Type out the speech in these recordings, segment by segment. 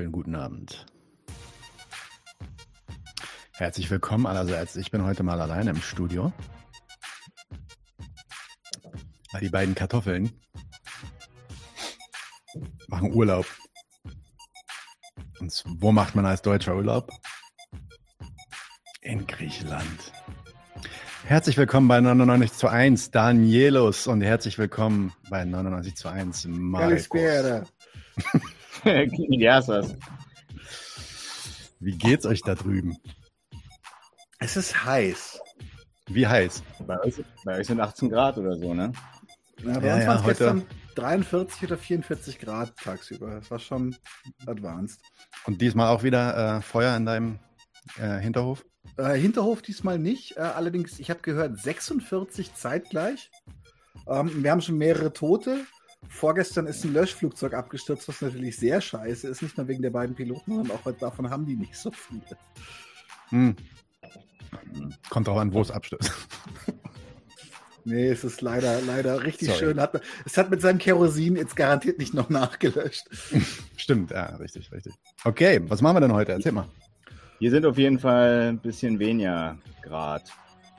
wunderschönen guten Abend. Herzlich willkommen allerseits. Ich bin heute mal alleine im Studio. Weil die beiden Kartoffeln machen Urlaub. Und wo macht man als Deutscher Urlaub? In Griechenland. Herzlich willkommen bei 99 zu 1, Danielus. Und herzlich willkommen bei 99 zu 1, Markus. Kalispera. Gracias. Wie geht's euch da drüben? Es ist heiß. Wie heiß? Bei euch, bei euch sind 18 Grad oder so, ne? Ja, bei Ja, uns ja, waren es gestern 43 oder 44 Grad tagsüber. Das war schon advanced. Und diesmal auch wieder äh, Feuer in deinem äh, Hinterhof? Äh, Hinterhof diesmal nicht. Äh, allerdings, ich habe gehört, 46 zeitgleich. Ähm, wir haben schon mehrere Tote. Vorgestern ist ein Löschflugzeug abgestürzt, was natürlich sehr scheiße ist. Nicht nur wegen der beiden Piloten, sondern auch davon haben die nicht so viele. Hm. Kommt auch an, wo es abstürzt. Nee, es ist leider, leider richtig Sorry. schön. Hat, es hat mit seinem Kerosin jetzt garantiert nicht noch nachgelöscht. Stimmt, ja, richtig, richtig. Okay, was machen wir denn heute? Erzähl mal. Hier sind auf jeden Fall ein bisschen weniger Grad.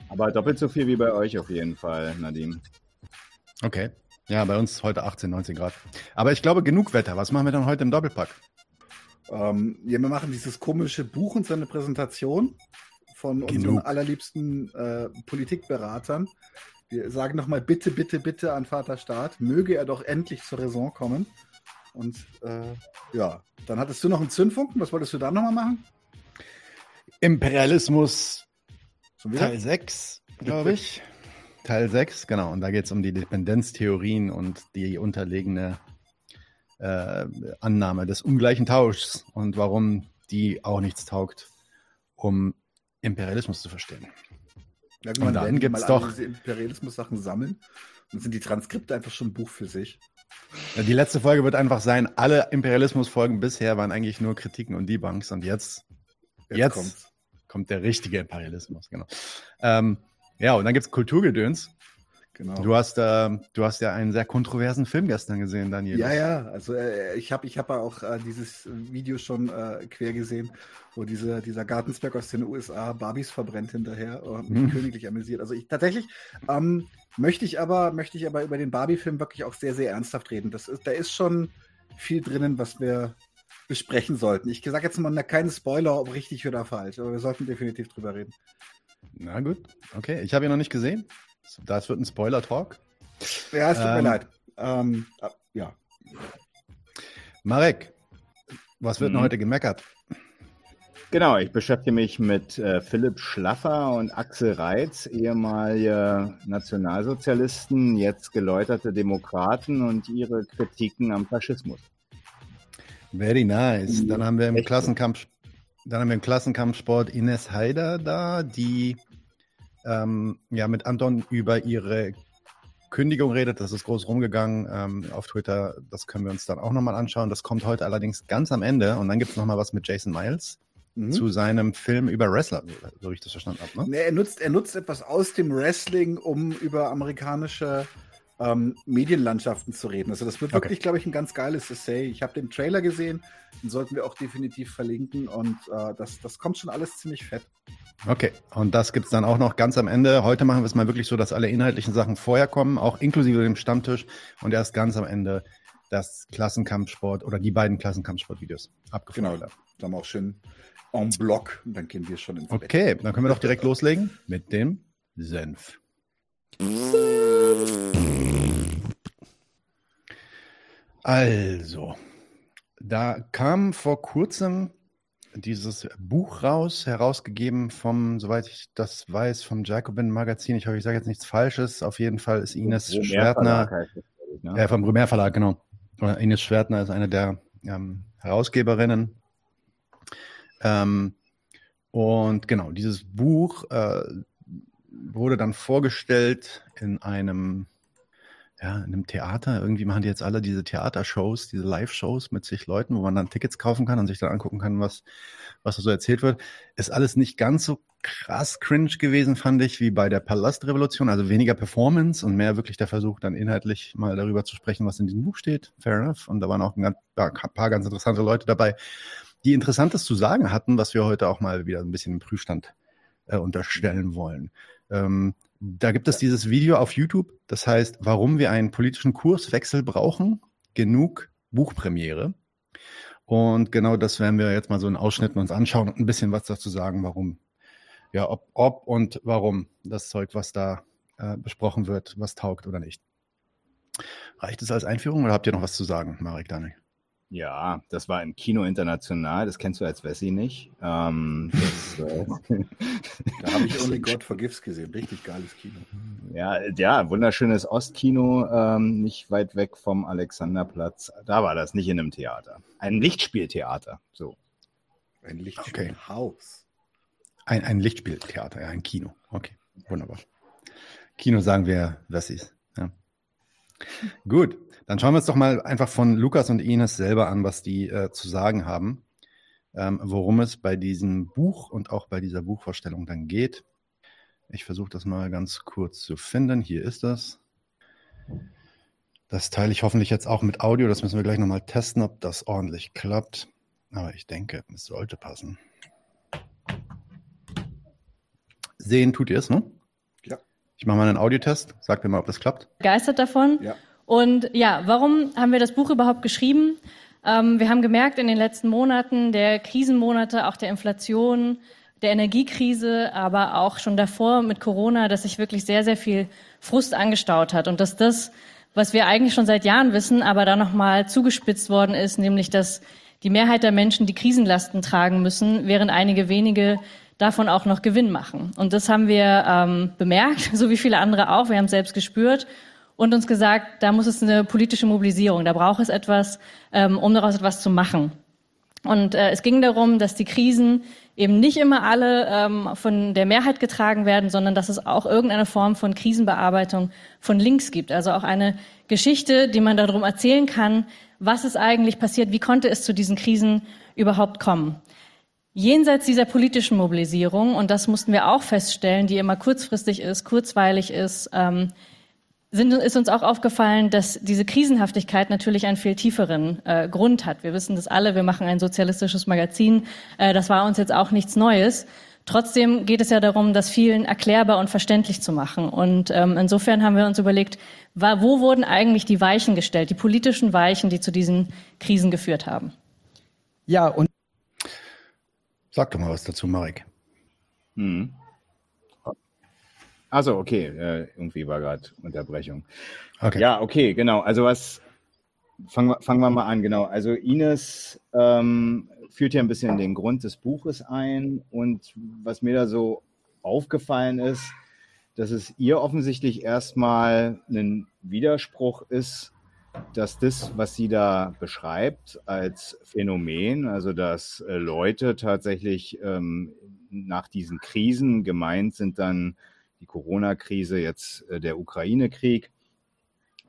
Aber doppelt so viel wie bei euch auf jeden Fall, Nadim. Okay. Ja, bei uns heute 18, 19 Grad. Aber ich glaube, genug Wetter. Was machen wir denn heute im Doppelpack? Ähm, ja, wir machen dieses komische Buch und seine Präsentation von unseren Genug. allerliebsten äh, Politikberatern. Wir sagen nochmal bitte, bitte, bitte an Vater Staat, möge er doch endlich zur Raison kommen. Und äh, ja, dann hattest du noch einen Zündfunken. Was wolltest du da nochmal machen? Imperialismus? Teil 6, glaube ich. Teil 6, genau. Und da geht es um die Dependenztheorien und die unterlegene äh, Annahme des ungleichen Tauschs und warum die auch nichts taugt, um Imperialismus zu verstehen. Irgendwann Und dann gibt's mal doch- diese Imperialismus-Sachen sammeln. Und sind die Transkripte einfach schon ein Buch für sich. Ja, Die letzte Folge wird einfach sein, alle Imperialismus-Folgen bisher waren eigentlich nur Kritiken und Debunks und jetzt, jetzt, kommt's. kommt der richtige Imperialismus, genau. Ähm, ja, und dann gibt es Kulturgedöns. Genau. Du, hast, äh, du hast ja einen sehr kontroversen Film gestern gesehen, Daniel. Ja, ja, also äh, ich habe ich hab ja auch äh, dieses Video schon äh, quer gesehen, wo diese, dieser Gartensberg aus den USA Barbies verbrennt hinterher und mich Mhm. königlich amüsiert. Also ich tatsächlich ähm, möchte ich aber möchte ich aber über den Barbie-Film wirklich auch sehr, sehr ernsthaft reden. Das ist, da ist schon viel drinnen, was wir besprechen sollten. Ich sage jetzt mal na, keine Spoiler, ob richtig oder falsch, aber wir sollten definitiv drüber reden. Na gut, okay. Ich habe ihn noch nicht gesehen. Das wird ein Spoiler-Talk. Ja, es tut mir Ähm, leid. Ähm, äh, ja. Marek, was wird denn Mhm. heute gemeckert? Genau, ich beschäftige mich mit äh, Philipp Schlaffer und Axel Reitz, ehemalige Nationalsozialisten, jetzt geläuterte Demokraten und ihre Kritiken am Faschismus. Very nice. Dann haben wir im Echt? Klassenkampf, dann haben wir im Klassenkampfsport Ines Haider da, die ähm, ja mit Anton über ihre Kündigung redet. Das ist groß rumgegangen ähm, auf Twitter. Das können wir uns dann auch nochmal anschauen. Das kommt heute allerdings ganz am Ende. Und dann gibt es nochmal was mit Jason Miles Mhm. zu seinem Film über Wrestler, so- wie ich das verstanden habe. Ne? Nee, er, nutzt, er nutzt etwas aus dem Wrestling, um über amerikanische ähm, Medienlandschaften zu reden. Also das wird Okay. wirklich, glaube ich, ein ganz geiles Essay. Ich habe den Trailer gesehen, den sollten wir auch definitiv verlinken und äh, das, das kommt schon alles ziemlich fett. Okay, und das gibt's dann auch noch ganz am Ende. Heute machen wir es mal wirklich so, dass alle inhaltlichen Sachen vorher kommen, auch inklusive dem Stammtisch und erst ganz am Ende das Klassenkampfsport oder die beiden Klassenkampfsportvideos abgefragt Genau. Dann haben wir auch schön en bloc und dann gehen wir schon ins Bett. Okay, dann können wir doch direkt loslegen mit dem Senf. Also, da kam vor kurzem dieses Buch raus, herausgegeben vom, soweit ich das weiß, vom Jacobin Magazin. Ich hoffe, ich sage jetzt nichts Falsches. Auf jeden Fall ist Ines Schwertner, ne? äh, vom Brümer Verlag, genau. Oder Ines Schwertner ist eine der ähm, Herausgeberinnen. Ähm, und genau, dieses Buch äh, wurde dann vorgestellt in einem ja, in einem Theater. Irgendwie machen die jetzt alle diese Theatershows, diese Live-Shows mit sich Leuten, wo man dann Tickets kaufen kann und sich dann angucken kann, was, was da so erzählt wird. Ist alles nicht ganz so krass cringe gewesen, fand ich, wie bei der Palastrevolution. Also weniger Performance und mehr wirklich der Versuch, dann inhaltlich mal darüber zu sprechen, was in diesem Buch steht. Fair enough. Und da waren auch ein paar ganz interessante Leute dabei, die Interessantes zu sagen hatten, was wir heute auch mal wieder ein bisschen im Prüfstand äh, unterstellen wollen. Ähm, da gibt es dieses Video auf YouTube, das heißt, warum wir einen politischen Kurswechsel brauchen, genug Buchpremiere. Und genau das werden wir jetzt mal so in Ausschnitten uns anschauen und ein bisschen was dazu sagen, warum, ja, ob, ob und warum das Zeug, was da äh, besprochen wird, was taugt oder nicht. Reicht es als Einführung oder habt ihr noch was zu sagen, Marek Daniel? Ja, das war im Kino international, das kennst du als Wessi nicht. Ähm, das, äh, da habe ich Only God Forgives gesehen, richtig geiles Kino. Ja, ja, wunderschönes Ostkino, ähm, nicht weit weg vom Alexanderplatz. Da war das, nicht in einem Theater. Ein Lichtspieltheater, so. Ein Lichtspielhaus. Okay. Ein, ein Lichtspieltheater, ja, ein Kino. Okay, wunderbar. Kino sagen wir Wessis. Gut, dann schauen wir uns doch mal einfach von Lukas und Ines selber an, was die äh, zu sagen haben, ähm, worum es bei diesem Buch und auch bei dieser Buchvorstellung dann geht. Ich versuche das mal ganz kurz zu finden. Hier ist das. Das teile ich hoffentlich jetzt auch mit Audio. Das müssen wir gleich nochmal testen, ob das ordentlich klappt. Aber ich denke, es sollte passen. Sehen tut ihr es, ne? Ich mache mal einen Audiotest. Sagt mir mal, ob das klappt. Begeistert davon. Ja. Und ja, warum haben wir das Buch überhaupt geschrieben? Ähm, wir haben gemerkt in den letzten Monaten der Krisenmonate, auch der Inflation, der Energiekrise, aber auch schon davor mit Corona, dass sich wirklich sehr, sehr viel Frust angestaut hat und dass das, was wir eigentlich schon seit Jahren wissen, aber da nochmal zugespitzt worden ist, nämlich dass die Mehrheit der Menschen die Krisenlasten tragen müssen, während einige wenige davon auch noch Gewinn machen. Und das haben wir ähm, bemerkt, so wie viele andere auch. Wir haben es selbst gespürt und uns gesagt, da muss es eine politische Mobilisierung, da braucht es etwas, ähm, um daraus etwas zu machen. Und äh, es ging darum, dass die Krisen eben nicht immer alle ähm, von der Mehrheit getragen werden, sondern dass es auch irgendeine Form von Krisenbearbeitung von links gibt. Also auch eine Geschichte, die man darum erzählen kann, was ist eigentlich passiert, wie konnte es zu diesen Krisen überhaupt kommen. Jenseits dieser politischen Mobilisierung, und das mussten wir auch feststellen, die immer kurzfristig ist, kurzweilig ist, ähm, sind, ist uns auch aufgefallen, dass diese Krisenhaftigkeit natürlich einen viel tieferen äh, Grund hat. Wir wissen das alle, wir machen ein sozialistisches Magazin. Äh, das war uns jetzt auch nichts Neues. Trotzdem geht es ja darum, das vielen erklärbar und verständlich zu machen. Und ähm, insofern haben wir uns überlegt, wo wurden eigentlich die Weichen gestellt, die politischen Weichen, die zu diesen Krisen geführt haben? Ja, und sag doch mal was dazu, Marek. Hm. Also okay, äh, irgendwie war gerade Unterbrechung. Okay. Ja, okay, genau. Also was fangen wir, fangen wir mal an, genau. Also Ines ähm, führt ja ein bisschen den Grund des Buches ein und was mir da so aufgefallen ist, dass es ihr offensichtlich erstmal ein Widerspruch ist, dass das, was sie da beschreibt als Phänomen, also dass äh, Leute tatsächlich ähm, nach diesen Krisen gemeint sind dann die Corona-Krise, jetzt äh, der Ukraine-Krieg,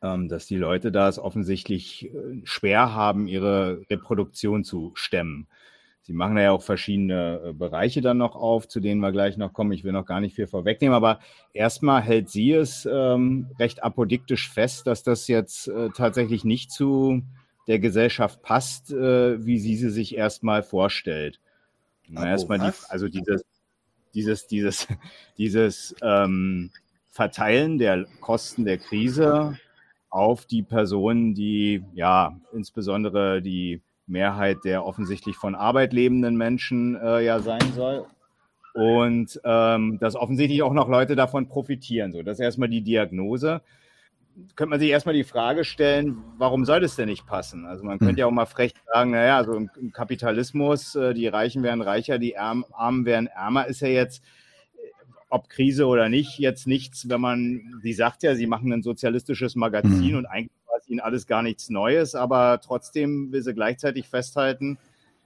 ähm, dass die Leute da es offensichtlich äh, schwer haben, ihre Reproduktion zu stemmen. Sie machen ja auch verschiedene äh, Bereiche dann noch auf, zu denen wir gleich noch kommen. Ich will noch gar nicht viel vorwegnehmen, aber erstmal hält sie es ähm, recht apodiktisch fest, dass das jetzt äh, tatsächlich nicht zu der Gesellschaft passt, äh, wie sie sie sich erstmal vorstellt. erstmal die, also dieses, dieses, dieses, dieses ähm, Verteilen der Kosten der Krise auf die Personen, die ja insbesondere die Mehrheit der offensichtlich von Arbeit lebenden Menschen äh, ja sein soll. Und ähm, dass offensichtlich auch noch Leute davon profitieren. So, das ist erstmal die Diagnose könnte man sich erstmal die Frage stellen, warum soll das denn nicht passen? Also man könnte ja auch mal frech sagen, naja, also im, im Kapitalismus, äh, die Reichen werden reicher, die Arm, Armen werden ärmer, ist ja jetzt, äh, ob Krise oder nicht, jetzt nichts, wenn man, sie sagt ja, sie machen ein sozialistisches Magazin mhm. und eigentlich war es ihnen alles gar nichts Neues, aber trotzdem will sie gleichzeitig festhalten,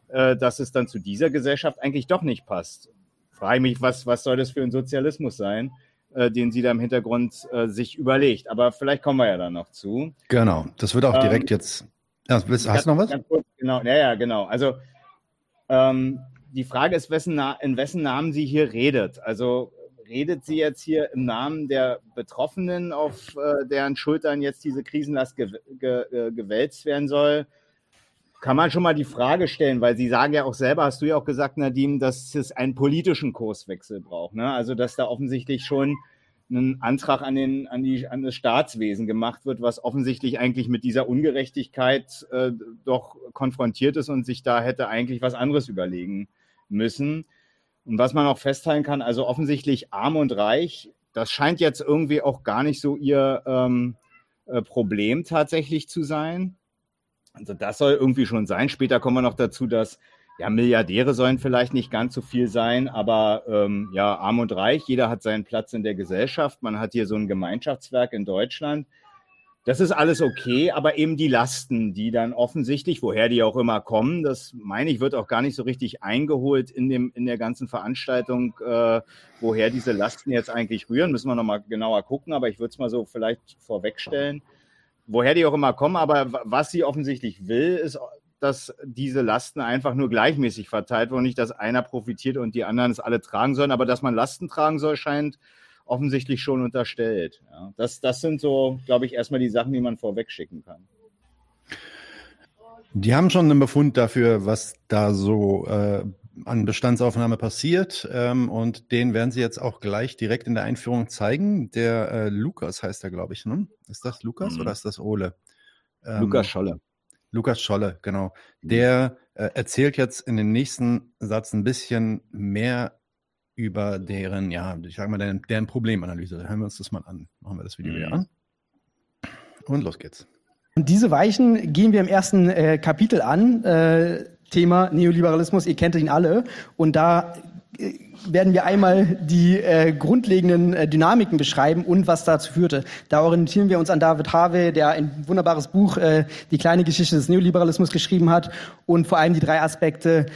äh, dass es dann zu dieser Gesellschaft eigentlich doch nicht passt. Frage mich, was, was soll das für ein Sozialismus sein? äh, den sie da im Hintergrund äh, sich überlegt. Aber vielleicht kommen wir ja dann noch zu. Genau, das wird auch ähm, direkt jetzt. Ja, hast, hast du noch was? Kurz, genau, ja, ja, genau. Also ähm, die Frage ist, wessen in wessen Namen sie hier redet. Also redet sie jetzt hier im Namen der Betroffenen, auf äh, deren Schultern jetzt diese Krisenlast ge ge äh, gewälzt werden soll? Kann man schon mal die Frage stellen, weil Sie sagen ja auch selber, hast du ja auch gesagt, Nadim, dass es einen politischen Kurswechsel braucht. Ne? Also, dass da offensichtlich schon ein Antrag an, den, an, die, an das Staatswesen gemacht wird, was offensichtlich eigentlich mit dieser Ungerechtigkeit äh, doch konfrontiert ist und sich da hätte eigentlich was anderes überlegen müssen. Und was man auch festhalten kann, also offensichtlich arm und reich, das scheint jetzt irgendwie auch gar nicht so ihr ähm, äh, Problem tatsächlich zu sein. Also das soll irgendwie schon sein. Später kommen wir noch dazu, dass ja, Milliardäre sollen vielleicht nicht ganz so viel sein, aber ähm, ja, arm und reich, jeder hat seinen Platz in der Gesellschaft. Man hat hier so ein Gemeinschaftswerk in Deutschland. Das ist alles okay, aber eben die Lasten, die dann offensichtlich, woher die auch immer kommen, das meine ich, wird auch gar nicht so richtig eingeholt in, dem, in der ganzen Veranstaltung, äh, woher diese Lasten jetzt eigentlich rühren. Müssen wir nochmal genauer gucken, aber ich würde es mal so vielleicht vorwegstellen. Woher die auch immer kommen, aber was sie offensichtlich will, ist, dass diese Lasten einfach nur gleichmäßig verteilt werden, nicht, dass einer profitiert und die anderen es alle tragen sollen, aber dass man Lasten tragen soll, scheint offensichtlich schon unterstellt. Ja, das, das sind so, glaube ich, erstmal die Sachen, die man vorweg schicken kann. Die haben schon einen Befund dafür, was da so äh, an Bestandsaufnahme passiert. Ähm, und den werden sie jetzt auch gleich direkt in der Einführung zeigen. Der äh, Lukas heißt er, glaube ich. Ne? Ist das Lukas mhm. oder ist das Ole? Ähm, Lukas Scholle. Lukas Scholle, genau. Mhm. Der äh, erzählt jetzt in dem nächsten Satz ein bisschen mehr über deren, ja, ich sage mal, deren, deren, Problemanalyse. Hören wir uns das mal an. Machen wir das Video mhm. wieder an. Und los geht's. Und diese Weichen gehen wir im ersten äh, Kapitel an. Äh, Thema Neoliberalismus, ihr kennt ihn alle. Und da äh, werden wir einmal die äh, grundlegenden äh, Dynamiken beschreiben und was dazu führte. Da orientieren wir uns an David Harvey, der ein wunderbares Buch, äh, Die kleine Geschichte des Neoliberalismus, geschrieben hat und vor allem die drei Aspekte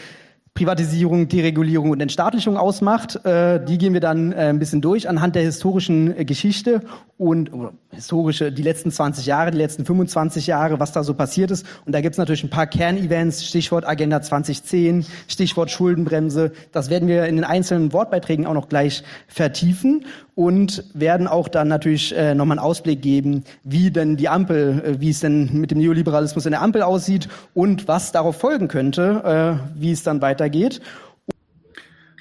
Privatisierung, Deregulierung und Entstaatlichung ausmacht. Äh, die gehen wir dann äh, ein bisschen durch anhand der historischen äh, Geschichte und historische, die letzten 20 Jahre, die letzten 25 Jahre, was da so passiert ist. Und da gibt es natürlich ein paar Kernevents, Stichwort Agenda 2010, Stichwort Schuldenbremse. Das werden wir in den einzelnen Wortbeiträgen auch noch gleich vertiefen und werden auch dann natürlich äh, nochmal einen Ausblick geben, wie denn die Ampel, äh, wie es denn mit dem Neoliberalismus in der Ampel aussieht und was darauf folgen könnte, äh, wie es dann weitergeht.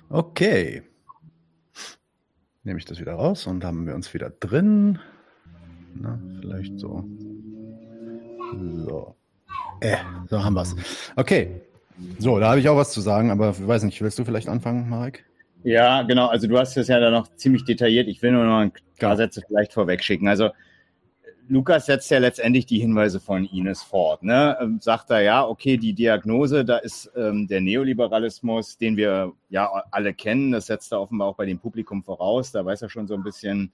Okay nehme ich das wieder raus und haben wir uns wieder drin. Na, vielleicht so. So. Äh, so haben wir es. Okay. So, da habe ich auch was zu sagen, aber ich weiß nicht, willst du vielleicht anfangen, Marek? Ja, genau. Also du hast es ja da noch ziemlich detailliert. Ich will nur noch ein paar Sätze vielleicht vorweg schicken. Also Lukas setzt ja letztendlich die Hinweise von Ines fort. Ne? Ähm, sagt er, ja, okay, die Diagnose, da ist ähm, der Neoliberalismus, den wir ja alle kennen, das setzt er offenbar auch bei dem Publikum voraus. Da weiß er schon so ein bisschen,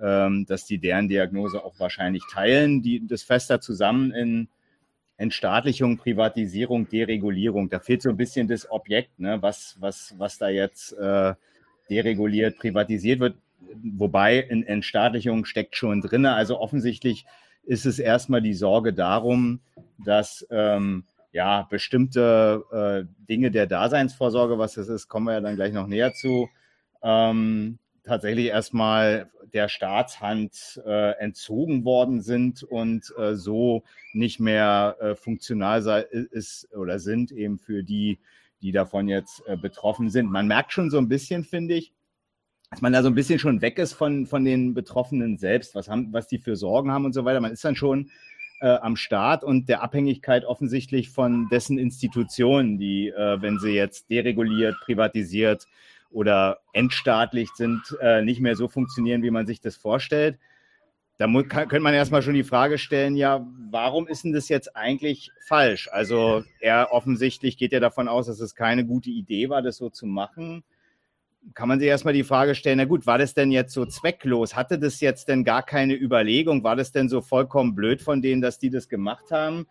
ähm, dass die deren Diagnose auch wahrscheinlich teilen. Die, das fest da zusammen in Entstaatlichung, Privatisierung, Deregulierung. Da fehlt so ein bisschen das Objekt, ne? was, was, was da jetzt äh, dereguliert, privatisiert wird wobei in Entstaatlichung steckt schon drin. Also offensichtlich ist es erstmal die Sorge darum, dass ähm, ja bestimmte äh, Dinge der Daseinsvorsorge, was das ist, kommen wir ja dann gleich noch näher zu, ähm, tatsächlich erstmal der Staatshand äh, entzogen worden sind und äh, so nicht mehr äh, funktional sei, ist oder sind eben für die, die davon jetzt äh, betroffen sind. Man merkt schon so ein bisschen, finde ich, dass man da so ein bisschen schon weg ist von, von den Betroffenen selbst, was, haben, was die für Sorgen haben und so weiter. Man ist dann schon äh, am Start und der Abhängigkeit offensichtlich von dessen Institutionen, die, äh, wenn sie jetzt dereguliert, privatisiert oder entstaatlicht sind, äh, nicht mehr so funktionieren, wie man sich das vorstellt. Da kann, könnte man erstmal schon die Frage stellen, ja, warum ist denn das jetzt eigentlich falsch? Also er offensichtlich geht ja davon aus, dass es keine gute Idee war, das so zu machen kann man sich erstmal die Frage stellen, na gut, war das denn jetzt so zwecklos? Hatte das jetzt denn gar keine Überlegung? War das denn so vollkommen blöd von denen, dass die das gemacht haben?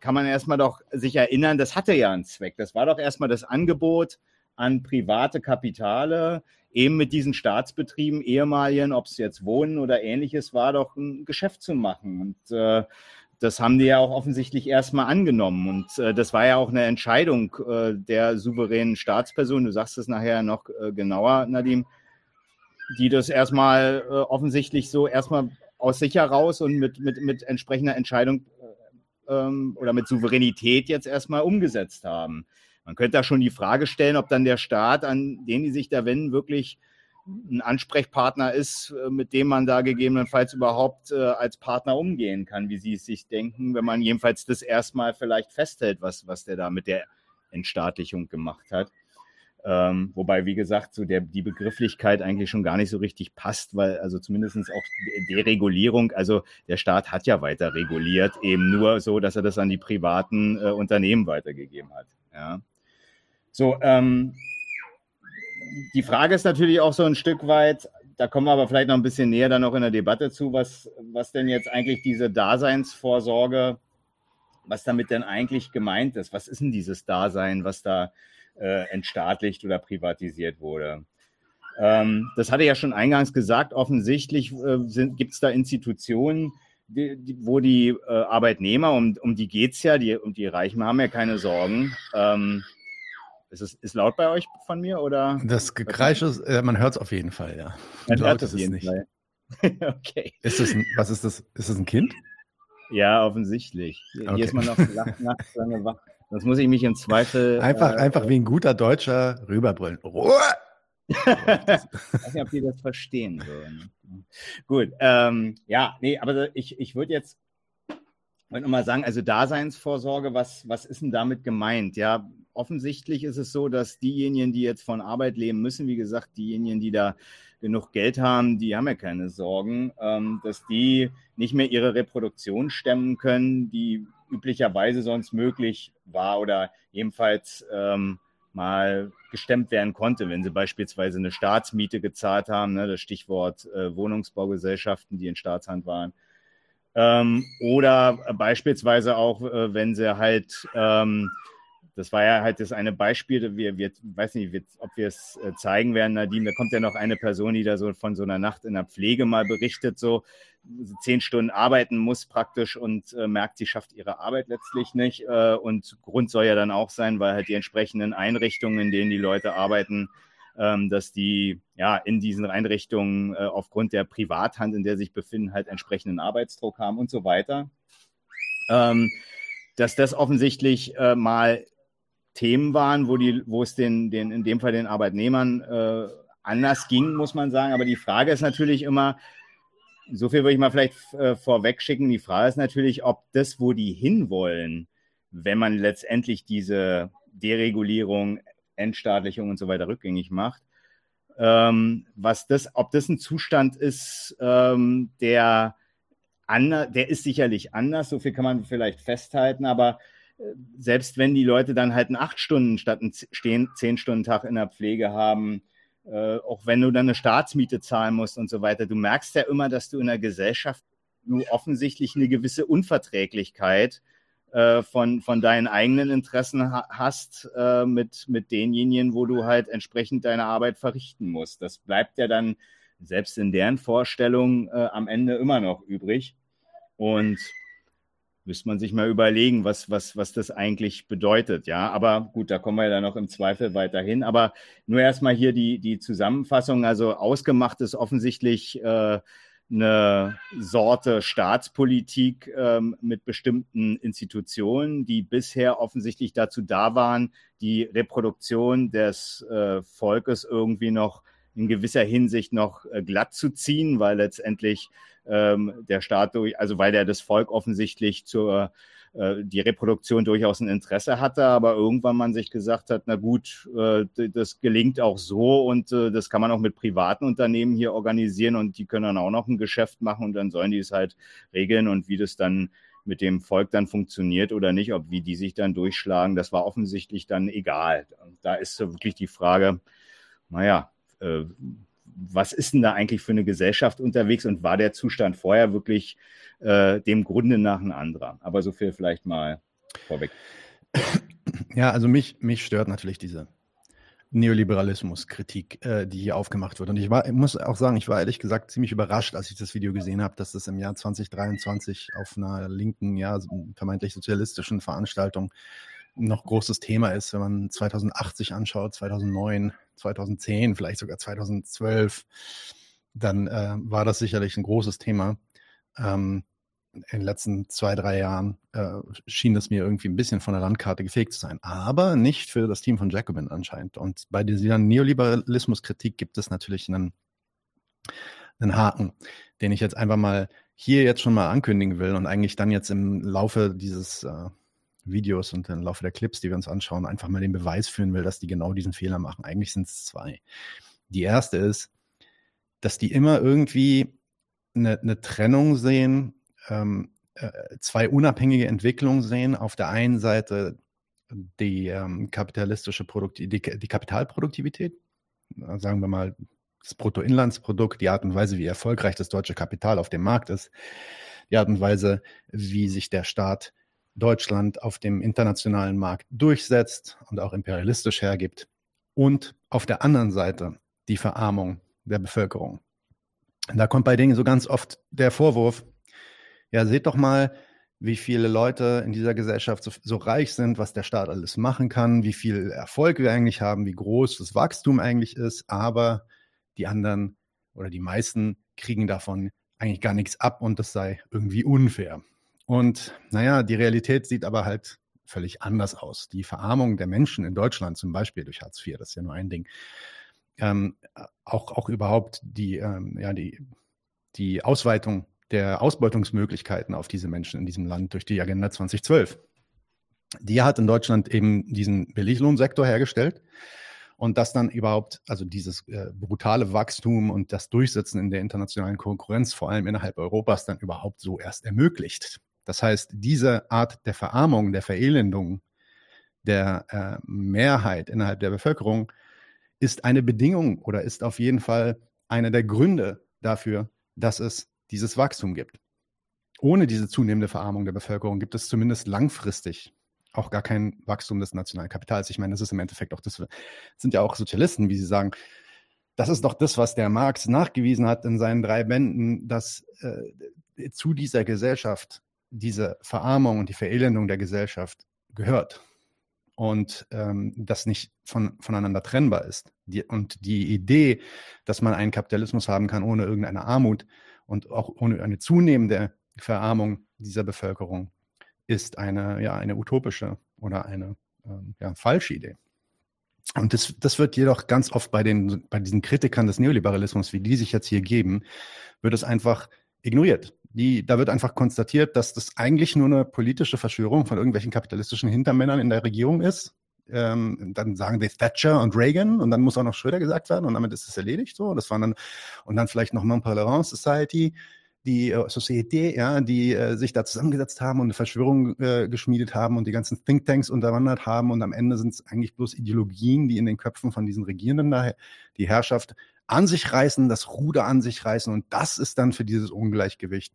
Kann man erstmal doch sich erinnern, das hatte ja einen Zweck. Das war doch erstmal das Angebot an private Kapitale, eben mit diesen Staatsbetrieben, ehemaligen, ob es jetzt Wohnen oder ähnliches war, doch ein Geschäft zu machen. Und äh, das haben die ja auch offensichtlich erstmal angenommen. Und äh, das war ja auch eine Entscheidung äh, der souveränen Staatsperson. Du sagst es nachher noch äh, genauer, Nadim, die das erstmal äh, offensichtlich so erstmal aus sich heraus und mit, mit, mit entsprechender Entscheidung äh, ähm, oder mit Souveränität jetzt erstmal umgesetzt haben. Man könnte da schon die Frage stellen, ob dann der Staat, an den die sich da wenden, wirklich ein Ansprechpartner ist, äh, mit dem man da gegebenenfalls überhaupt äh, als Partner umgehen kann, wie Sie es sich denken, wenn man jedenfalls das erstmal vielleicht festhält, was, was der da mit der Entstaatlichung gemacht hat. Ähm, wobei, wie gesagt, so der, die Begrifflichkeit eigentlich schon gar nicht so richtig passt, weil also zumindest auch Deregulierung, also der Staat hat ja weiter reguliert, eben nur so, dass er das an die privaten äh, Unternehmen weitergegeben hat. Ja. So, ähm, die Frage ist natürlich auch so ein Stück weit, da kommen wir aber vielleicht noch ein bisschen näher dann noch in der Debatte zu, was, was denn jetzt eigentlich diese Daseinsvorsorge, was damit denn eigentlich gemeint ist. Was ist denn dieses Dasein, was da äh, entstaatlicht oder privatisiert wurde? Ähm, das hatte ich ja schon eingangs gesagt, offensichtlich äh, gibt es da Institutionen, die, die, wo die äh, Arbeitnehmer, um, um die geht es ja, die, um die Reichen haben ja keine Sorgen. Ähm, ist es ist laut bei euch von mir oder? Das Gekreisch ist, äh, man hört es auf jeden Fall, ja. Man laut ist es nicht. Fall. okay. Ist das ein, was ist das? Ist das ein Kind? Ja, offensichtlich. Okay. Hier ist man noch nachts lange wach. Das muss ich mich im Zweifel. Einfach, äh, einfach wie ein guter Deutscher rüberbrüllen. Ruhe! ich weiß nicht, ob die das verstehen würden. Gut, ähm, ja, nee, aber ich, ich würde jetzt wollte nochmal sagen, also Daseinsvorsorge, was, was ist denn damit gemeint? Ja, offensichtlich ist es so, dass diejenigen, die jetzt von Arbeit leben müssen, wie gesagt, diejenigen, die da genug Geld haben, die haben ja keine Sorgen, ähm, dass die nicht mehr ihre Reproduktion stemmen können, die üblicherweise sonst möglich war oder jedenfalls ähm, mal gestemmt werden konnte, wenn sie beispielsweise eine Staatsmiete gezahlt haben, ne, das Stichwort äh, Wohnungsbaugesellschaften, die in Staatshand waren. Ähm, oder beispielsweise auch, äh, wenn sie halt ähm, das war ja halt das eine Beispiel, wir, wir weiß nicht, wir, ob wir es äh, zeigen werden, Nadine, da kommt ja noch eine Person, die da so von so einer Nacht in der Pflege mal berichtet, so zehn Stunden arbeiten muss praktisch und äh, merkt, sie schafft ihre Arbeit letztlich nicht. Äh, und Grund soll ja dann auch sein, weil halt die entsprechenden Einrichtungen, in denen die Leute arbeiten, dass die ja in diesen Einrichtungen äh, aufgrund der Privathand, in der sie sich befinden, halt entsprechenden Arbeitsdruck haben und so weiter. Ähm, dass das offensichtlich äh, mal Themen waren, wo, die, wo es den, den, in dem Fall den Arbeitnehmern äh, anders ging, muss man sagen. Aber die Frage ist natürlich immer, so viel würde ich mal vielleicht äh, vorweg schicken, die Frage ist natürlich, ob das, wo die hinwollen, wenn man letztendlich diese Deregulierung, Entstaatlichung und so weiter rückgängig macht, ähm, was das, ob das ein Zustand ist, ähm, der, ander, der ist sicherlich anders, so viel kann man vielleicht festhalten, aber selbst wenn die Leute dann halt einen acht Stunden statt einen zehn Stunden Tag in der Pflege haben, äh, auch wenn du dann eine Staatsmiete zahlen musst und so weiter, du merkst ja immer, dass du in der Gesellschaft du offensichtlich eine gewisse Unverträglichkeit äh, von, von deinen eigenen Interessen ha hast äh, mit, mit denjenigen, wo du halt entsprechend deine Arbeit verrichten musst. Das bleibt ja dann selbst in deren Vorstellung äh, am Ende immer noch übrig. Und müsste man sich mal überlegen, was, was, was das eigentlich bedeutet. Ja, aber gut, da kommen wir ja dann noch im Zweifel weiterhin. Aber nur erstmal hier die, die Zusammenfassung. Also ausgemacht ist offensichtlich äh, eine Sorte Staatspolitik ähm, mit bestimmten Institutionen, die bisher offensichtlich dazu da waren, die Reproduktion des äh, Volkes irgendwie noch in gewisser Hinsicht noch äh, glatt zu ziehen, weil letztendlich ähm, der Staat durch, also weil der das Volk offensichtlich zur äh, die Reproduktion durchaus ein Interesse hatte, aber irgendwann man sich gesagt hat, na gut, äh, das gelingt auch so und äh, das kann man auch mit privaten Unternehmen hier organisieren und die können dann auch noch ein Geschäft machen und dann sollen die es halt regeln und wie das dann mit dem Volk dann funktioniert oder nicht, ob wie die sich dann durchschlagen, das war offensichtlich dann egal. Da ist wirklich die Frage, naja, äh, was ist denn da eigentlich für eine Gesellschaft unterwegs und war der Zustand vorher wirklich äh, dem Grunde nach ein anderer? Aber so viel vielleicht mal vorweg. Ja, also mich, mich stört natürlich diese Neoliberalismus-Kritik, äh, die hier aufgemacht wird. Und ich, war, ich muss auch sagen, ich war ehrlich gesagt ziemlich überrascht, als ich das Video gesehen habe, dass das im Jahr 2023 auf einer linken, ja, vermeintlich sozialistischen Veranstaltung noch großes Thema ist, wenn man 2080 anschaut, 2009, 2010, vielleicht sogar 2012, dann äh, war das sicherlich ein großes Thema. Ähm, in den letzten zwei, drei Jahren äh, schien es mir irgendwie ein bisschen von der Landkarte gefegt zu sein. Aber nicht für das Team von Jacobin anscheinend. Und bei dieser Neoliberalismuskritik gibt es natürlich einen, einen Haken, den ich jetzt einfach mal hier jetzt schon mal ankündigen will und eigentlich dann jetzt im Laufe dieses äh, Videos und im Laufe der Clips, die wir uns anschauen, einfach mal den Beweis führen will, dass die genau diesen Fehler machen. Eigentlich sind es zwei. Die erste ist, dass die immer irgendwie eine, eine Trennung sehen ähm, äh, zwei unabhängige Entwicklungen sehen. Auf der einen Seite die ähm, kapitalistische Produkt die, die Kapitalproduktivität, sagen wir mal das Bruttoinlandsprodukt, die Art und Weise, wie erfolgreich das deutsche Kapital auf dem Markt ist, die Art und Weise, wie sich der Staat Deutschland auf dem internationalen Markt durchsetzt und auch imperialistisch hergibt. Und auf der anderen Seite die Verarmung der Bevölkerung. Da kommt bei denen so ganz oft der Vorwurf, ja, seht doch mal, wie viele Leute in dieser Gesellschaft so, so, reich sind, was der Staat alles machen kann, wie viel Erfolg wir eigentlich haben, wie groß das Wachstum eigentlich ist, aber die anderen oder die meisten kriegen davon eigentlich gar nichts ab und das sei irgendwie unfair. Und naja, die Realität sieht aber halt völlig anders aus. Die Verarmung der Menschen in Deutschland, zum Beispiel durch Hartz IV, das ist ja nur ein Ding, ähm, auch, auch überhaupt die, ähm, ja, die, die Ausweitung der Ausbeutungsmöglichkeiten auf diese Menschen in diesem Land durch die Agenda 2012. Die hat in Deutschland eben diesen Billiglohnsektor hergestellt und das dann überhaupt, also dieses äh, brutale Wachstum und das Durchsetzen in der internationalen Konkurrenz, vor allem innerhalb Europas, dann überhaupt so erst ermöglicht. Das heißt, diese Art der Verarmung, der Verelendung der äh, Mehrheit innerhalb der Bevölkerung ist eine Bedingung oder ist auf jeden Fall einer der Gründe dafür, dass es dieses Wachstum gibt. Ohne diese zunehmende Verarmung der Bevölkerung gibt es zumindest langfristig auch gar kein Wachstum des nationalen Kapitals. Ich meine, das ist im Endeffekt auch das, sind ja auch Sozialisten, wie sie sagen. Das ist doch das, was der Marx nachgewiesen hat in seinen drei Bänden, dass äh, zu dieser Gesellschaft diese Verarmung und die Verelendung der Gesellschaft gehört und ähm, das nicht von, voneinander trennbar ist. Die, und die Idee, dass man einen Kapitalismus haben kann ohne irgendeine Armut, und auch ohne eine zunehmende Verarmung dieser Bevölkerung ist eine, ja, eine utopische oder eine ähm, ja, falsche Idee. Und das, das wird jedoch ganz oft bei, den, bei diesen Kritikern des Neoliberalismus, wie die sich jetzt hier geben, wird es einfach ignoriert. Die, da wird einfach konstatiert, dass das eigentlich nur eine politische Verschwörung von irgendwelchen kapitalistischen Hintermännern in der Regierung ist. Ähm, dann sagen die Thatcher und Reagan und dann muss auch noch Schröder gesagt werden und damit ist es erledigt. So, das waren dann und dann vielleicht noch Montpellerin Society, die äh, Société, ja, die äh, sich da zusammengesetzt haben und eine Verschwörung äh, geschmiedet haben und die ganzen Thinktanks unterwandert haben und am Ende sind es eigentlich bloß Ideologien, die in den Köpfen von diesen Regierenden da die Herrschaft an sich reißen, das Ruder an sich reißen und das ist dann für dieses Ungleichgewicht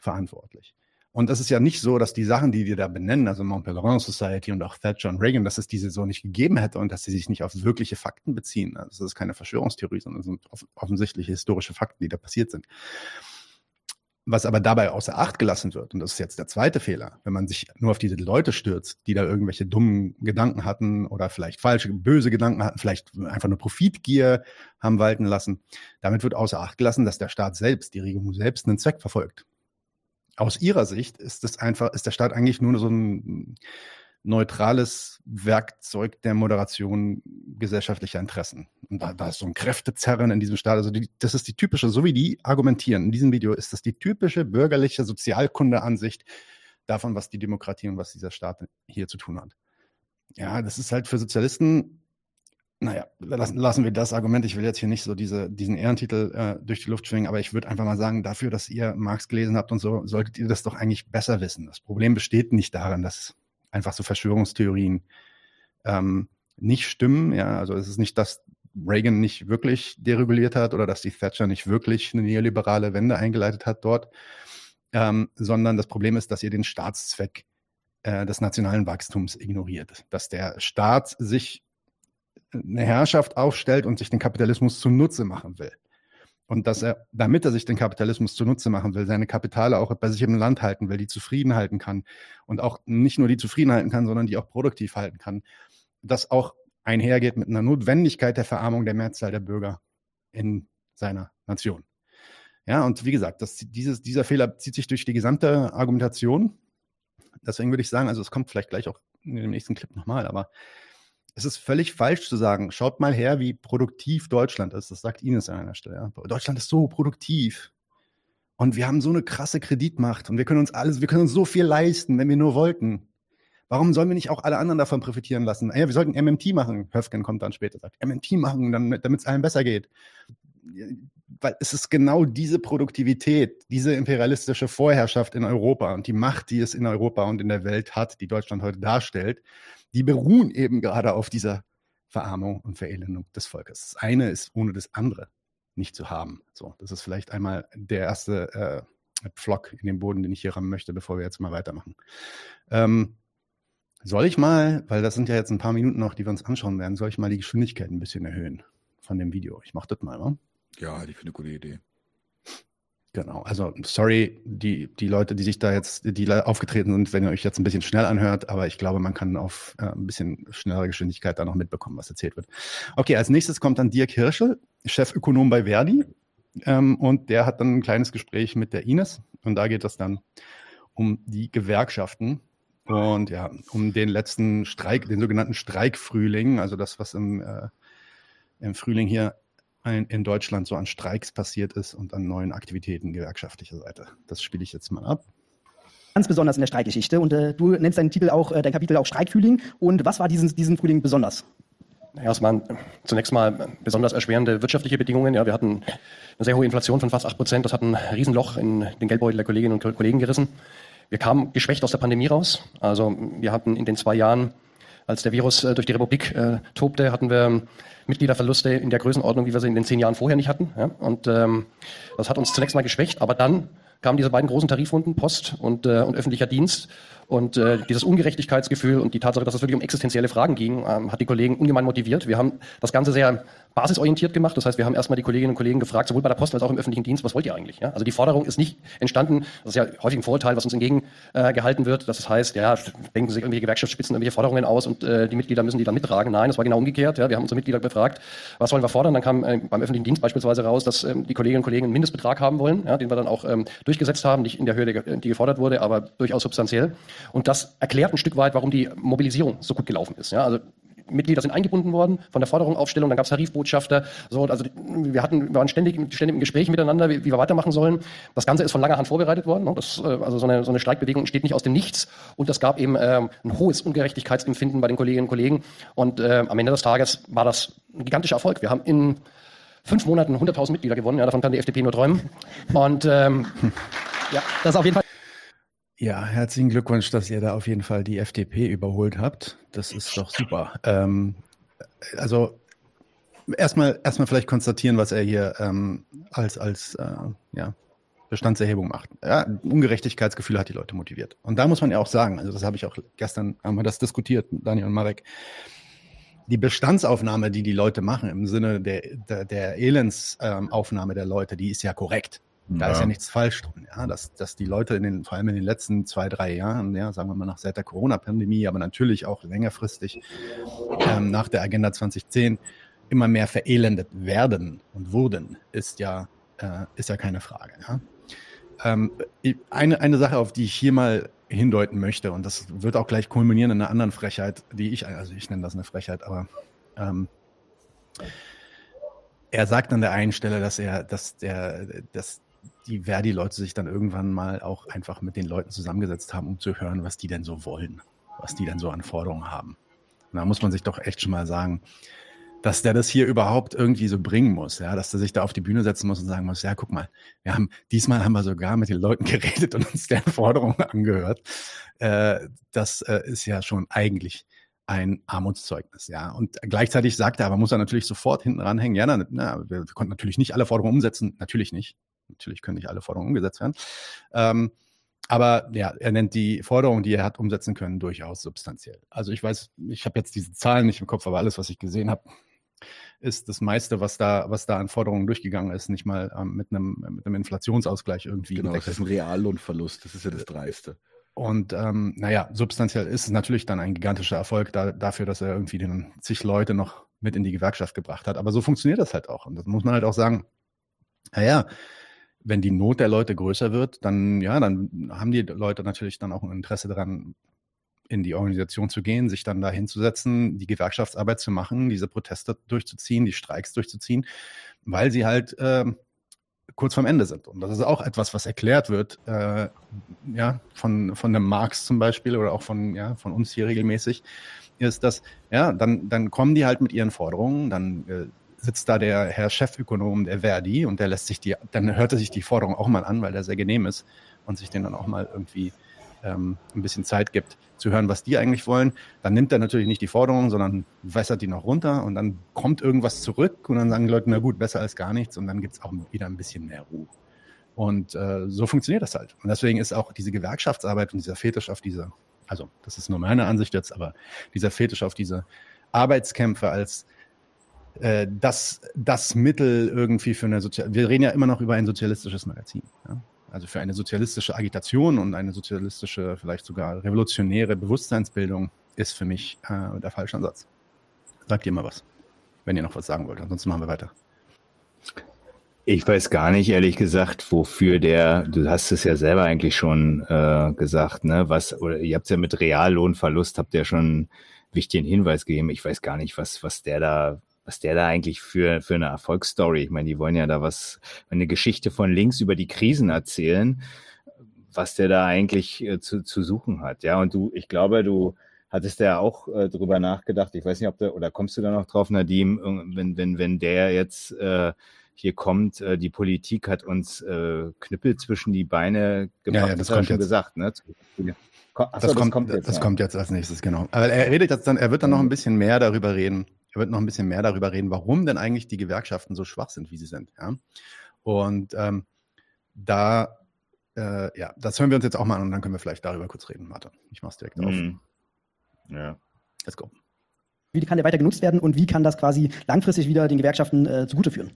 verantwortlich. Und das ist ja nicht so, dass die Sachen, die wir da benennen, also Mont Pelerin Society und auch Thatcher und Reagan, dass es diese so nicht gegeben hätte und dass sie sich nicht auf wirkliche Fakten beziehen. Also das ist keine Verschwörungstheorie, sondern es sind offensichtliche historische Fakten, die da passiert sind. Was aber dabei außer Acht gelassen wird, und das ist jetzt der zweite Fehler, wenn man sich nur auf diese Leute stürzt, die da irgendwelche dummen Gedanken hatten oder vielleicht falsche, böse Gedanken hatten, vielleicht einfach nur Profitgier haben walten lassen, damit wird außer Acht gelassen, dass der Staat selbst, die Regierung selbst einen Zweck verfolgt. Aus Ihrer Sicht ist es einfach, ist der Staat eigentlich nur so ein neutrales Werkzeug der Moderation gesellschaftlicher Interessen. Und da, da ist so ein Kräftezerren in diesem Staat. Also die, das ist die typische, so wie die argumentieren in diesem Video, ist das die typische bürgerliche Sozialkunde-Ansicht davon, was die Demokratie und was dieser Staat hier zu tun hat. Ja, das ist halt für Sozialisten naja, lassen, lassen wir das Argument. Ich will jetzt hier nicht so diese, diesen Ehrentitel äh, durch die Luft schwingen, aber ich würde einfach mal sagen, dafür, dass ihr Marx gelesen habt und so, solltet ihr das doch eigentlich besser wissen. Das Problem besteht nicht darin, dass einfach so Verschwörungstheorien ähm, nicht stimmen. Ja, also es ist nicht, dass Reagan nicht wirklich dereguliert hat oder dass die Thatcher nicht wirklich eine neoliberale Wende eingeleitet hat dort, ähm, sondern das Problem ist, dass ihr den Staatszweck äh, des nationalen Wachstums ignoriert, dass der Staat sich eine Herrschaft aufstellt und sich den Kapitalismus zunutze machen will. Und dass er, damit er sich den Kapitalismus zunutze machen will, seine Kapitale auch bei sich im Land halten will, die zufrieden halten kann und auch nicht nur die zufrieden halten kann, sondern die auch produktiv halten kann, das auch einhergeht mit einer Notwendigkeit der Verarmung der Mehrzahl der Bürger in seiner Nation. Ja, und wie gesagt, das, dieses, dieser Fehler zieht sich durch die gesamte Argumentation. Deswegen würde ich sagen, also es kommt vielleicht gleich auch in dem nächsten Clip nochmal, aber es ist völlig falsch zu sagen, schaut mal her, wie produktiv Deutschland ist. Das sagt Ines an einer Stelle. Ja. Deutschland ist so produktiv. Und wir haben so eine krasse Kreditmacht und wir können uns alles, wir können uns so viel leisten, wenn wir nur wollten. Warum sollen wir nicht auch alle anderen davon profitieren lassen? Ja, wir sollten MMT machen. Höfgen kommt dann später, sagt MMT machen, damit es allen besser geht. Weil es ist genau diese Produktivität, diese imperialistische Vorherrschaft in Europa und die Macht, die es in Europa und in der Welt hat, die Deutschland heute darstellt, die beruhen eben gerade auf dieser Verarmung und Verelendung des Volkes. Das eine ist ohne das andere nicht zu haben. So, das ist vielleicht einmal der erste äh, Pflock in den Boden, den ich hier rammen möchte, bevor wir jetzt mal weitermachen. Ähm, soll ich mal, weil das sind ja jetzt ein paar Minuten noch, die wir uns anschauen werden, soll ich mal die Geschwindigkeit ein bisschen erhöhen von dem Video? Ich mache das mal, wa? Ja, ich finde eine gute Idee. Genau, also sorry, die, die Leute, die sich da jetzt, die aufgetreten sind, wenn ihr euch jetzt ein bisschen schnell anhört, aber ich glaube, man kann auf äh, ein bisschen schnellere Geschwindigkeit da noch mitbekommen, was erzählt wird. Okay, als nächstes kommt dann Dirk Hirschel, Chefökonom bei Verdi. Ähm, und der hat dann ein kleines Gespräch mit der Ines. Und da geht es dann um die Gewerkschaften und ja, um den letzten Streik, den sogenannten Streikfrühling, also das, was im, äh, im Frühling hier in Deutschland so an Streiks passiert ist und an neuen Aktivitäten gewerkschaftlicher Seite. Das spiele ich jetzt mal ab. Ganz besonders in der Streikgeschichte. Und äh, du nennst deinen Titel auch, äh, dein Kapitel auch Streikfrühling. Und was war diesen, diesen Frühling besonders? Ja, es waren zunächst mal besonders erschwerende wirtschaftliche Bedingungen. Ja, wir hatten eine sehr hohe Inflation von fast 8 Prozent. Das hat ein Riesenloch in den Geldbeutel der Kolleginnen und Kollegen gerissen. Wir kamen geschwächt aus der Pandemie raus. Also wir hatten in den zwei Jahren, als der Virus äh, durch die Republik äh, tobte, hatten wir Mitgliederverluste in der Größenordnung, wie wir sie in den zehn Jahren vorher nicht hatten. Ja? Und ähm, das hat uns zunächst mal geschwächt, aber dann kamen diese beiden großen Tarifrunden, Post und, äh, und öffentlicher Dienst. Und äh, dieses Ungerechtigkeitsgefühl und die Tatsache, dass es wirklich um existenzielle Fragen ging, ähm, hat die Kollegen ungemein motiviert. Wir haben das Ganze sehr basisorientiert gemacht. Das heißt, wir haben erstmal die Kolleginnen und Kollegen gefragt, sowohl bei der Post als auch im öffentlichen Dienst, was wollt ihr eigentlich? Ja? Also die Forderung ist nicht entstanden, das ist ja häufig ein Vorurteil, was uns entgegengehalten äh, wird, dass es heißt, ja, denken sich irgendwelche Gewerkschaftsspitzen irgendwelche Forderungen aus und äh, die Mitglieder müssen die dann mittragen. Nein, das war genau umgekehrt. Ja? Wir haben unsere Mitglieder befragt, was wollen wir fordern? Dann kam äh, beim öffentlichen Dienst beispielsweise raus, dass ähm, die Kolleginnen und Kollegen einen Mindestbetrag haben wollen, ja, den wir dann auch ähm, durchgesetzt haben, nicht in der Höhe, die gefordert wurde, aber durchaus substanziell. Und das erklärt ein Stück weit, warum die Mobilisierung so gut gelaufen ist. Ja, also Mitglieder sind eingebunden worden von der Forderungaufstellung, dann gab es Tarifbotschafter. So, also wir hatten, wir waren ständig, ständig im Gespräch miteinander, wie, wie, wir weitermachen sollen. Das Ganze ist von langer Hand vorbereitet worden. Ne? Das, äh, also so eine, so eine Streikbewegung entsteht nicht aus dem Nichts. Und das gab eben ähm, ein hohes Ungerechtigkeitsempfinden bei den Kolleginnen und Kollegen. Und äh, am Ende des Tages war das ein gigantischer Erfolg. Wir haben in fünf Monaten 100.000 Mitglieder gewonnen. Ja, davon kann die FDP nur träumen. Und ähm, ja, das ist auf jeden Fall. Ja, herzlichen Glückwunsch, dass ihr da auf jeden Fall die FDP überholt habt. Das ist doch super. Ähm, also erstmal erstmal vielleicht konstatieren, was er hier ähm, als als äh, ja, Bestandserhebung macht. Ja, Ungerechtigkeitsgefühl hat die Leute motiviert. Und da muss man ja auch sagen, also das habe ich auch gestern haben wir das diskutiert, Daniel und Marek. Die Bestandsaufnahme, die die Leute machen im Sinne der, der, der Elendsaufnahme ähm, der Leute, die ist ja korrekt. Da ja. ist ja nichts falsch drin, ja, dass, dass die Leute in den, vor allem in den letzten zwei, drei Jahren, ja, sagen wir mal nach seit der Corona-Pandemie, aber natürlich auch längerfristig ähm, nach der Agenda 2010 immer mehr verelendet werden und wurden, ist ja, äh, ist ja keine Frage. Ja. Ähm, eine, eine Sache, auf die ich hier mal hindeuten möchte, und das wird auch gleich kulminieren in einer anderen Frechheit, die ich, also ich nenne das eine Frechheit, aber ähm, er sagt an der einen Stelle, dass er, dass der, dass die Verdi-Leute sich dann irgendwann mal auch einfach mit den Leuten zusammengesetzt haben, um zu hören, was die denn so wollen, was die denn so an Forderungen haben. Und da muss man sich doch echt schon mal sagen, dass der das hier überhaupt irgendwie so bringen muss, ja, dass der sich da auf die Bühne setzen muss und sagen muss, ja, guck mal, wir haben, diesmal haben wir sogar mit den Leuten geredet und uns deren Forderungen angehört. Äh, das äh, ist ja schon eigentlich ein Armutszeugnis, ja. Und gleichzeitig sagt er, aber muss er natürlich sofort hinten ranhängen, ja, na, na, wir konnten natürlich nicht alle Forderungen umsetzen, natürlich nicht. Natürlich können nicht alle Forderungen umgesetzt werden. Ähm, aber ja, er nennt die Forderungen, die er hat umsetzen können, durchaus substanziell. Also ich weiß, ich habe jetzt diese Zahlen nicht im Kopf, aber alles, was ich gesehen habe, ist das meiste, was da, was da an Forderungen durchgegangen ist, nicht mal ähm, mit, einem, mit einem Inflationsausgleich irgendwie. Genau, das ist ein Reallohnverlust, das ist ja das Dreiste. Und ähm, naja, substanziell ist es natürlich dann ein gigantischer Erfolg da, dafür, dass er irgendwie den zig Leute noch mit in die Gewerkschaft gebracht hat. Aber so funktioniert das halt auch. Und das muss man halt auch sagen. Naja, wenn die Not der Leute größer wird, dann ja, dann haben die Leute natürlich dann auch ein Interesse daran, in die Organisation zu gehen, sich dann da hinzusetzen, die Gewerkschaftsarbeit zu machen, diese Proteste durchzuziehen, die Streiks durchzuziehen, weil sie halt äh, kurz vorm Ende sind. Und das ist auch etwas, was erklärt wird, äh, ja, von, von dem Marx zum Beispiel oder auch von, ja, von uns hier regelmäßig, ist, dass, ja, dann, dann kommen die halt mit ihren Forderungen, dann äh, sitzt da der Herr Chefökonom der Verdi und der lässt sich die, dann hört er sich die Forderung auch mal an, weil der sehr genehm ist und sich den dann auch mal irgendwie ähm, ein bisschen Zeit gibt, zu hören, was die eigentlich wollen. Dann nimmt er natürlich nicht die Forderung, sondern wässert die noch runter und dann kommt irgendwas zurück und dann sagen die Leute, na gut, besser als gar nichts und dann gibt es auch wieder ein bisschen mehr Ruhe. Und äh, so funktioniert das halt. Und deswegen ist auch diese Gewerkschaftsarbeit und dieser Fetisch auf diese, also das ist nur meine Ansicht jetzt, aber dieser Fetisch auf diese Arbeitskämpfe als äh, das, das Mittel irgendwie für eine Sozial... Wir reden ja immer noch über ein sozialistisches Magazin. Ja? also für eine sozialistische Agitation und eine sozialistische, vielleicht sogar revolutionäre Bewusstseinsbildung ist für mich äh, der falsche Ansatz. Sagt ihr mal was, wenn ihr noch was sagen wollt. Ansonsten machen wir weiter. Ich weiß gar nicht, ehrlich gesagt, wofür der, du hast es ja selber eigentlich schon äh, gesagt, ne, was, oder ihr habt es ja mit Reallohnverlust, habt ihr schon einen wichtigen Hinweis gegeben. Ich weiß gar nicht, was, was der da was der da eigentlich für, für eine Erfolgsstory, ich meine, die wollen ja da was, eine Geschichte von links über die Krisen erzählen, was der da eigentlich äh, zu, zu suchen hat. Ja, und du, ich glaube, du hattest ja auch äh, drüber nachgedacht, ich weiß nicht, ob der, oder kommst du da noch drauf, Nadim, wenn, wenn, wenn der jetzt äh, hier kommt, äh, die Politik hat uns äh, Knüppel zwischen die Beine gebracht, ja, ja, das, das kommt jetzt. gesagt, ne? Achso, das, kommt, das, kommt, jetzt, das ja. kommt jetzt als nächstes, genau. Aber er redet jetzt dann, er wird dann noch ein bisschen mehr darüber reden, er wird noch ein bisschen mehr darüber reden, warum denn eigentlich die Gewerkschaften so schwach sind, wie sie sind. Ja? Und ähm, da, äh, ja, das hören wir uns jetzt auch mal an und dann können wir vielleicht darüber kurz reden, Martin. Ich mache es direkt auf. Mhm. Ja. Let's go. Wie kann der weiter genutzt werden und wie kann das quasi langfristig wieder den Gewerkschaften äh, zugute führen?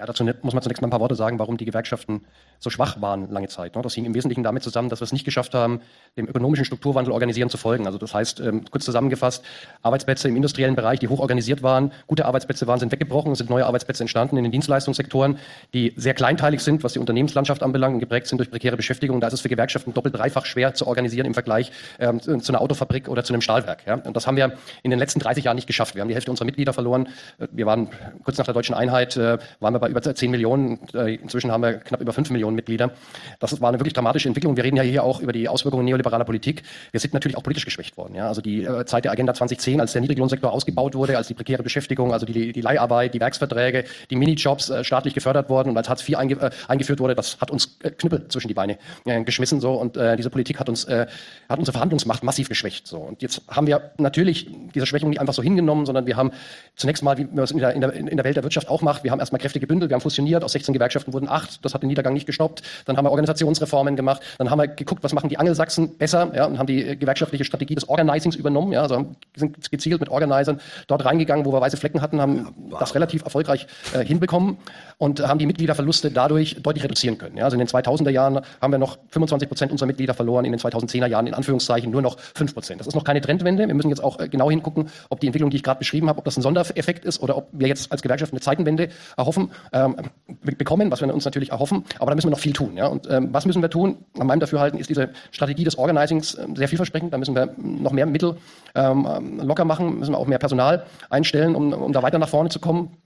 Ja, dazu muss man zunächst mal ein paar Worte sagen, warum die Gewerkschaften so schwach waren lange Zeit. Ne? Das hing im Wesentlichen damit zusammen, dass wir es nicht geschafft haben, dem ökonomischen Strukturwandel organisieren zu folgen. Also das heißt, ähm, kurz zusammengefasst, Arbeitsplätze im industriellen Bereich, die hoch organisiert waren, gute Arbeitsplätze waren, sind weggebrochen, es sind neue Arbeitsplätze entstanden in den Dienstleistungssektoren, die sehr kleinteilig sind, was die Unternehmenslandschaft anbelangt und geprägt sind durch prekäre Beschäftigung. Da ist es für Gewerkschaften doppelt, dreifach schwer zu organisieren im Vergleich ähm, zu einer Autofabrik oder zu einem Stahlwerk. Und das haben wir in den letzten 30 Jahren nicht geschafft. Wir haben die Hälfte unserer Mitglieder verloren. Wir waren kurz nach der deutschen Einheit, äh, waren wir bei über 10 Millionen äh, inzwischen haben wir knapp über fünf Millionen Mitglieder. Das war eine wirklich dramatische Entwicklung. Wir reden ja hier auch über die Auswirkungen neoliberaler Politik. Wir sind natürlich auch politisch geschwächt worden. Ja? Also die äh, Zeit der Agenda 2010, als der Niedriglohnsektor ausgebaut wurde, als die prekäre Beschäftigung, also die, die Leiharbeit, die Werksverträge, die Minijobs äh, staatlich gefördert wurden und als Hartz IV einge eingeführt wurde, das hat uns Knüppel zwischen die Beine geschmissen so und diese Politik hat uns hat unsere Verhandlungsmacht massiv geschwächt so und jetzt haben wir natürlich diese Schwächung nicht einfach so hingenommen, sondern wir haben zunächst mal, wie man es in der, in der, Welt der Wirtschaft auch macht, wir haben erstmal Kräfte gebündelt, wir haben fusioniert, aus 16 Gewerkschaften wurden acht, das hat den Niedergang nicht gestoppt. Dann haben wir Organisationsreformen gemacht, dann haben wir geguckt, was machen die Angelsachsen besser, ja, und haben die gewerkschaftliche Strategie des Organizings übernommen, ja, also sind gezielt mit Organisern dort reingegangen, wo wir weiße Flecken hatten, haben wow. das relativ erfolgreich äh, hinbekommen und haben die Mitgliederverluste dadurch deutlich reduzieren können. Ja, also in den 2000er Jahren haben wir noch 25 Prozent unserer Mitglieder verloren, in den 2010er Jahren in Anführungszeichen nur noch 5 Prozent. Das ist noch keine Trendwende. Wir müssen jetzt auch äh, genau hingucken, ob die Entwicklung, die ich gerade beschrieben habe, ob das ein Sondereffekt ist oder ob wir jetzt als Gewerkschaft eine Zeitenwende erhoffen, ähm, bekommen, was wir uns natürlich erhoffen. Aber da müssen wir noch viel tun. Ja? Und ähm, was müssen wir tun? Nach meinem Dafürhalten ist diese Strategie des Organizings äh, sehr vielversprechend. Da müssen wir noch mehr Mittel ähm, locker machen, müssen wir auch mehr Personal einstellen, um, um da weiter nach vorne zu kommen.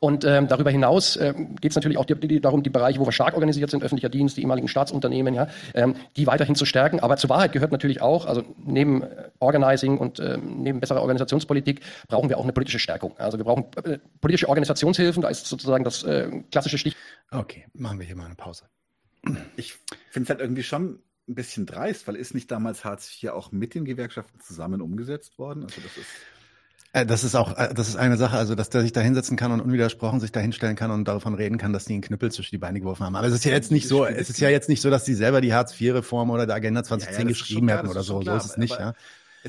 Und ähm, darüber hinaus äh, geht es natürlich auch die, die, darum, die Bereiche, wo wir stark organisiert sind, öffentlicher Dienst, die ehemaligen Staatsunternehmen, ja, ähm, die weiterhin zu stärken. Aber zur Wahrheit gehört natürlich auch, also neben äh, Organizing und äh, neben besserer Organisationspolitik brauchen wir auch eine politische Stärkung. Also wir brauchen äh, politische Organisationshilfen, da ist sozusagen das äh, klassische Stich. Okay, machen wir hier mal eine Pause. Ich finde es halt irgendwie schon ein bisschen dreist, weil ist nicht damals Hartz IV auch mit den Gewerkschaften zusammen umgesetzt worden? Also das ist das ist auch, äh, das ist eine Sache, also dass der sich da hinsetzen kann und unwidersprochen sich da hinstellen kann und davon reden kann, dass die einen Knüppel zwischen die Beine geworfen haben. Aber es ist ja jetzt nicht so, es ist ja jetzt nicht so, dass die selber die Hartz-IV-Reform oder der Agenda 2010 ja, ja, geschrieben hätten oder so. Klar, so ist es nicht, ja.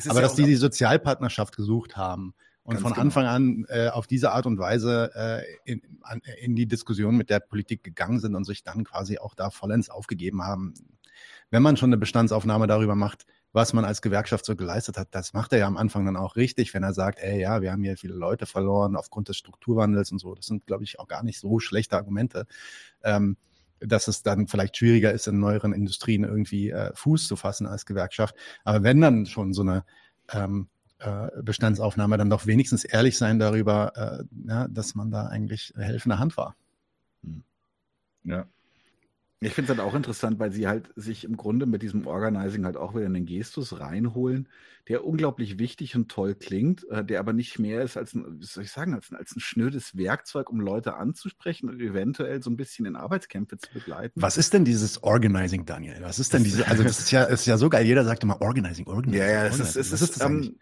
Aber dass die die Sozialpartnerschaft gesucht haben und von genau. Anfang an äh, auf diese Art und Weise äh, in, an, in die Diskussion mit der Politik gegangen sind und sich dann quasi auch da vollends aufgegeben haben. Wenn man schon eine Bestandsaufnahme darüber macht, was man als Gewerkschaft so geleistet hat, das macht er ja am Anfang dann auch richtig, wenn er sagt, ey, ja, wir haben hier viele Leute verloren aufgrund des Strukturwandels und so. Das sind, glaube ich, auch gar nicht so schlechte Argumente. Ähm, dass es dann vielleicht schwieriger ist, in neueren Industrien irgendwie äh, Fuß zu fassen als Gewerkschaft. Aber wenn dann schon so eine ähm, äh, Bestandsaufnahme dann doch wenigstens ehrlich sein darüber, äh, ja, dass man da eigentlich helfende Hand war. Hm. Ja. Ich finde es halt auch interessant, weil sie halt sich im Grunde mit diesem Organizing halt auch wieder einen Gestus reinholen, der unglaublich wichtig und toll klingt, äh, der aber nicht mehr ist als ein, wie soll ich sagen, als ein, als ein schnödes Werkzeug, um Leute anzusprechen und eventuell so ein bisschen in Arbeitskämpfe zu begleiten. Was ist denn dieses Organizing, Daniel? Was ist denn diese, also das ist ja, ist ja so geil, jeder sagt immer Organizing, Organizing. Ja, ja, es ist, es ist, ist ähm,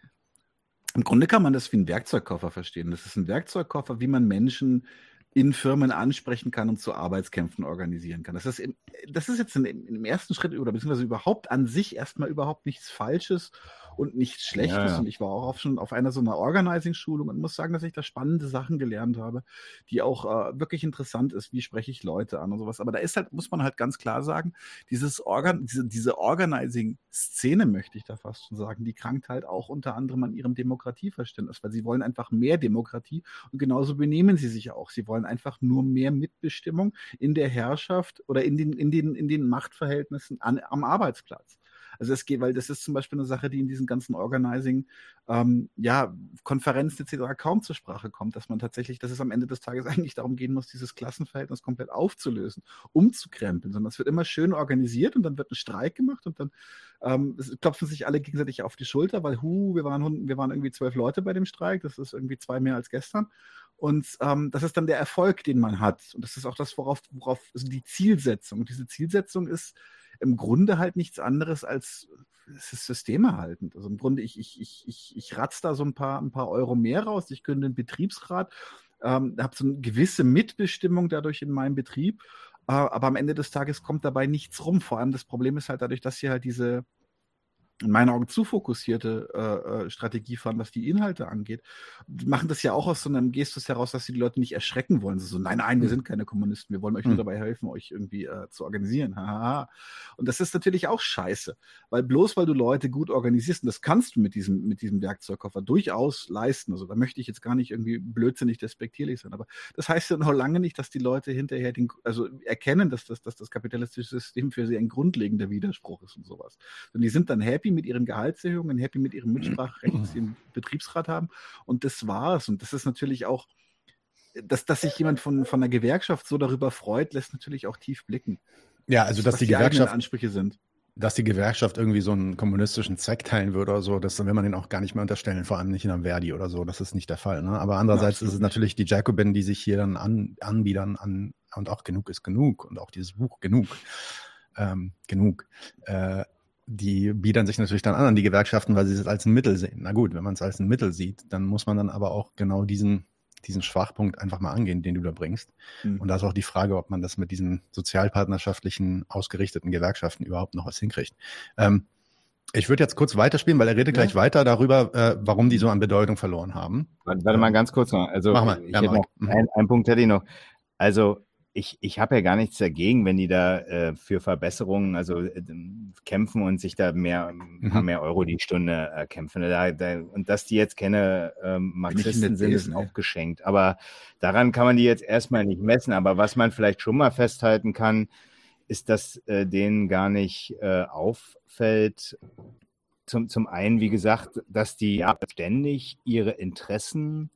im Grunde kann man das wie ein Werkzeugkoffer verstehen. Das ist ein Werkzeugkoffer, wie man Menschen in Firmen ansprechen kann und zu Arbeitskämpfen organisieren kann. Das ist, im, das ist jetzt in, im ersten Schritt oder beziehungsweise überhaupt an sich erstmal überhaupt nichts Falsches und nichts Schlechtes. Ja, ja. Und ich war auch schon auf einer so einer Organizing-Schulung und muss sagen, dass ich da spannende Sachen gelernt habe, die auch äh, wirklich interessant ist. Wie spreche ich Leute an und sowas. Aber da ist halt, muss man halt ganz klar sagen, dieses Organ, diese, diese Organizing-Szene, möchte ich da fast schon sagen, die krankt halt auch unter anderem an ihrem Demokratieverständnis, weil sie wollen einfach mehr Demokratie und genauso benehmen sie sich auch. Sie wollen einfach nur mehr Mitbestimmung in der Herrschaft oder in den, in den, in den Machtverhältnissen an, am Arbeitsplatz. Also es geht, weil das ist zum Beispiel eine Sache, die in diesen ganzen Organizing, ähm, ja, Konferenzen etc. kaum zur Sprache kommt, dass man tatsächlich, dass es am Ende des Tages eigentlich darum gehen muss, dieses Klassenverhältnis komplett aufzulösen, umzukrempeln, sondern es wird immer schön organisiert und dann wird ein Streik gemacht und dann ähm, klopfen sich alle gegenseitig auf die Schulter, weil hu, wir waren, wir waren irgendwie zwölf Leute bei dem Streik, das ist irgendwie zwei mehr als gestern. Und ähm, das ist dann der Erfolg, den man hat. Und das ist auch das, worauf, worauf also die Zielsetzung. Und diese Zielsetzung ist, im Grunde halt nichts anderes als es ist systemerhaltend. Also im Grunde, ich, ich, ich, ich, ich ratz da so ein paar, ein paar Euro mehr raus. Ich gründe einen Betriebsrat, ähm, habe so eine gewisse Mitbestimmung dadurch in meinem Betrieb. Äh, aber am Ende des Tages kommt dabei nichts rum. Vor allem das Problem ist halt dadurch, dass hier halt diese, in meinen Augen zu fokussierte äh, äh, Strategie fahren, was die Inhalte angeht. Die machen das ja auch aus so einem Gestus heraus, dass sie die Leute nicht erschrecken wollen. So, nein, nein, wir hm. sind keine Kommunisten, wir wollen euch nur hm. dabei helfen, euch irgendwie äh, zu organisieren. und das ist natürlich auch scheiße, weil bloß weil du Leute gut organisierst, und das kannst du mit diesem, mit diesem Werkzeugkoffer durchaus leisten. Also da möchte ich jetzt gar nicht irgendwie blödsinnig despektierlich sein, aber das heißt ja noch lange nicht, dass die Leute hinterher den, also erkennen, dass das, dass das kapitalistische System für sie ein grundlegender Widerspruch ist und sowas. Und die sind dann happy mit ihren Gehaltserhöhungen, happy mit ihrem Mitspracherecht, das sie im Betriebsrat haben. Und das war's. Und das ist natürlich auch, dass, dass sich jemand von, von einer Gewerkschaft so darüber freut, lässt natürlich auch tief blicken. Ja, also dass die, die Gewerkschaft Ansprüche sind dass die Gewerkschaft irgendwie so einen kommunistischen Zweck teilen würde oder so, das will man den auch gar nicht mehr unterstellen, vor allem nicht in einem Verdi oder so. Das ist nicht der Fall. Ne? Aber andererseits ja, ist es natürlich die Jacobin, die sich hier dann an, anbiedern an, und auch genug ist genug und auch dieses Buch genug. Ähm, genug. Äh, die biedern sich natürlich dann an an die Gewerkschaften, weil sie es als ein Mittel sehen. Na gut, wenn man es als ein Mittel sieht, dann muss man dann aber auch genau diesen, diesen Schwachpunkt einfach mal angehen, den du da bringst. Mhm. Und da ist auch die Frage, ob man das mit diesen sozialpartnerschaftlichen, ausgerichteten Gewerkschaften überhaupt noch was hinkriegt. Ähm, ich würde jetzt kurz weiterspielen, weil er redet ja. gleich weiter darüber, äh, warum die so an Bedeutung verloren haben. Warte, warte mal ganz kurz noch. Also, Mach mal. Ja, noch, mhm. ein, ein Punkt hätte ich noch. Also ich, ich habe ja gar nichts dagegen, wenn die da äh, für Verbesserungen also äh, kämpfen und sich da mehr, mhm. mehr Euro die Stunde äh, kämpfen. Da, da, und dass die jetzt keine ähm, Marxisten sind, ist auch geschenkt. Aber daran kann man die jetzt erstmal nicht messen. Aber was man vielleicht schon mal festhalten kann, ist, dass äh, denen gar nicht äh, auffällt, zum, zum einen, wie gesagt, dass die ja ständig ihre Interessen,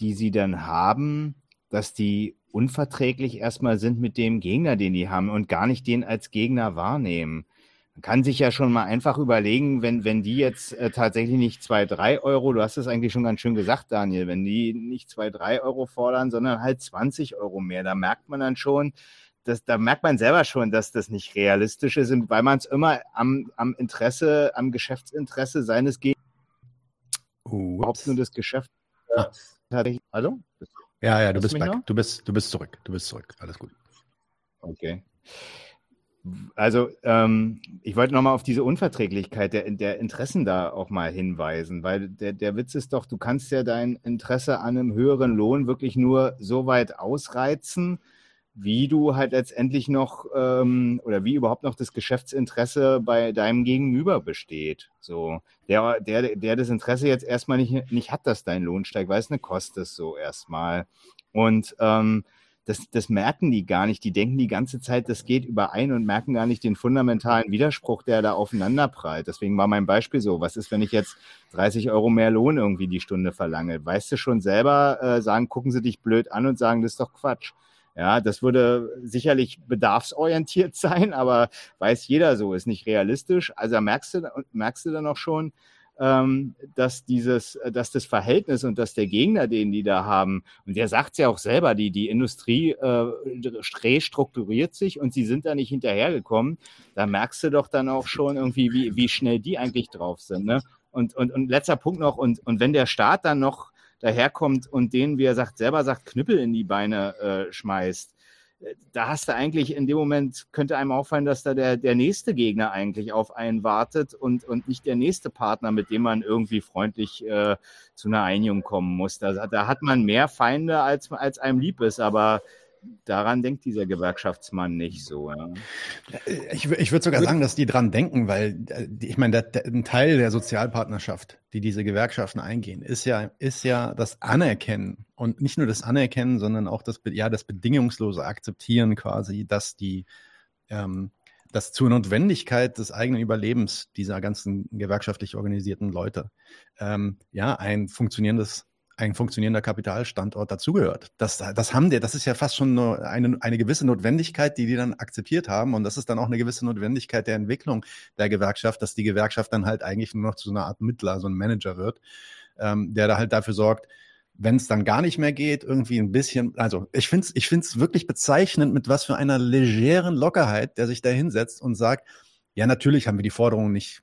die sie dann haben, dass die unverträglich erstmal sind mit dem Gegner, den die haben und gar nicht den als Gegner wahrnehmen. Man kann sich ja schon mal einfach überlegen, wenn, wenn die jetzt äh, tatsächlich nicht zwei, drei Euro, du hast es eigentlich schon ganz schön gesagt, Daniel, wenn die nicht zwei, drei Euro fordern, sondern halt 20 Euro mehr, da merkt man dann schon, dass, da merkt man selber schon, dass das nicht realistisch ist, weil man es immer am, am Interesse, am Geschäftsinteresse seines Gegners, überhaupt nur das Geschäft Ah. Hallo? Ja, ja, du Hörst bist back. noch? Du bist, du bist zurück. Du bist zurück. Alles gut. Okay. Also, ähm, ich wollte nochmal auf diese Unverträglichkeit der, der Interessen da auch mal hinweisen, weil der, der Witz ist doch, du kannst ja dein Interesse an einem höheren Lohn wirklich nur so weit ausreizen, wie du halt letztendlich noch ähm, oder wie überhaupt noch das Geschäftsinteresse bei deinem Gegenüber besteht. So, der, der, der das Interesse jetzt erstmal nicht, nicht hat, dass dein Lohn steigt, weil es eine Kost ist so erstmal. Und ähm, das, das merken die gar nicht. Die denken die ganze Zeit, das geht überein und merken gar nicht den fundamentalen Widerspruch, der da aufeinanderprallt. Deswegen war mein Beispiel so, was ist, wenn ich jetzt 30 Euro mehr Lohn irgendwie die Stunde verlange? Weißt du schon selber, äh, sagen, gucken sie dich blöd an und sagen, das ist doch Quatsch. Ja, das würde sicherlich bedarfsorientiert sein, aber weiß jeder so, ist nicht realistisch. Also merkst du, merkst du dann auch schon, ähm, dass dieses, dass das Verhältnis und dass der Gegner, den die da haben, und der sagt es ja auch selber, die, die Industrie äh, restrukturiert sich und sie sind da nicht hinterhergekommen, da merkst du doch dann auch schon irgendwie, wie, wie schnell die eigentlich drauf sind. Ne? Und, und, und letzter Punkt noch, und, und wenn der Staat dann noch daherkommt und denen, wie er sagt, selber sagt, Knüppel in die Beine äh, schmeißt, da hast du eigentlich in dem Moment, könnte einem auffallen, dass da der, der nächste Gegner eigentlich auf einen wartet und, und nicht der nächste Partner, mit dem man irgendwie freundlich äh, zu einer Einigung kommen muss. Da, da hat man mehr Feinde, als, als einem lieb ist, aber daran denkt dieser Gewerkschaftsmann nicht so. Ja. Ich, ich würde sogar sagen, dass die dran denken, weil äh, ich meine, der, der, ein Teil der Sozialpartnerschaft, die diese Gewerkschaften eingehen, ist ja, ist ja das Anerkennen und nicht nur das Anerkennen, sondern auch das, ja, das bedingungslose Akzeptieren quasi, dass die, ähm, dass zur Notwendigkeit des eigenen Überlebens dieser ganzen gewerkschaftlich organisierten Leute ähm, ja ein funktionierendes ein funktionierender Kapitalstandort dazugehört. Das, das haben der, das ist ja fast schon eine, eine, gewisse Notwendigkeit, die die dann akzeptiert haben. Und das ist dann auch eine gewisse Notwendigkeit der Entwicklung der Gewerkschaft, dass die Gewerkschaft dann halt eigentlich nur noch zu einer Art Mittler, so ein Manager wird, ähm, der da halt dafür sorgt, wenn es dann gar nicht mehr geht, irgendwie ein bisschen, also ich finde es ich find's wirklich bezeichnend, mit was für einer legeren Lockerheit der sich da hinsetzt und sagt, ja, natürlich haben wir die Forderungen nicht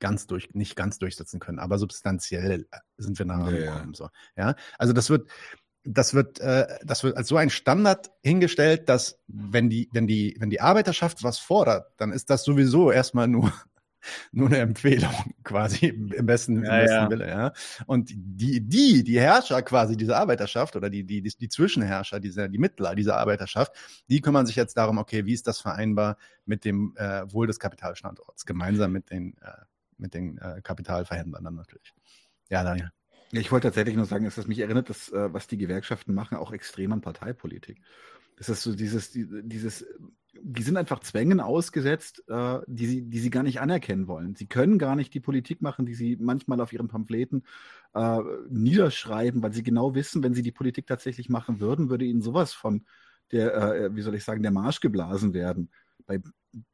ganz durch, nicht ganz durchsetzen können, aber substanziell äh, sind wir nachher Ja, gekommen. So, ja, also das wird, das wird, äh, das wird als so ein Standard hingestellt, dass wenn die, wenn die, wenn die Arbeiterschaft was fordert, dann ist das sowieso erstmal nur nur eine Empfehlung quasi im besten, im Ja, besten ja. Wille, ja. Und die, die, die Herrscher quasi dieser Arbeiterschaft oder die, die, die, die Zwischenherrscher, dieser, die Mittler dieser Arbeiterschaft, die kümmern sich jetzt darum, okay, wie ist das vereinbar mit dem äh, Wohl des Kapitalstandorts, gemeinsam mit den, äh, mit den äh, Kapitalverhändlern dann natürlich. Ja, Daniel. Ich wollte tatsächlich nur sagen, dass das mich erinnert, dass, äh, was die Gewerkschaften machen, auch extrem an Parteipolitik. Das ist so dieses, die- dieses, die sind einfach Zwängen ausgesetzt, äh, die sie, die sie gar nicht anerkennen wollen. Sie können gar nicht die Politik machen, die sie manchmal auf ihren Pamphleten äh, niederschreiben, weil sie genau wissen, wenn sie die Politik tatsächlich machen würden, würde ihnen sowas von der, äh, wie soll ich sagen, der Marsch geblasen werden. Bei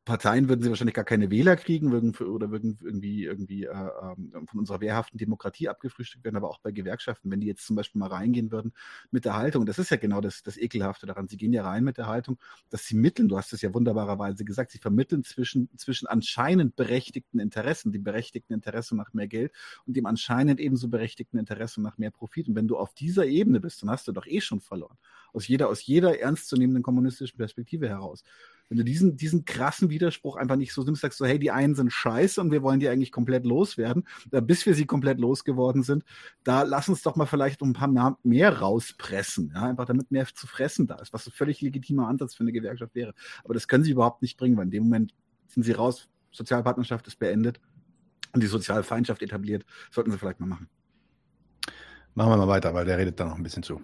Parteien würden sie wahrscheinlich gar keine Wähler kriegen würden für, oder würden irgendwie, irgendwie äh, ähm, von unserer wehrhaften Demokratie abgefrühstückt werden, aber auch bei Gewerkschaften, wenn die jetzt zum Beispiel mal reingehen würden mit der Haltung, das ist ja genau das, das Ekelhafte daran, sie gehen ja rein mit der Haltung, dass sie mitteln, du hast es ja wunderbarerweise gesagt, sie vermitteln zwischen, zwischen anscheinend berechtigten Interessen, dem berechtigten Interesse nach mehr Geld und dem anscheinend ebenso berechtigten Interesse nach mehr Profit. Und wenn du auf dieser Ebene bist, dann hast du doch eh schon verloren. Aus jeder, aus jeder ernstzunehmenden kommunistischen Perspektive heraus. Wenn du diesen, diesen krassen Widerspruch einfach nicht so nimmst, sagst so, hey, die einen sind scheiße und wir wollen die eigentlich komplett loswerden, äh, bis wir sie komplett losgeworden sind, da lass uns doch mal vielleicht um ein paar mehr, rauspressen, ja, einfach damit mehr zu fressen da ist, was ein völlig legitimer Ansatz für eine Gewerkschaft wäre. Aber das können sie überhaupt nicht bringen, weil in dem Moment sind sie raus, Sozialpartnerschaft ist beendet und die Sozialfeindschaft etabliert. Sollten sie vielleicht mal machen. Machen wir mal weiter, weil der redet da noch ein bisschen zu.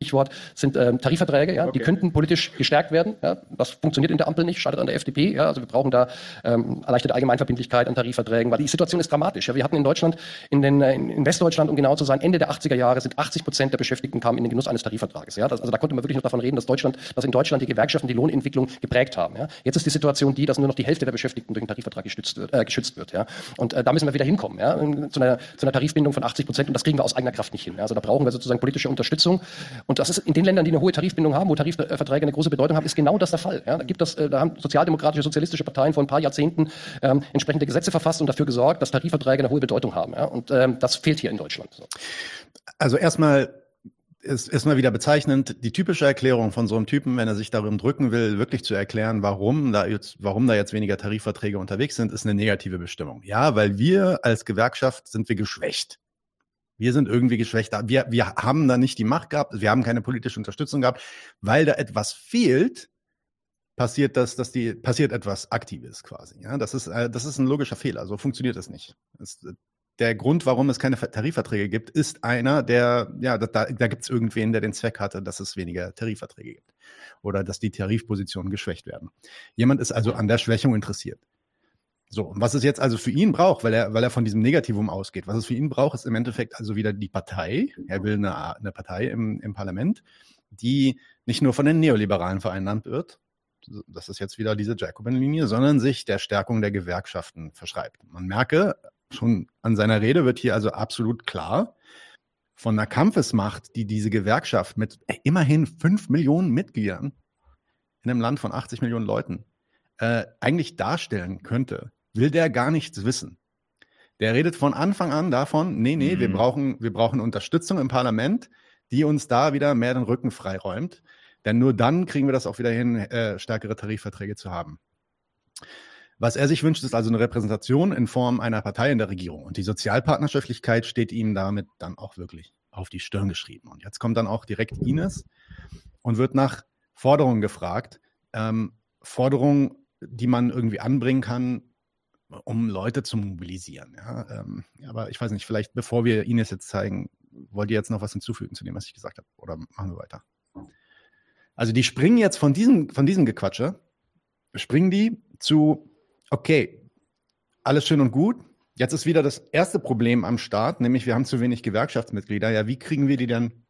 Stichwort sind ähm, Tarifverträge, ja, die Okay. könnten politisch gestärkt werden. Ja. Das funktioniert in der Ampel nicht, schadet an der FDP. Ja. Also wir brauchen da ähm, erleichterte Allgemeinverbindlichkeit an Tarifverträgen, weil die Situation ist dramatisch. Ja. Wir hatten in Deutschland, in, den, äh, in Westdeutschland, um genau zu sein, Ende der 80er Jahre sind 80 Prozent der Beschäftigten kamen in den Genuss eines Tarifvertrages. Ja. Das, also da konnte man wirklich noch davon reden, dass Deutschland, dass in Deutschland die Gewerkschaften die Lohnentwicklung geprägt haben. Ja. Jetzt ist die Situation die, dass nur noch die Hälfte der Beschäftigten durch einen Tarifvertrag gestützt wird, äh, geschützt wird. Ja. Und äh, da müssen wir wieder hinkommen, ja, zu, einer, zu einer Tarifbindung von 80 Prozent. Und das kriegen wir aus eigener Kraft nicht hin. Ja. Also da brauchen wir sozusagen politische Unterstützung. Und das ist in den Ländern, die eine hohe Tarifbindung haben, wo Tarifverträge eine große Bedeutung haben, ist genau das der Fall. Ja, da gibt das, äh, da haben sozialdemokratische, sozialistische Parteien vor ein paar Jahrzehnten ähm, entsprechende Gesetze verfasst und dafür gesorgt, dass Tarifverträge eine hohe Bedeutung haben. Ja? Und ähm, das fehlt hier in Deutschland. So. Also erstmal ist, ist mal wieder bezeichnend, die typische Erklärung von so einem Typen, wenn er sich darum drücken will, wirklich zu erklären, warum da jetzt, warum da jetzt weniger Tarifverträge unterwegs sind, ist eine negative Bestimmung. Ja, weil wir als Gewerkschaft sind wir geschwächt. Wir sind irgendwie geschwächt. Wir, wir haben da nicht die Macht gehabt, wir haben keine politische Unterstützung gehabt, weil da etwas fehlt, passiert das, dass die passiert etwas Aktives quasi. Ja, das ist äh, das ist ein logischer Fehler. So funktioniert es nicht. Das, der Grund, warum es keine Tarifverträge gibt, ist einer, der, ja, da, da gibt es irgendwen, der den Zweck hatte, dass es weniger Tarifverträge gibt oder dass die Tarifpositionen geschwächt werden. Jemand ist also an der Schwächung interessiert. So, und was es jetzt also für ihn braucht, weil er, weil er von diesem Negativum ausgeht, was es für ihn braucht, ist im Endeffekt also wieder die Partei. Er will eine, eine Partei im, im Parlament, die nicht nur von den Neoliberalen vereinnahmt wird, das ist jetzt wieder diese Jacobin-Linie, sondern sich der Stärkung der Gewerkschaften verschreibt. Man merke, schon an seiner Rede wird hier also absolut klar, von einer Kampfesmacht, die diese Gewerkschaft mit immerhin fünf Millionen Mitgliedern in einem Land von 80 Millionen Leuten äh, eigentlich darstellen könnte, will der gar nichts wissen. Der redet von Anfang an davon, nee, nee, mhm. wir, brauchen, wir brauchen Unterstützung im Parlament, die uns da wieder mehr den Rücken freiräumt. Denn nur dann kriegen wir das auch wieder hin, äh, stärkere Tarifverträge zu haben. Was er sich wünscht, ist also eine Repräsentation in Form einer Partei in der Regierung. Und die Sozialpartnerschaftlichkeit steht ihm damit dann auch wirklich auf die Stirn geschrieben. Und jetzt kommt dann auch direkt Ines und wird nach Forderungen gefragt. Ähm, Forderungen, die man irgendwie anbringen kann, um Leute zu mobilisieren. Ja, ähm, aber ich weiß nicht, vielleicht bevor wir Ines jetzt zeigen, wollt ihr jetzt noch was hinzufügen zu dem, was ich gesagt habe? Oder machen wir weiter? Also die springen jetzt von diesem, von diesem Gequatsche, springen die zu okay, alles schön und gut. Jetzt ist wieder das erste Problem am Start, nämlich wir haben zu wenig Gewerkschaftsmitglieder. Ja, wie kriegen wir die denn,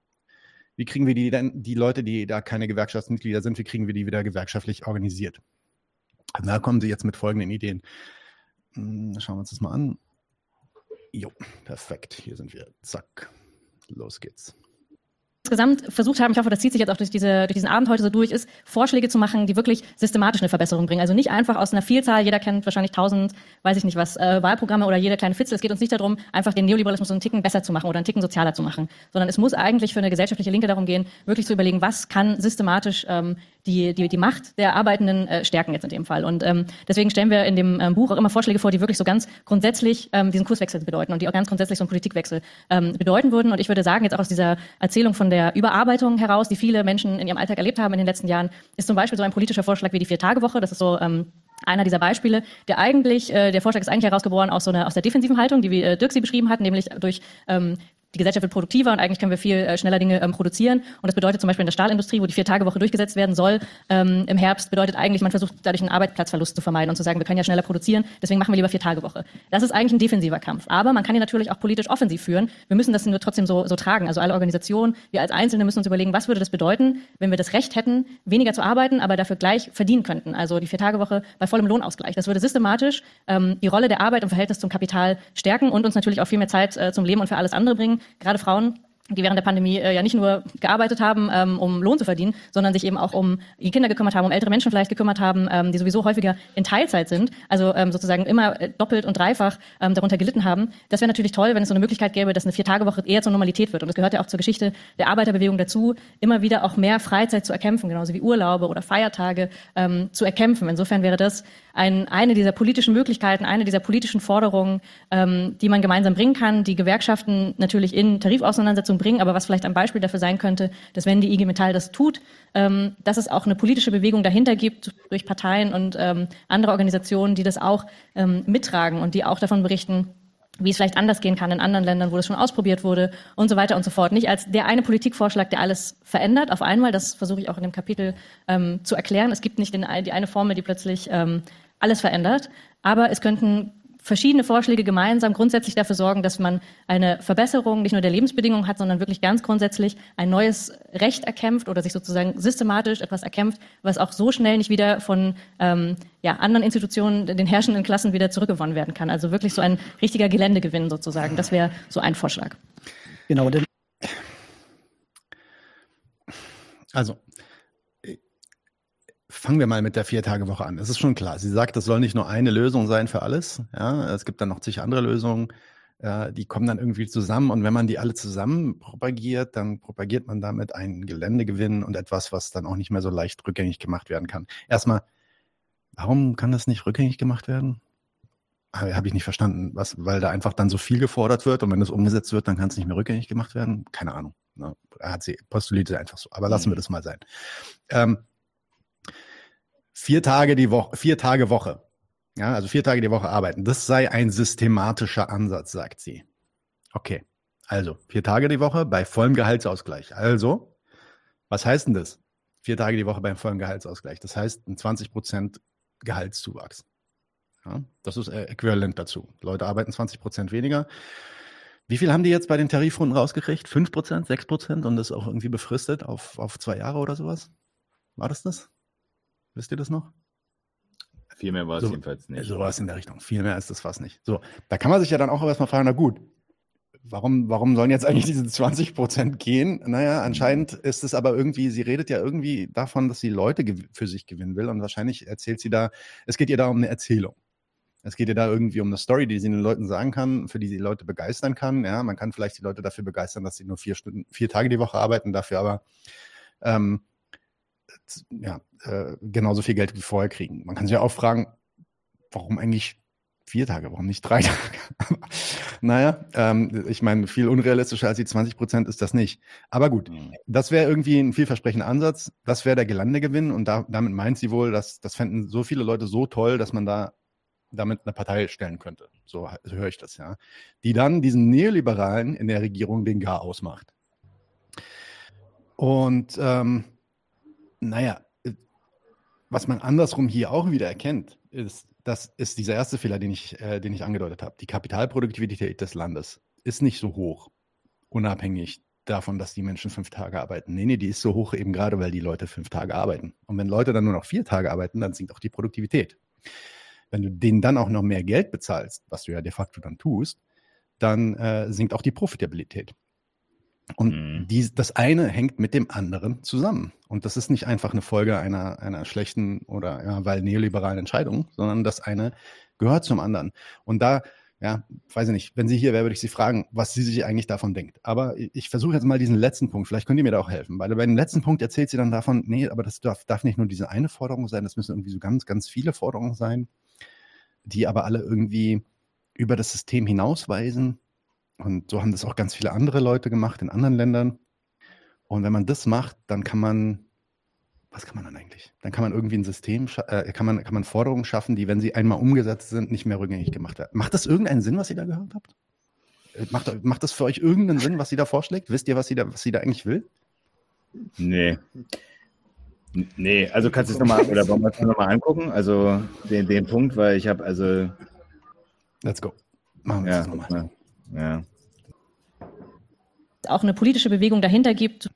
wie kriegen wir die denn, die Leute, die da keine Gewerkschaftsmitglieder sind, wie kriegen wir die wieder gewerkschaftlich organisiert? Da kommen sie jetzt mit folgenden Ideen. Hm, schauen wir uns das mal an. Jo, perfekt. Hier sind wir. Zack. Los geht's insgesamt versucht haben, ich hoffe, das zieht sich jetzt auch durch, diese, durch diesen Abend heute so durch, ist, Vorschläge zu machen, die wirklich systematisch eine Verbesserung bringen. Also nicht einfach aus einer Vielzahl, jeder kennt wahrscheinlich tausend, weiß ich nicht was, äh, Wahlprogramme oder jede kleine Fitzel. Es geht uns nicht darum, einfach den Neoliberalismus einen Ticken besser zu machen oder einen Ticken sozialer zu machen, sondern es muss eigentlich für eine gesellschaftliche Linke darum gehen, wirklich zu überlegen, was kann systematisch ähm, die, die, die Macht der Arbeitenden äh, stärken jetzt in dem Fall. Und ähm, deswegen stellen wir in dem ähm, Buch auch immer Vorschläge vor, die wirklich so ganz grundsätzlich ähm, diesen Kurswechsel bedeuten und die auch ganz grundsätzlich so einen Politikwechsel ähm, bedeuten würden. Und ich würde sagen, jetzt auch aus dieser Erzählung von der Überarbeitung heraus, die viele Menschen in ihrem Alltag erlebt haben in den letzten Jahren, ist zum Beispiel so ein politischer Vorschlag wie die Vier-Tage-Woche. Das ist so ähm, einer dieser Beispiele, der eigentlich, äh, der Vorschlag ist eigentlich herausgeboren aus so einer, aus der defensiven Haltung, die wie äh, Dirk sie beschrieben hat, nämlich durch ähm, die Gesellschaft wird produktiver und eigentlich können wir viel äh, schneller Dinge ähm, produzieren. Und das bedeutet zum Beispiel in der Stahlindustrie, wo die Vier-Tage-Woche durchgesetzt werden soll, ähm, im Herbst bedeutet eigentlich, man versucht dadurch einen Arbeitsplatzverlust zu vermeiden und zu sagen, wir können ja schneller produzieren, deswegen machen wir lieber Vier-Tage-Woche. Das ist eigentlich ein defensiver Kampf. Aber man kann ihn natürlich auch politisch offensiv führen. Wir müssen das nur trotzdem so, so tragen. Also alle Organisationen, wir als Einzelne müssen uns überlegen, was würde das bedeuten, wenn wir das Recht hätten, weniger zu arbeiten, aber dafür gleich verdienen könnten. Also die Vier-Tage-Woche bei vollem Lohnausgleich. Das würde systematisch ähm, die Rolle der Arbeit im Verhältnis zum Kapital stärken und uns natürlich auch viel mehr Zeit äh, zum Leben und für alles andere bringen. Gerade Frauen die während der Pandemie äh, ja nicht nur gearbeitet haben, ähm, um Lohn zu verdienen, sondern sich eben auch um die Kinder gekümmert haben, um ältere Menschen vielleicht gekümmert haben, ähm, die sowieso häufiger in Teilzeit sind, also ähm, sozusagen immer äh, doppelt und dreifach ähm, darunter gelitten haben. Das wäre natürlich toll, wenn es so eine Möglichkeit gäbe, dass eine Viertagewoche eher zur Normalität wird. Und es gehört ja auch zur Geschichte der Arbeiterbewegung dazu, immer wieder auch mehr Freizeit zu erkämpfen, genauso wie Urlaube oder Feiertage ähm, zu erkämpfen. Insofern wäre das ein, eine dieser politischen Möglichkeiten, eine dieser politischen Forderungen, ähm, die man gemeinsam bringen kann, die Gewerkschaften natürlich in Tarifauseinandersetzungen bringen, aber was vielleicht ein Beispiel dafür sein könnte, dass wenn die IG Metall das tut, ähm, dass es auch eine politische Bewegung dahinter gibt durch Parteien und ähm, andere Organisationen, die das auch ähm, mittragen und die auch davon berichten, wie es vielleicht anders gehen kann in anderen Ländern, wo das schon ausprobiert wurde und so weiter und so fort. Nicht als der eine Politikvorschlag, der alles verändert auf einmal. Das versuche ich auch in dem Kapitel ähm, zu erklären. Es gibt nicht den, die eine Formel, die plötzlich ähm, alles verändert. Aber es könnten verschiedene Vorschläge gemeinsam grundsätzlich dafür sorgen, dass man eine Verbesserung nicht nur der Lebensbedingungen hat, sondern wirklich ganz grundsätzlich ein neues Recht erkämpft oder sich sozusagen systematisch etwas erkämpft, was auch so schnell nicht wieder von ähm, ja, anderen Institutionen, den herrschenden Klassen wieder zurückgewonnen werden kann. Also wirklich so ein richtiger Geländegewinn sozusagen. Das wäre so ein Vorschlag. Genau, denn Also, fangen wir mal mit der Vier-Tage-Woche an. Es ist schon klar. Sie sagt, das soll nicht nur eine Lösung sein für alles. Ja, es gibt dann noch zig andere Lösungen. Ja, die kommen dann irgendwie zusammen und wenn man die alle zusammen propagiert, dann propagiert man damit einen Geländegewinn und etwas, was dann auch nicht mehr so leicht rückgängig gemacht werden kann. Erstmal, warum kann das nicht rückgängig gemacht werden? Habe ich nicht verstanden, was, weil da einfach dann so viel gefordert wird und wenn das umgesetzt wird, dann kann es nicht mehr rückgängig gemacht werden. Keine Ahnung. Ne? Er hat sie postuliert einfach so. Aber lassen mhm. wir das mal sein. Ähm, vier Tage die Woche, vier Tage Woche. Ja, also vier Tage die Woche arbeiten. Das sei ein systematischer Ansatz, sagt sie. Okay. Also, vier Tage die Woche bei vollem Gehaltsausgleich. Also, was heißt denn das? Vier Tage die Woche beim vollen Gehaltsausgleich. Das heißt, ein 20 Prozent Gehaltszuwachs. Ja, das ist äh, äquivalent dazu. Leute arbeiten 20 Prozent weniger. Wie viel haben die jetzt bei den Tarifrunden rausgekriegt? 5 Prozent, 6 Prozent und das auch irgendwie befristet auf, auf zwei Jahre oder sowas? War das das? Wisst ihr das noch? Viel mehr war es so, jedenfalls nicht. So war es in der Richtung. Viel mehr ist das fast nicht. So, da kann man sich ja dann auch erstmal fragen, na gut, warum, warum sollen jetzt eigentlich diese 20 Prozent gehen? Naja, anscheinend ist es aber irgendwie, sie redet ja irgendwie davon, dass sie Leute für sich gewinnen will und wahrscheinlich erzählt sie da, es geht ihr da um eine Erzählung. Es geht ja da irgendwie um eine Story, die sie den Leuten sagen kann, für die sie Leute begeistern kann. Ja, man kann vielleicht die Leute dafür begeistern, dass sie nur vier Stunden, vier Tage die Woche arbeiten, dafür aber ähm, ja, äh, genauso viel Geld wie vorher kriegen. Man kann sich ja auch fragen, warum eigentlich vier Tage, warum nicht drei Tage? naja, ähm, ich meine, viel unrealistischer als die 20 Prozent ist das nicht. Aber gut, mhm. das wäre irgendwie ein vielversprechender Ansatz. Das wäre der Gelandegewinn und da, damit meint sie wohl, dass das fänden so viele Leute so toll, dass man da damit eine Partei stellen könnte. So, so höre ich das, ja. Die dann diesen Neoliberalen in der Regierung den Gar ausmacht. Und ähm, naja, was man andersrum hier auch wieder erkennt, ist, das ist dieser erste Fehler, den ich, äh, den ich angedeutet habe. Die Kapitalproduktivität des Landes ist nicht so hoch, unabhängig davon, dass die Menschen fünf Tage arbeiten. Nee, nee, die ist so hoch eben gerade, weil die Leute fünf Tage arbeiten. Und wenn Leute dann nur noch vier Tage arbeiten, dann sinkt auch die Produktivität. Wenn du denen dann auch noch mehr Geld bezahlst, was du ja de facto dann tust, dann äh, sinkt auch die Profitabilität. Und mhm. die, das eine hängt mit dem anderen zusammen. Und das ist nicht einfach eine Folge einer, einer schlechten oder ja, weil neoliberalen Entscheidung, sondern das eine gehört zum anderen. Und da, ja, weiß ich nicht, wenn sie hier wäre, würde ich sie fragen, was sie sich eigentlich davon denkt. Aber ich versuche jetzt mal diesen letzten Punkt, vielleicht könnt ihr mir da auch helfen, weil bei dem letzten Punkt erzählt sie dann davon, nee, aber das darf, darf nicht nur diese eine Forderung sein, das müssen irgendwie so ganz, ganz viele Forderungen sein die aber alle irgendwie über das System hinausweisen. Und so haben das auch ganz viele andere Leute gemacht in anderen Ländern. Und wenn man das macht, dann kann man, was kann man dann eigentlich? Dann kann man irgendwie ein System, äh, kann, man, kann man Forderungen schaffen, die, wenn sie einmal umgesetzt sind, nicht mehr rückgängig gemacht werden. Macht das irgendeinen Sinn, was ihr da gehört habt? Äh, macht, macht das für euch irgendeinen Sinn, was sie da vorschlägt? Wisst ihr, was sie da, was sie da eigentlich will? Nee. Nee, also kannst du es nochmal, oder wollen wir es nochmal angucken? Also den, den Punkt, weil ich habe also. Let's go. Machen wir ja, das nochmal. Ja. Auch eine politische Bewegung dahinter gibt,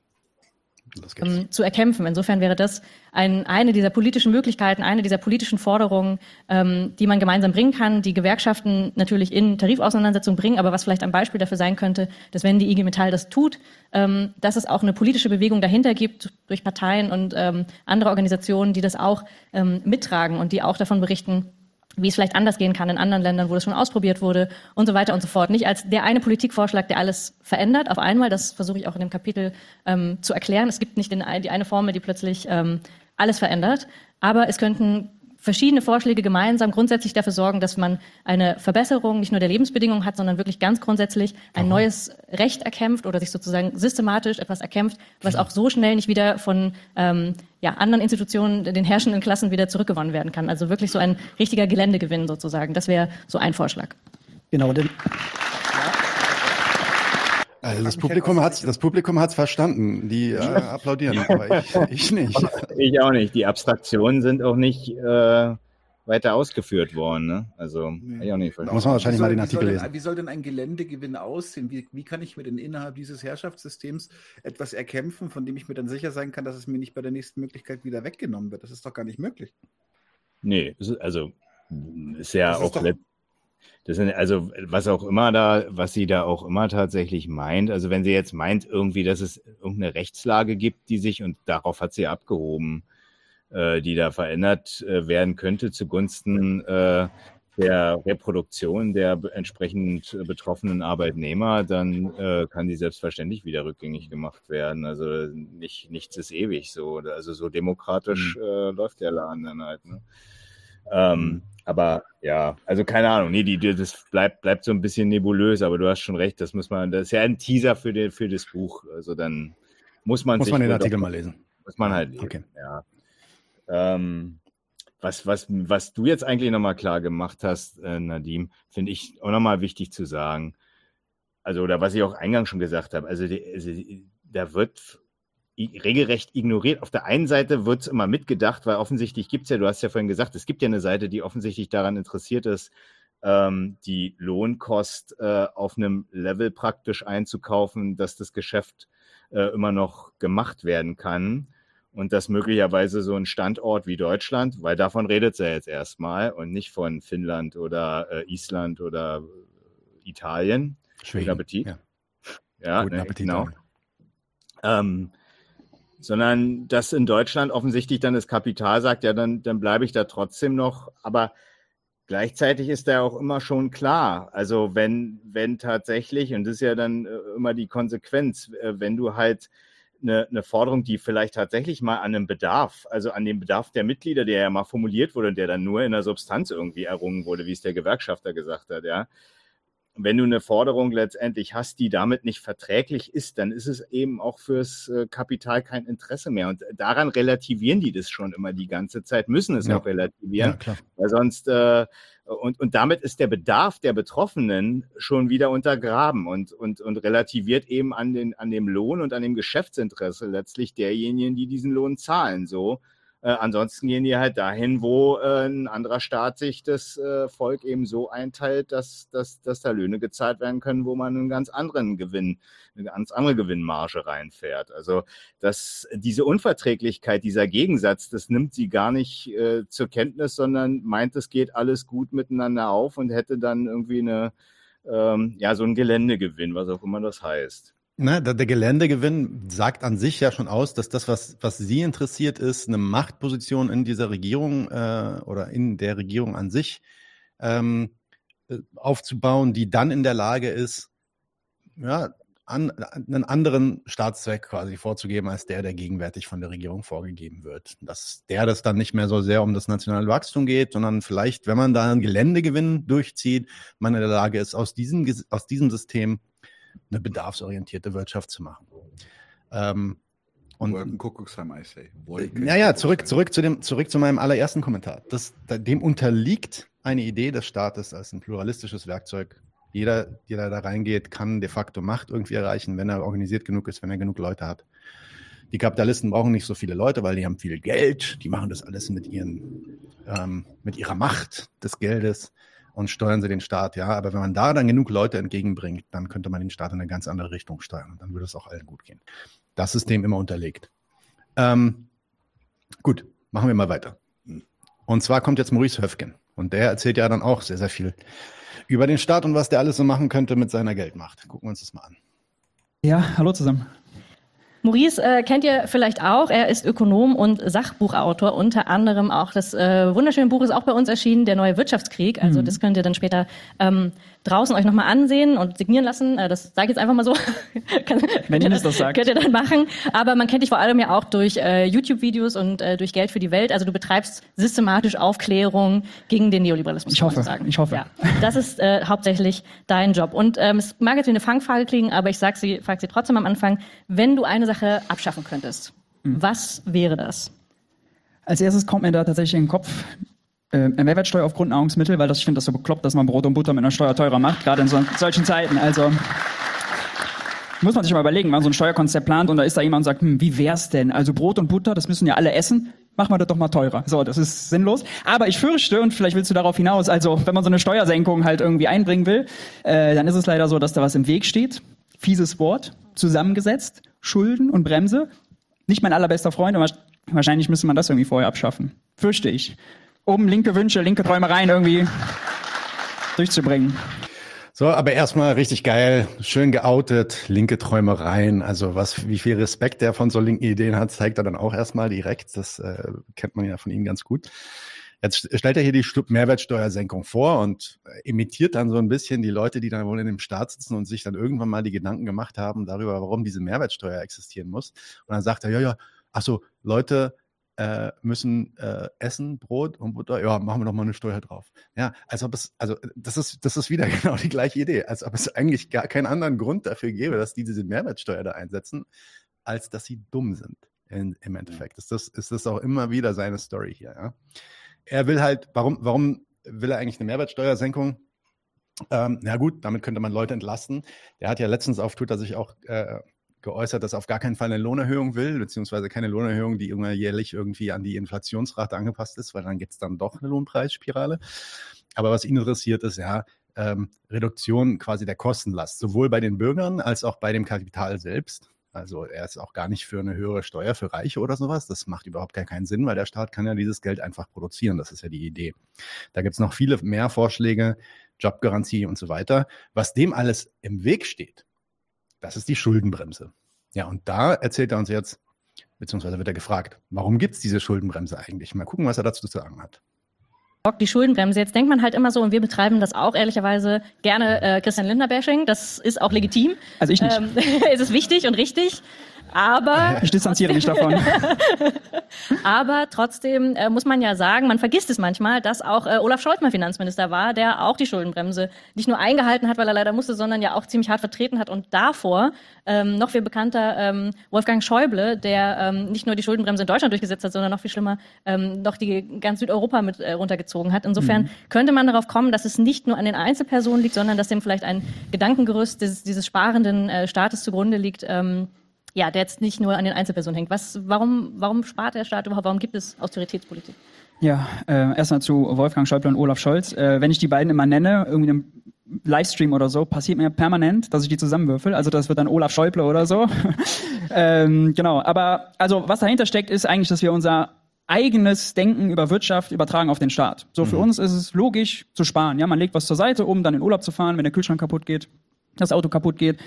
ähm, zu erkämpfen. Insofern wäre das ein, eine dieser politischen Möglichkeiten, eine dieser politischen Forderungen, ähm, die man gemeinsam bringen kann, die Gewerkschaften natürlich in Tarifauseinandersetzungen bringen, aber was vielleicht ein Beispiel dafür sein könnte, dass wenn die IG Metall das tut, ähm, dass es auch eine politische Bewegung dahinter gibt durch Parteien und ähm, andere Organisationen, die das auch ähm, mittragen und die auch davon berichten, wie es vielleicht anders gehen kann in anderen Ländern, wo das schon ausprobiert wurde und so weiter und so fort. Nicht als der eine Politikvorschlag, der alles verändert auf einmal, das versuche ich auch in dem Kapitel ähm, zu erklären. Es gibt nicht den, die eine Formel, die plötzlich ähm, alles verändert, aber es könnten verschiedene Vorschläge gemeinsam grundsätzlich dafür sorgen, dass man eine Verbesserung nicht nur der Lebensbedingungen hat, sondern wirklich ganz grundsätzlich ein neues Recht erkämpft oder sich sozusagen systematisch etwas erkämpft, was auch so schnell nicht wieder von ähm, ja, anderen Institutionen, den herrschenden Klassen wieder zurückgewonnen werden kann. Also wirklich so ein richtiger Geländegewinn sozusagen. Das wäre so ein Vorschlag. Genau, denn also das Publikum hat das Publikum hat's verstanden. Die äh, applaudieren, aber ich, ich, nicht. Ich auch nicht. Die Abstraktionen sind auch nicht äh, weiter ausgeführt worden. Ne? Also nee. ich auch nicht Da muss man wahrscheinlich soll, mal den Artikel denn, lesen. Wie soll denn ein Geländegewinn aussehen? Wie, wie kann ich mir denn innerhalb dieses Herrschaftssystems etwas erkämpfen, von dem ich mir dann sicher sein kann, dass es mir nicht bei der nächsten Möglichkeit wieder weggenommen wird? Das ist doch gar nicht möglich. Nee, also ist ja ist auch Das sind also, was auch immer da, was sie da auch immer tatsächlich meint. Also wenn sie jetzt meint irgendwie, dass es irgendeine Rechtslage gibt, die sich, und darauf hat sie abgehoben, äh, die da verändert äh, werden könnte zugunsten äh, der Reproduktion der entsprechend betroffenen Arbeitnehmer, dann äh, kann die selbstverständlich wieder rückgängig gemacht werden. Also nicht, nichts ist ewig so. Also so demokratisch mhm. äh, läuft der Laden dann halt. Ne? Ähm, mhm. aber ja, also keine Ahnung, nee, die, die, das bleibt, bleibt so ein bisschen nebulös, aber du hast schon recht, das muss man, das ist ja ein Teaser für, den, für das Buch. Also dann muss man muss man den Artikel mal lesen. Muss man halt lesen, okay. ja. Ähm, was, was, was du jetzt eigentlich nochmal klar gemacht hast, äh, Nadim, finde ich auch nochmal wichtig zu sagen. Also, oder was ich auch eingangs schon gesagt habe, also, die, also da wird regelrecht ignoriert. Auf der einen Seite wird es immer mitgedacht, weil offensichtlich gibt es ja, du hast ja vorhin gesagt, es gibt ja eine Seite, die offensichtlich daran interessiert ist, ähm, die Lohnkost äh, auf einem Level praktisch einzukaufen, dass das Geschäft äh, immer noch gemacht werden kann und dass möglicherweise so ein Standort wie Deutschland, weil davon redet sie ja jetzt erstmal und nicht von Finnland oder äh, Island oder äh, Italien. Schweden. Guten Appetit. Ja, ja Guten ne, Appetit. Genau. Ähm, sondern dass in Deutschland offensichtlich dann das Kapital sagt, ja, dann, dann bleibe ich da trotzdem noch. Aber gleichzeitig ist da auch immer schon klar, also wenn, wenn tatsächlich, und das ist ja dann äh, immer die Konsequenz, äh, wenn du halt eine, eine Forderung, die vielleicht tatsächlich mal an einem Bedarf, also an dem Bedarf der Mitglieder, der ja mal formuliert wurde und der dann nur in der Substanz irgendwie errungen wurde, wie es der Gewerkschafter gesagt hat, ja. Wenn du eine Forderung letztendlich hast, die damit nicht verträglich ist, dann ist es eben auch fürs äh, Kapital kein Interesse mehr. Und daran relativieren die das schon immer die ganze Zeit, müssen es ja. auch relativieren, ja, weil sonst äh, und, und damit ist der Bedarf der Betroffenen schon wieder untergraben und, und, und relativiert eben an, den, an dem Lohn und an dem Geschäftsinteresse letztlich derjenigen, die diesen Lohn zahlen. So. Äh, ansonsten gehen die halt dahin, wo äh, ein anderer Staat sich das äh, Volk eben so einteilt, dass, dass, dass da Löhne gezahlt werden können, wo man einen ganz anderen Gewinn, eine ganz andere Gewinnmarge reinfährt. Also dass diese Unverträglichkeit, dieser Gegensatz, das nimmt sie gar nicht äh, zur Kenntnis, sondern meint, es geht alles gut miteinander auf und hätte dann irgendwie eine, ähm, ja, so ein Geländegewinn, was auch immer das heißt. Na, der, der Geländegewinn sagt an sich ja schon aus, dass das, was, was Sie interessiert, ist, eine Machtposition in dieser Regierung äh, oder in der Regierung an sich ähm, äh, aufzubauen, die dann in der Lage ist, ja, an, einen anderen Staatszweck quasi vorzugeben, als der, der gegenwärtig von der Regierung vorgegeben wird. Dass der das dann nicht mehr so sehr um das nationale Wachstum geht, sondern vielleicht, wenn man da einen Geländegewinn durchzieht, man in der Lage ist, aus diesem, aus diesem System eine bedarfsorientierte Wirtschaft zu machen. Ähm, und, Wolkenkuckucksheim, I say. Wolken ja, ja, zurück, zurück, zu dem, zurück zu meinem allerersten Kommentar. Das, dem unterliegt eine Idee des Staates als ein pluralistisches Werkzeug. Jeder, der da reingeht, kann de facto Macht irgendwie erreichen, wenn er organisiert genug ist, wenn er genug Leute hat. Die Kapitalisten brauchen nicht so viele Leute, weil die haben viel Geld. Die machen das alles mit ihren, ähm, mit ihrer Macht des Geldes und steuern sie den Staat, ja. Aber wenn man da dann genug Leute entgegenbringt, dann könnte man den Staat in eine ganz andere Richtung steuern und dann würde es auch allen gut gehen. Das ist dem immer unterlegt. Ähm, gut, machen wir mal weiter. Und zwar kommt jetzt Maurice Höfgen und der erzählt ja dann auch sehr, sehr viel über den Staat und was der alles so machen könnte mit seiner Geldmacht. Gucken wir uns das mal an. Ja, hallo zusammen. Maurice äh, kennt ihr vielleicht auch. Er ist Ökonom und Sachbuchautor. Unter anderem auch das äh, wunderschöne Buch ist auch bei uns erschienen, Der neue Wirtschaftskrieg. Also mhm. das könnt ihr dann später ähm, draußen euch nochmal ansehen und signieren lassen. Äh, das sage ich jetzt einfach mal so. Wenn ihr das sagt. Könnt ihr dann machen. Aber man kennt dich vor allem ja auch durch äh, YouTube-Videos und äh, durch Geld für die Welt. Also du betreibst systematisch Aufklärung gegen den Neoliberalismus. Ich hoffe. Ich hoffe. Ja, das ist äh, hauptsächlich dein Job. Und ähm, es mag jetzt wie eine Fangfrage klingen, aber ich sag sie, frage sie trotzdem am Anfang. Wenn du eine Sache abschaffen könntest, mhm. was wäre das? Als erstes kommt mir da tatsächlich in den Kopf äh, Mehrwertsteuer auf Grundnahrungsmittel, weil das, ich finde das so bekloppt, dass man Brot und Butter mit einer Steuer teurer macht, gerade in so, solchen Zeiten. Also muss man sich mal überlegen, wenn man so ein Steuerkonzept plant und da ist da jemand und sagt, hm, wie wär's denn? Also Brot und Butter, das müssen ja alle essen. Machen wir das doch mal teurer. So, das ist sinnlos. Aber ich fürchte, und vielleicht willst du darauf hinaus, also wenn man so eine Steuersenkung halt irgendwie einbringen will, äh, dann ist es leider so, dass da was im Weg steht. Fieses Wort, zusammengesetzt, Schulden und Bremse. Nicht mein allerbester Freund, aber wahrscheinlich müsste man das irgendwie vorher abschaffen. Fürchte ich. Oben linke Wünsche, linke Träumereien irgendwie. durchzubringen. So, aber erstmal richtig geil, schön geoutet, linke Träumereien. Also was, wie viel Respekt der von so linken Ideen hat, zeigt er dann auch erstmal direkt. Das äh, kennt man ja von ihm ganz gut. Jetzt stellt er hier die Mehrwertsteuersenkung vor und äh, imitiert dann so ein bisschen die Leute, die dann wohl in dem Staat sitzen und sich dann irgendwann mal die Gedanken gemacht haben darüber, warum diese Mehrwertsteuer existieren muss. Und dann sagt er, ja, ja, ach so, Leute, äh, müssen äh, essen, Brot und Butter, ja, machen wir doch mal eine Steuer drauf. Ja, als ob es, also das ist, das ist wieder genau die gleiche Idee, als ob es eigentlich gar keinen anderen Grund dafür gäbe, dass die diese Mehrwertsteuer da einsetzen, als dass sie dumm sind. In, Im Endeffekt ist das, ist das auch immer wieder seine Story hier. Ja? Er will halt, warum, warum will er eigentlich eine Mehrwertsteuersenkung? Ähm, na gut, damit könnte man Leute entlasten. Der hat ja letztens auf Twitter sich auch äh, geäußert, dass er auf gar keinen Fall eine Lohnerhöhung will, beziehungsweise keine Lohnerhöhung, die immer jährlich irgendwie an die Inflationsrate angepasst ist, weil dann gibt es dann doch eine Lohnpreisspirale. Aber was ihn interessiert, ist ja ähm, Reduktion quasi der Kostenlast, sowohl bei den Bürgern als auch bei dem Kapital selbst. Also er ist auch gar nicht für eine höhere Steuer für Reiche oder sowas. Das macht überhaupt gar keinen Sinn, weil der Staat kann ja dieses Geld einfach produzieren. Das ist ja die Idee. Da gibt es noch viele mehr Vorschläge, Jobgarantie und so weiter. Was dem alles im Weg steht, das ist die Schuldenbremse. Ja, und da erzählt er uns jetzt, beziehungsweise wird er gefragt, warum gibt es diese Schuldenbremse eigentlich? Mal gucken, was er dazu zu sagen hat die Schuldenbremse. Jetzt denkt man halt immer so, und wir betreiben das auch ehrlicherweise gerne äh, Christian Lindner-Bashing. Das ist auch legitim. Also ich nicht. Ähm, es ist wichtig und richtig. Aber ich distanziere mich davon. aber trotzdem äh, muss man ja sagen, man vergisst es manchmal, dass auch äh, Olaf Scholz mal Finanzminister war, der auch die Schuldenbremse nicht nur eingehalten hat, weil er leider musste, sondern ja auch ziemlich hart vertreten hat. Und davor ähm, noch viel bekannter ähm, Wolfgang Schäuble, der ähm, nicht nur die Schuldenbremse in Deutschland durchgesetzt hat, sondern noch viel schlimmer ähm, noch die ganz Südeuropa mit äh, runtergezogen hat. Insofern mhm. könnte man darauf kommen, dass es nicht nur an den Einzelpersonen liegt, sondern dass dem vielleicht ein Gedankengerüst dieses, dieses sparenden äh, Staates zugrunde liegt. Ja, der jetzt nicht nur an den Einzelpersonen hängt. Was, warum, warum spart der Staat überhaupt? Warum gibt es Austeritätspolitik? Ja, äh, erstmal zu Wolfgang Schäuble und Olaf Scholz. Äh, wenn ich die beiden immer nenne, irgendwie im Livestream oder so, passiert mir permanent, dass ich die zusammenwürfel. Also das wird dann Olaf Schäuble oder so. ähm, genau, aber also was dahinter steckt, ist eigentlich, dass wir unser eigenes Denken über Wirtschaft übertragen auf den Staat. So für mhm. uns ist es logisch zu sparen. Ja, man legt was zur Seite, um dann in Urlaub zu fahren, wenn der Kühlschrank kaputt geht, das Auto kaputt geht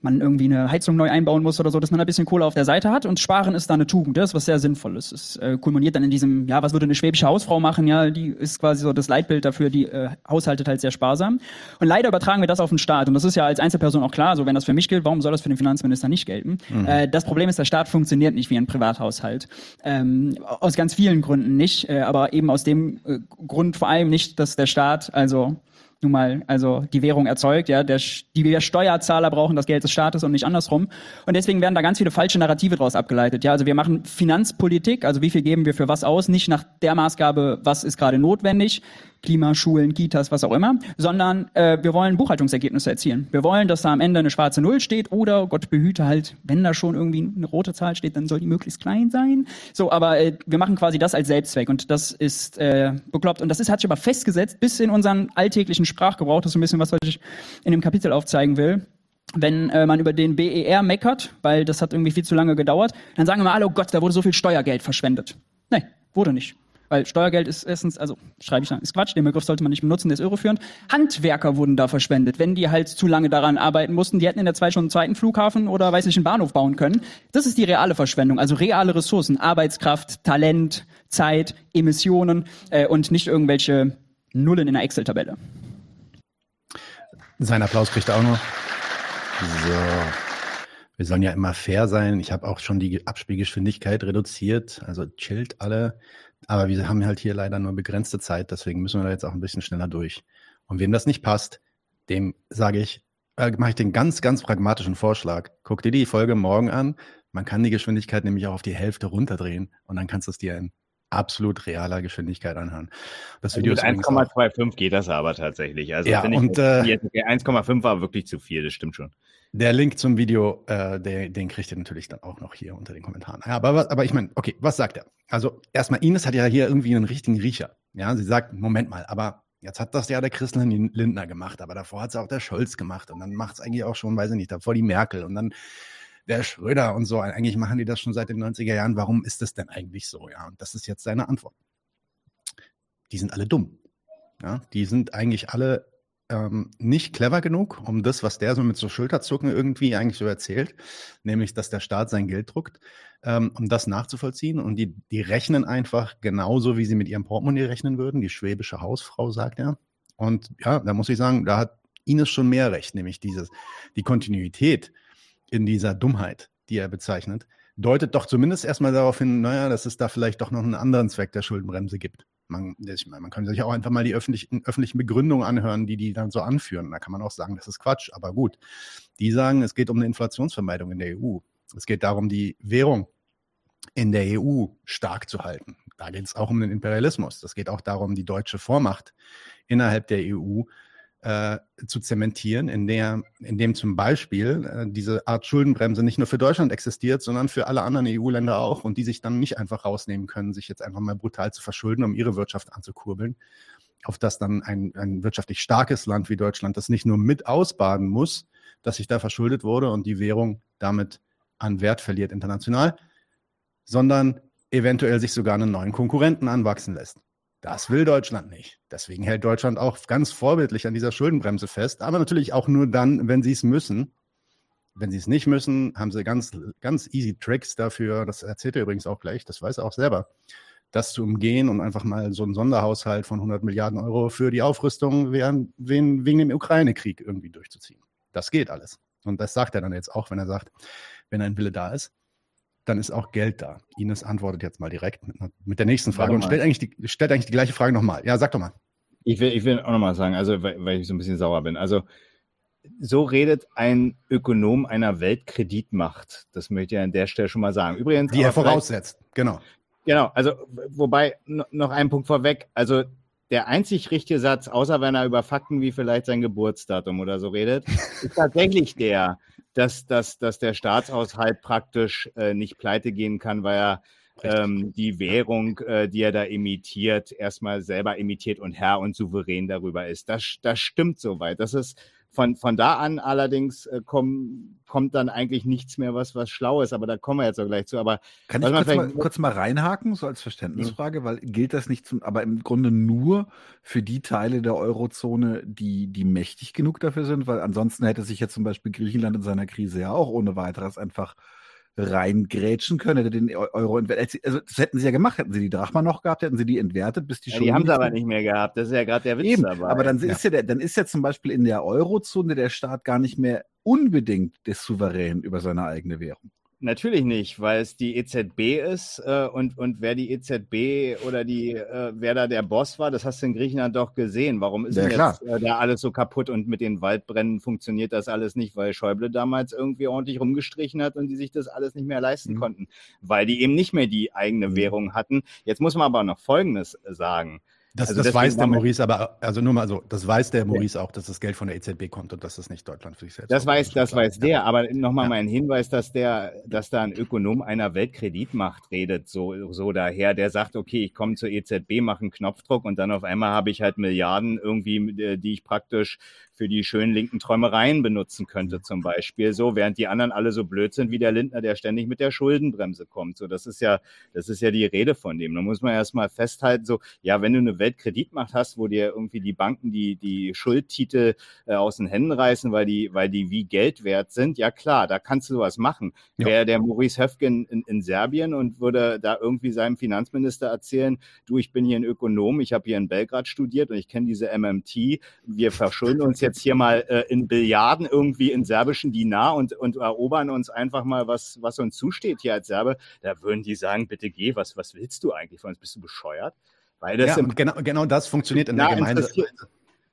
man irgendwie eine Heizung neu einbauen muss oder so, dass man ein bisschen Kohle auf der Seite hat. Und Sparen ist da eine Tugend, das ist was sehr Sinnvolles. Es äh, kulminiert dann in diesem, ja, was würde eine schwäbische Hausfrau machen? Ja, die ist quasi so das Leitbild dafür, die äh, haushaltet halt sehr sparsam. Und leider übertragen wir das auf den Staat. Und das ist ja als Einzelperson auch klar, so wenn das für mich gilt, warum soll das für den Finanzminister nicht gelten? Mhm. Äh, das Problem ist, der Staat funktioniert nicht wie ein Privathaushalt. Ähm, aus ganz vielen Gründen nicht, äh, aber eben aus dem äh, Grund vor allem nicht, dass der Staat, also nun mal also die Währung erzeugt. Ja, der, die Steuerzahler brauchen das Geld des Staates und nicht andersrum. Und deswegen werden da ganz viele falsche Narrative daraus abgeleitet. Ja, also wir machen Finanzpolitik, also wie viel geben wir für was aus, nicht nach der Maßgabe, was ist gerade notwendig, Klimaschulen, Kitas, was auch immer, sondern äh, wir wollen Buchhaltungsergebnisse erzielen. Wir wollen, dass da am Ende eine schwarze Null steht oder Gott behüte halt, wenn da schon irgendwie eine rote Zahl steht, dann soll die möglichst klein sein. So, aber äh, wir machen quasi das als Selbstzweck und das ist äh, bekloppt und das ist hat sich aber festgesetzt bis in unseren alltäglichen Sprachgebrauch. Das ist ein bisschen was, was ich in dem Kapitel aufzeigen will wenn äh, man über den BER meckert, weil das hat irgendwie viel zu lange gedauert, dann sagen wir alle, oh Gott, da wurde so viel Steuergeld verschwendet. Nee, wurde nicht. Weil Steuergeld ist erstens, also schreibe ich dann, ist Quatsch, den Begriff sollte man nicht benutzen, der ist irreführend. Handwerker wurden da verschwendet, wenn die halt zu lange daran arbeiten mussten. Die hätten in der Zeit schon einen zweiten Flughafen oder weiß nicht, einen Bahnhof bauen können. Das ist die reale Verschwendung, also reale Ressourcen, Arbeitskraft, Talent, Zeit, Emissionen äh, und nicht irgendwelche Nullen in der Excel-Tabelle. Sein Applaus kriegt er auch noch. So. Wir sollen ja immer fair sein. Ich habe auch schon die Abspielgeschwindigkeit reduziert. Also chillt alle. Aber wir haben halt hier leider nur begrenzte Zeit, deswegen müssen wir da jetzt auch ein bisschen schneller durch. Und wem das nicht passt, dem sage ich, äh, mache ich den ganz, ganz pragmatischen Vorschlag. Guck dir die Folge morgen an. Man kann die Geschwindigkeit nämlich auch auf die Hälfte runterdrehen und dann kannst du es dir in absolut realer Geschwindigkeit anhören. Das also Video mit 1,25 geht das aber tatsächlich. Also ja, und äh, 1,5 war wirklich zu viel, das stimmt schon. Der Link zum Video, äh, der, den kriegt ihr natürlich dann auch noch hier unter den Kommentaren. Ja, aber, aber ich meine, okay, was sagt er? Also erstmal, Ines hat ja hier irgendwie einen richtigen Riecher. Ja, sie sagt, Moment mal, aber jetzt hat das ja der Christian Lindner gemacht, aber davor hat es auch der Scholz gemacht und dann macht es eigentlich auch schon, weiß ich nicht, davor die Merkel und dann der Schröder und so. Eigentlich machen die das schon seit den 90er Jahren. Warum ist das denn eigentlich so? Ja, und das ist jetzt seine Antwort. Die sind alle dumm. Ja, die sind eigentlich alle ähm, nicht clever genug, um das, was der so mit so Schulterzucken irgendwie eigentlich so erzählt, nämlich, dass der Staat sein Geld druckt, ähm, um das nachzuvollziehen. Und die, die rechnen einfach genauso, wie sie mit ihrem Portemonnaie rechnen würden. Die schwäbische Hausfrau sagt er. Und ja, da muss ich sagen, da hat Ines schon mehr recht, nämlich dieses, die Kontinuität in dieser Dummheit, die er bezeichnet, deutet doch zumindest erstmal darauf hin, naja, dass es da vielleicht doch noch einen anderen Zweck der Schuldenbremse gibt. Man, meine, man kann sich auch einfach mal die öffentlichen, öffentlichen Begründungen anhören, die die dann so anführen. Da kann man auch sagen, das ist Quatsch, aber gut. Die sagen, es geht um eine Inflationsvermeidung in der EU. Es geht darum, die Währung in der EU stark zu halten. Da geht es auch um den Imperialismus. Das geht auch darum, die deutsche Vormacht innerhalb der EU äh, zu zementieren, in, der, in dem zum Beispiel äh, diese Art Schuldenbremse nicht nur für Deutschland existiert, sondern für alle anderen EU-Länder auch und die sich dann nicht einfach rausnehmen können, sich jetzt einfach mal brutal zu verschulden, um ihre Wirtschaft anzukurbeln, auf das dann ein, ein wirtschaftlich starkes Land wie Deutschland das nicht nur mit ausbaden muss, dass sich da verschuldet wurde und die Währung damit an Wert verliert international, sondern eventuell sich sogar einen neuen Konkurrenten anwachsen lässt. Das will Deutschland nicht. Deswegen hält Deutschland auch ganz vorbildlich an dieser Schuldenbremse fest, aber natürlich auch nur dann, wenn sie es müssen. Wenn sie es nicht müssen, haben sie ganz, ganz easy Tricks dafür. Das erzählt er übrigens auch gleich, das weiß er auch selber. Das zu umgehen und einfach mal so einen Sonderhaushalt von 100 Milliarden Euro für die Aufrüstung wegen, wegen dem Ukraine-Krieg irgendwie durchzuziehen. Das geht alles. Und das sagt er dann jetzt auch, wenn er sagt, wenn ein Wille da ist dann ist auch Geld da. Ines antwortet jetzt mal direkt mit, mit der nächsten Frage und stellt eigentlich, die, stellt eigentlich die gleiche Frage nochmal. Ja, sag doch mal. Ich will, ich will auch nochmal sagen, also weil, weil ich so ein bisschen sauer bin. Also so redet ein Ökonom einer Weltkreditmacht. Das möchte ich an der Stelle schon mal sagen. Übrigens. Die er voraussetzt, genau. Genau, also wobei noch ein Punkt vorweg. Also der einzig richtige Satz, außer wenn er über Fakten wie vielleicht sein Geburtsdatum oder so redet, ist tatsächlich der, dass, dass, dass der Staatshaushalt praktisch äh, nicht pleite gehen kann, weil er ähm, die Währung, äh, die er da imitiert, erstmal selber imitiert und Herr und souverän darüber ist. Das, das stimmt soweit. Das ist von, von da an allerdings äh, komm, kommt dann eigentlich nichts mehr, was, was schlau ist, aber da kommen wir jetzt auch gleich zu. Aber Kann ich kurz mal, kurz mal, reinhaken, so als Verständnisfrage, ja. weil gilt das nicht zum, aber im Grunde nur für die Teile der Eurozone, die, die mächtig genug dafür sind, weil ansonsten hätte sich jetzt zum Beispiel Griechenland in seiner Krise ja auch ohne weiteres einfach reingrätschen können, hätte den Euro entwertet. Also das hätten sie ja gemacht, hätten sie die Drachma noch gehabt, hätten sie die entwertet, bis die ja, Die haben sie aber nicht mehr gehabt, das ist ja gerade der Witz Eben, dabei. Aber dann ja. ist ja der, dann ist ja zum Beispiel in der Eurozone der Staat gar nicht mehr unbedingt des Souverän über seine eigene Währung. Natürlich nicht, weil es die EZB ist äh, und, und wer die EZB oder die, äh, wer da der Boss war, das hast du in Griechenland doch gesehen. Warum ist ja, denn jetzt äh, da alles so kaputt und mit den Waldbränden funktioniert das alles nicht, weil Schäuble damals irgendwie ordentlich rumgestrichen hat und die sich das alles nicht mehr leisten mhm. konnten, weil die eben nicht mehr die eigene mhm. Währung hatten. Jetzt muss man aber noch Folgendes sagen. Das, also das weiß der Maurice aber, also nur mal so, das weiß der Maurice auch, dass das Geld von der EZB kommt und dass das nicht Deutschland für sich selbst Das weiß, das weiß der, aber nochmal ja. mein Hinweis, dass der, dass da ein Ökonom einer Weltkreditmacht redet, so, so daher, der sagt, okay, ich komme zur EZB, mache einen Knopfdruck und dann auf einmal habe ich halt Milliarden irgendwie, äh, die ich praktisch für die schönen linken Träumereien benutzen könnte, zum Beispiel. So, während die anderen alle so blöd sind wie der Lindner, der ständig mit der Schuldenbremse kommt. So, das ist ja, das ist ja die Rede von dem. Da muss man erstmal festhalten, so, ja, wenn du eine Weltkreditmacht hast, wo dir irgendwie die Banken die, die Schuldtitel äh, aus den Händen reißen, weil die, weil die wie Geld wert sind, ja klar, da kannst du sowas machen. Ja. Wäre der Maurice Höfgen in, in Serbien und würde da irgendwie seinem Finanzminister erzählen, du, ich bin hier ein Ökonom, ich habe hier in Belgrad studiert und ich kenne diese MMT, wir verschulden uns jetzt jetzt hier mal äh, in Billiarden irgendwie in serbischen Dinar und, und erobern uns einfach mal, was, was uns zusteht hier als Serbe, da würden die sagen, bitte geh, was, was willst du eigentlich von uns? Bist du bescheuert? Weil das ja, genau, genau das funktioniert in der Gemeinde.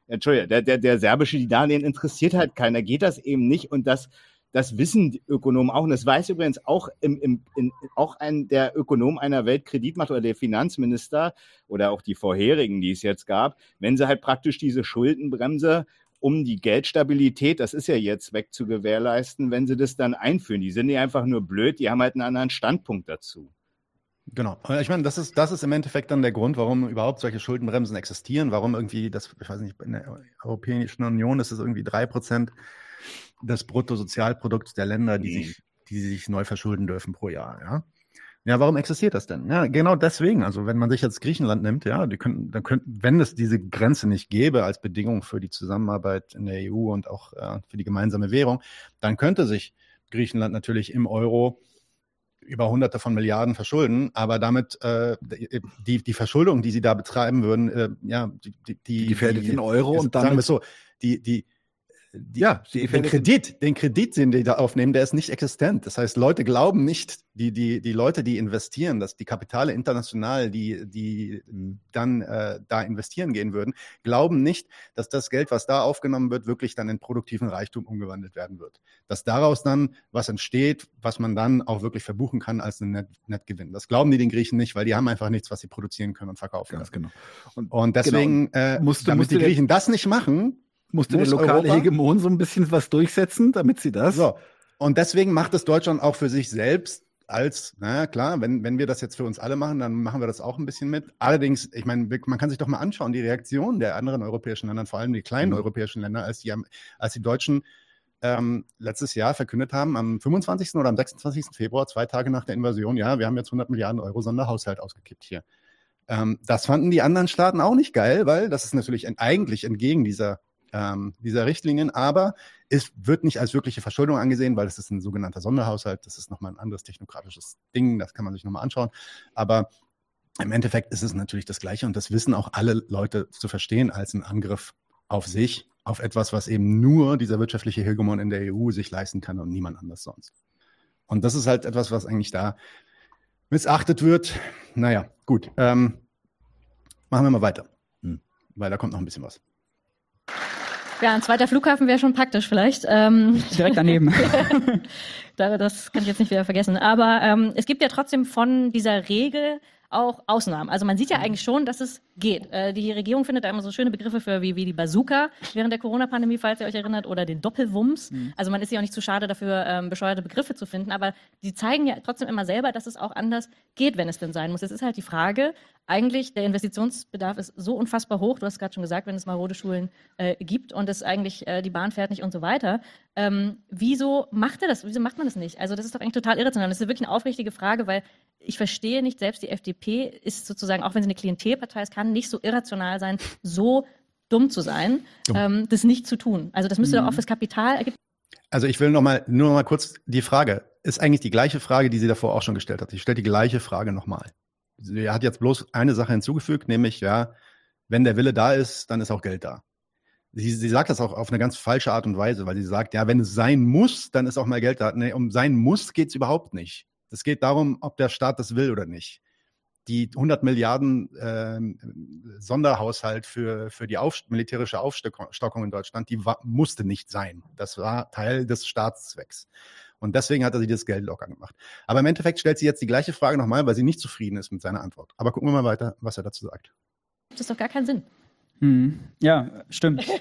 Entschuldigung, der, der, der serbische Dinar, den interessiert halt keiner, geht das eben nicht und das, das wissen die Ökonomen auch. Und das weiß übrigens auch, im, im, in, auch ein, der Ökonom einer Weltkreditmacht oder der Finanzminister oder auch die vorherigen, die es jetzt gab, wenn sie halt praktisch diese Schuldenbremse um die Geldstabilität, das ist ja jetzt weg zu gewährleisten, wenn sie das dann einführen. Die sind nicht einfach nur blöd, die haben halt einen anderen Standpunkt dazu. Genau. Ich meine, das ist, das ist im Endeffekt dann der Grund, warum überhaupt solche Schuldenbremsen existieren, warum irgendwie das, ich weiß nicht, in der Europäischen Union ist es irgendwie drei Prozent des Bruttosozialprodukts der Länder, die, mhm. sich, die sich neu verschulden dürfen pro Jahr. Ja? Ja, warum existiert das denn? Ja, genau deswegen. Also wenn man sich jetzt Griechenland nimmt, ja, die können, dann könnten, wenn es diese Grenze nicht gäbe als Bedingung für die Zusammenarbeit in der EU und auch äh, für die gemeinsame Währung, dann könnte sich Griechenland natürlich im Euro über Hunderte von Milliarden verschulden, aber damit äh, die, die Verschuldung, die sie da betreiben würden, äh, ja, die, die, die gefährdet den Euro und damit, sagen wir so, die, die, die, ja, die, den Kredit, den Kredit, den die da aufnehmen, der ist nicht existent. Das heißt, Leute glauben nicht, die, die, die Leute, die investieren, dass die Kapitale international, die, die dann äh, da investieren gehen würden, glauben nicht, dass das Geld, was da aufgenommen wird, wirklich dann in produktiven Reichtum umgewandelt werden wird. Dass daraus dann was entsteht, was man dann auch wirklich verbuchen kann als einen Net Nettgewinn. Das glauben die den Griechen nicht, weil die haben einfach nichts, was sie produzieren können und verkaufen Ganz können. Genau. Und, und deswegen, genau. äh, musste, damit musste die Griechen das nicht machen, musste muss der lokale Europa, Hegemon so ein bisschen was durchsetzen, damit sie das. So. Und deswegen macht es Deutschland auch für sich selbst als, na klar, wenn, wenn wir das jetzt für uns alle machen, dann machen wir das auch ein bisschen mit. Allerdings, ich meine, man kann sich doch mal anschauen, die Reaktion der anderen europäischen Länder, vor allem die kleinen mhm. europäischen Länder, als die, als die Deutschen ähm, letztes Jahr verkündet haben, am 25. oder am 26. Februar, zwei Tage nach der Invasion, ja, wir haben jetzt 100 Milliarden Euro Sonderhaushalt ausgekippt hier. Ähm, das fanden die anderen Staaten auch nicht geil, weil das ist natürlich eigentlich entgegen dieser ähm, dieser Richtlinien, aber es wird nicht als wirkliche Verschuldung angesehen, weil es ist ein sogenannter Sonderhaushalt. Das ist nochmal ein anderes technokratisches Ding, das kann man sich nochmal anschauen. Aber im Endeffekt ist es natürlich das Gleiche und das wissen auch alle Leute zu verstehen als ein Angriff auf sich, auf etwas, was eben nur dieser wirtschaftliche Hegemon in der EU sich leisten kann und niemand anders sonst. Und das ist halt etwas, was eigentlich da missachtet wird. Naja, gut. Ähm, machen wir mal weiter, hm. weil da kommt noch ein bisschen was. Ja, ein zweiter Flughafen wäre schon praktisch vielleicht. Ähm, Direkt daneben. das kann ich jetzt nicht wieder vergessen. Aber ähm, es gibt ja trotzdem von dieser Regel auch Ausnahmen. Also man sieht ja eigentlich schon, dass es geht. Äh, die Regierung findet da immer so schöne Begriffe für wie, wie die Bazooka während der Corona-Pandemie, falls ihr euch erinnert, oder den Doppelwumms. Mhm. Also man ist ja auch nicht zu schade dafür, ähm, bescheuerte Begriffe zu finden, aber die zeigen ja trotzdem immer selber, dass es auch anders geht, wenn es denn sein muss. Es ist halt die Frage, eigentlich der Investitionsbedarf ist so unfassbar hoch, du hast gerade schon gesagt, wenn es marode Schulen äh, gibt und es eigentlich äh, die Bahn fährt nicht und so weiter. Ähm, wieso macht er das? Wieso macht man das nicht? Also das ist doch eigentlich total irrational. Das ist wirklich eine aufrichtige Frage, weil ich verstehe nicht, selbst die FDP ist sozusagen, auch wenn sie eine Klientelpartei ist, kann nicht so irrational sein, so dumm zu sein, ähm, das nicht zu tun. Also das müsste mhm. doch auch fürs Kapital ergibt. Also ich will noch mal, nur noch mal kurz die Frage, ist eigentlich die gleiche Frage, die sie davor auch schon gestellt hat. Ich stelle die gleiche Frage nochmal. Sie hat jetzt bloß eine Sache hinzugefügt, nämlich, ja, wenn der Wille da ist, dann ist auch Geld da. Sie, sie sagt das auch auf eine ganz falsche Art und Weise, weil sie sagt, ja, wenn es sein muss, dann ist auch mal Geld da. Nee, um sein muss geht es überhaupt nicht. Es geht darum, ob der Staat das will oder nicht. Die 100 Milliarden äh, Sonderhaushalt für, für die auf, militärische Aufstockung in Deutschland, die musste nicht sein. Das war Teil des Staatszwecks. Und deswegen hat er sich das Geld locker gemacht. Aber im Endeffekt stellt sie jetzt die gleiche Frage nochmal, weil sie nicht zufrieden ist mit seiner Antwort. Aber gucken wir mal weiter, was er dazu sagt. Das ist doch gar keinen Sinn. Hm. Ja, stimmt.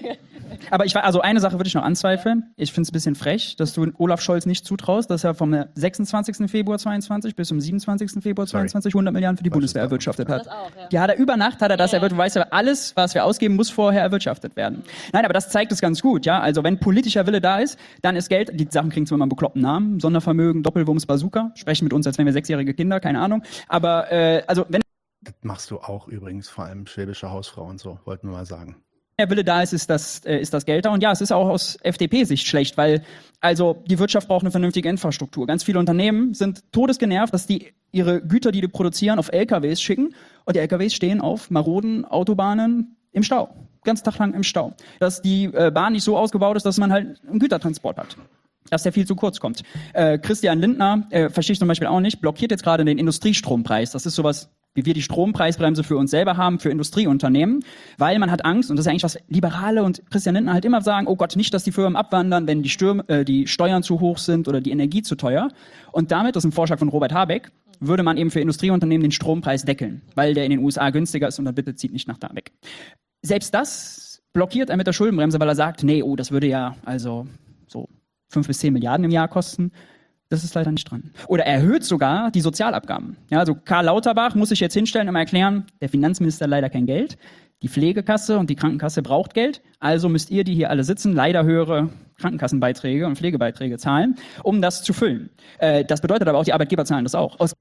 Aber ich also eine Sache würde ich noch anzweifeln. Ich finde es ein bisschen frech, dass du Olaf Scholz nicht zutraust, dass er vom 26. Februar 22 bis zum 27. Februar 22 100 Milliarden für die Bundeswehr erwirtschaftet hat. Auch, ja. ja, hat er über Nacht hat er das, ja, er wird, weiß ja, alles, was wir ausgeben, muss vorher erwirtschaftet werden. Nein, aber das zeigt es ganz gut, ja. Also wenn politischer Wille da ist, dann ist Geld, die Sachen kriegen zwar immer einen bekloppten Namen, Sondervermögen, Doppelwumms, Bazooka, sprechen mit uns, als wären wir sechsjährige Kinder, keine Ahnung. Aber äh, also wenn das machst du auch übrigens, vor allem schwäbische Hausfrau und so, wollten wir mal sagen der Wille da ist, ist das, äh, ist das Geld da. Und ja, es ist auch aus FDP-Sicht schlecht, weil also die Wirtschaft braucht eine vernünftige Infrastruktur. Ganz viele Unternehmen sind todesgenervt, dass die ihre Güter, die die produzieren, auf LKWs schicken und die LKWs stehen auf maroden Autobahnen im Stau. Ganz Tag lang im Stau. Dass die äh, Bahn nicht so ausgebaut ist, dass man halt einen Gütertransport hat dass der viel zu kurz kommt. Äh, Christian Lindner, äh, verstehe ich zum Beispiel auch nicht, blockiert jetzt gerade den Industriestrompreis. Das ist sowas wie wir die Strompreisbremse für uns selber haben, für Industrieunternehmen, weil man hat Angst, und das ist eigentlich was Liberale und Christian Lindner halt immer sagen, oh Gott, nicht, dass die Firmen abwandern, wenn die, Stürm, äh, die Steuern zu hoch sind oder die Energie zu teuer. Und damit, das ist ein Vorschlag von Robert Habeck, würde man eben für Industrieunternehmen den Strompreis deckeln, weil der in den USA günstiger ist und dann bitte zieht nicht nach da weg. Selbst das blockiert er mit der Schuldenbremse, weil er sagt, nee, oh, das würde ja also so fünf bis zehn Milliarden im Jahr kosten. Das ist leider nicht dran. Oder erhöht sogar die Sozialabgaben. Ja, also Karl Lauterbach muss sich jetzt hinstellen und erklären, der Finanzminister hat leider kein Geld. Die Pflegekasse und die Krankenkasse braucht Geld. Also müsst ihr, die hier alle sitzen, leider höhere Krankenkassenbeiträge und Pflegebeiträge zahlen, um das zu füllen. Äh, das bedeutet aber auch, die Arbeitgeber zahlen das auch. Aus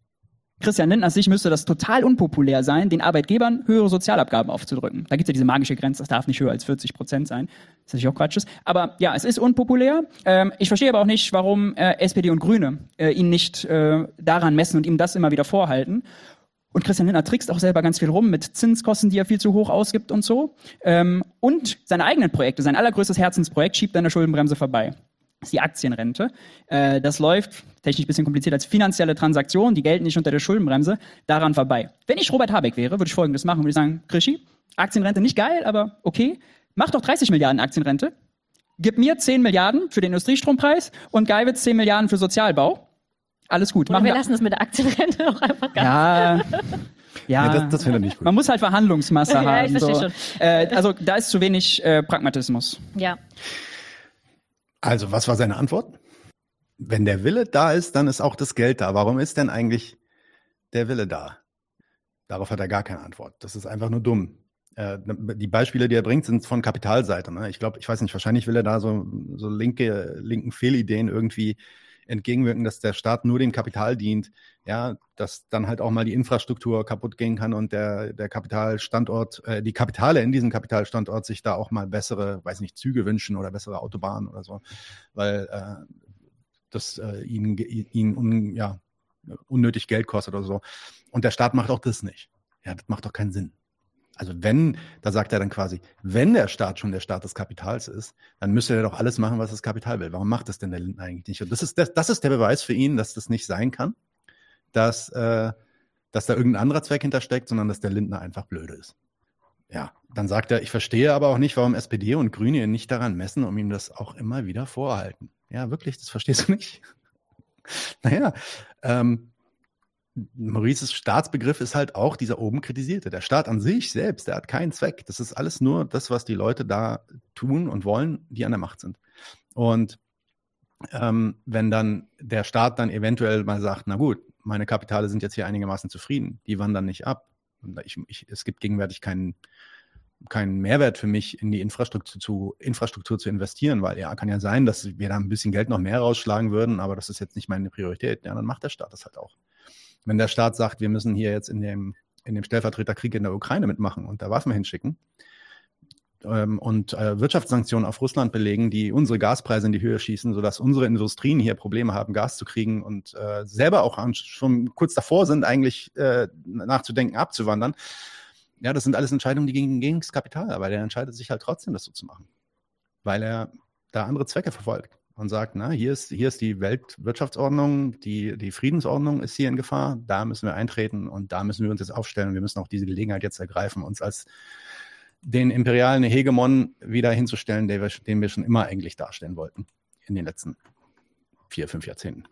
Christian Lindner sich müsste das total unpopulär sein, den Arbeitgebern höhere Sozialabgaben aufzudrücken. Da gibt es ja diese magische Grenze, das darf nicht höher als 40 Prozent sein. Das ist natürlich auch Quatsch. Aber ja, es ist unpopulär. Ähm, ich verstehe aber auch nicht, warum äh, SPD und Grüne äh, ihn nicht äh, daran messen und ihm das immer wieder vorhalten. Und Christian Lindner trickst auch selber ganz viel rum mit Zinskosten, die er viel zu hoch ausgibt und so. Ähm, und seine eigenen Projekte, sein allergrößtes Herzensprojekt schiebt an der Schuldenbremse vorbei ist die Aktienrente. Äh, das läuft, technisch ein bisschen kompliziert, als finanzielle Transaktion, die gelten nicht unter der Schuldenbremse, daran vorbei. Wenn ich Robert Habeck wäre, würde ich Folgendes machen, würde ich sagen, Krischi, Aktienrente nicht geil, aber okay, mach doch 30 Milliarden Aktienrente, gib mir 10 Milliarden für den Industriestrompreis und Geiwitz 10 Milliarden für Sozialbau. Alles gut. Oder wir lassen das mit der Aktienrente auch einfach ganz. Ja. Ja, ja das, das finde ich nicht gut. Man muss halt Verhandlungsmasse ja, haben. Ich verstehe so. schon. Äh, also da ist zu wenig äh, Pragmatismus. Ja. Also, was war seine Antwort? Wenn der Wille da ist, dann ist auch das Geld da. Warum ist denn eigentlich der Wille da? Darauf hat er gar keine Antwort. Das ist einfach nur dumm. Äh, die Beispiele, die er bringt, sind von Kapitalseite. Ne? Ich glaube, ich weiß nicht, wahrscheinlich will er da so, so linke, linken Fehlideen irgendwie entgegenwirken, dass der Staat nur dem Kapital dient, ja, dass dann halt auch mal die Infrastruktur kaputt gehen kann und der, der Kapitalstandort, äh, die Kapitale in diesem Kapitalstandort sich da auch mal bessere, weiß nicht, Züge wünschen oder bessere Autobahnen oder so, weil äh, das äh, ihnen, ihnen un, ja, unnötig Geld kostet oder so. Und der Staat macht auch das nicht. Ja, das macht doch keinen Sinn. Also wenn, da sagt er dann quasi, wenn der Staat schon der Staat des Kapitals ist, dann müsste er doch alles machen, was das Kapital will. Warum macht das denn der Lindner eigentlich nicht? Und das ist, das, das ist der Beweis für ihn, dass das nicht sein kann, dass, äh, dass da irgendein anderer Zweck hintersteckt, sondern dass der Lindner einfach blöde ist. Ja, dann sagt er, ich verstehe aber auch nicht, warum SPD und Grüne ihn nicht daran messen, um ihm das auch immer wieder vorhalten. Ja, wirklich, das verstehst du nicht? naja, ähm, Maurices Staatsbegriff ist halt auch dieser oben kritisierte. Der Staat an sich selbst, der hat keinen Zweck. Das ist alles nur das, was die Leute da tun und wollen, die an der Macht sind. Und ähm, wenn dann der Staat dann eventuell mal sagt, na gut, meine Kapitale sind jetzt hier einigermaßen zufrieden, die wandern nicht ab. Ich, ich, es gibt gegenwärtig keinen keinen Mehrwert für mich, in die Infrastruktur zu, Infrastruktur zu investieren, weil ja, kann ja sein, dass wir da ein bisschen Geld noch mehr rausschlagen würden, aber das ist jetzt nicht meine Priorität. Ja, dann macht der Staat das halt auch wenn der Staat sagt, wir müssen hier jetzt in dem, in dem Stellvertreterkrieg in der Ukraine mitmachen und da Waffen hinschicken ähm, und äh, Wirtschaftssanktionen auf Russland belegen, die unsere Gaspreise in die Höhe schießen, sodass unsere Industrien hier Probleme haben, Gas zu kriegen und äh, selber auch an, schon kurz davor sind, eigentlich äh, nachzudenken, abzuwandern. Ja, das sind alles Entscheidungen, die gegen, gegen das Kapital, aber der entscheidet sich halt trotzdem, das so zu machen, weil er da andere Zwecke verfolgt und sagt, na, hier ist, hier ist die Weltwirtschaftsordnung, die, die Friedensordnung ist hier in Gefahr, da müssen wir eintreten und da müssen wir uns jetzt aufstellen. Wir müssen auch diese Gelegenheit jetzt ergreifen, uns als den imperialen Hegemon wieder hinzustellen, den wir, den wir schon immer eigentlich darstellen wollten in den letzten vier, fünf Jahrzehnten.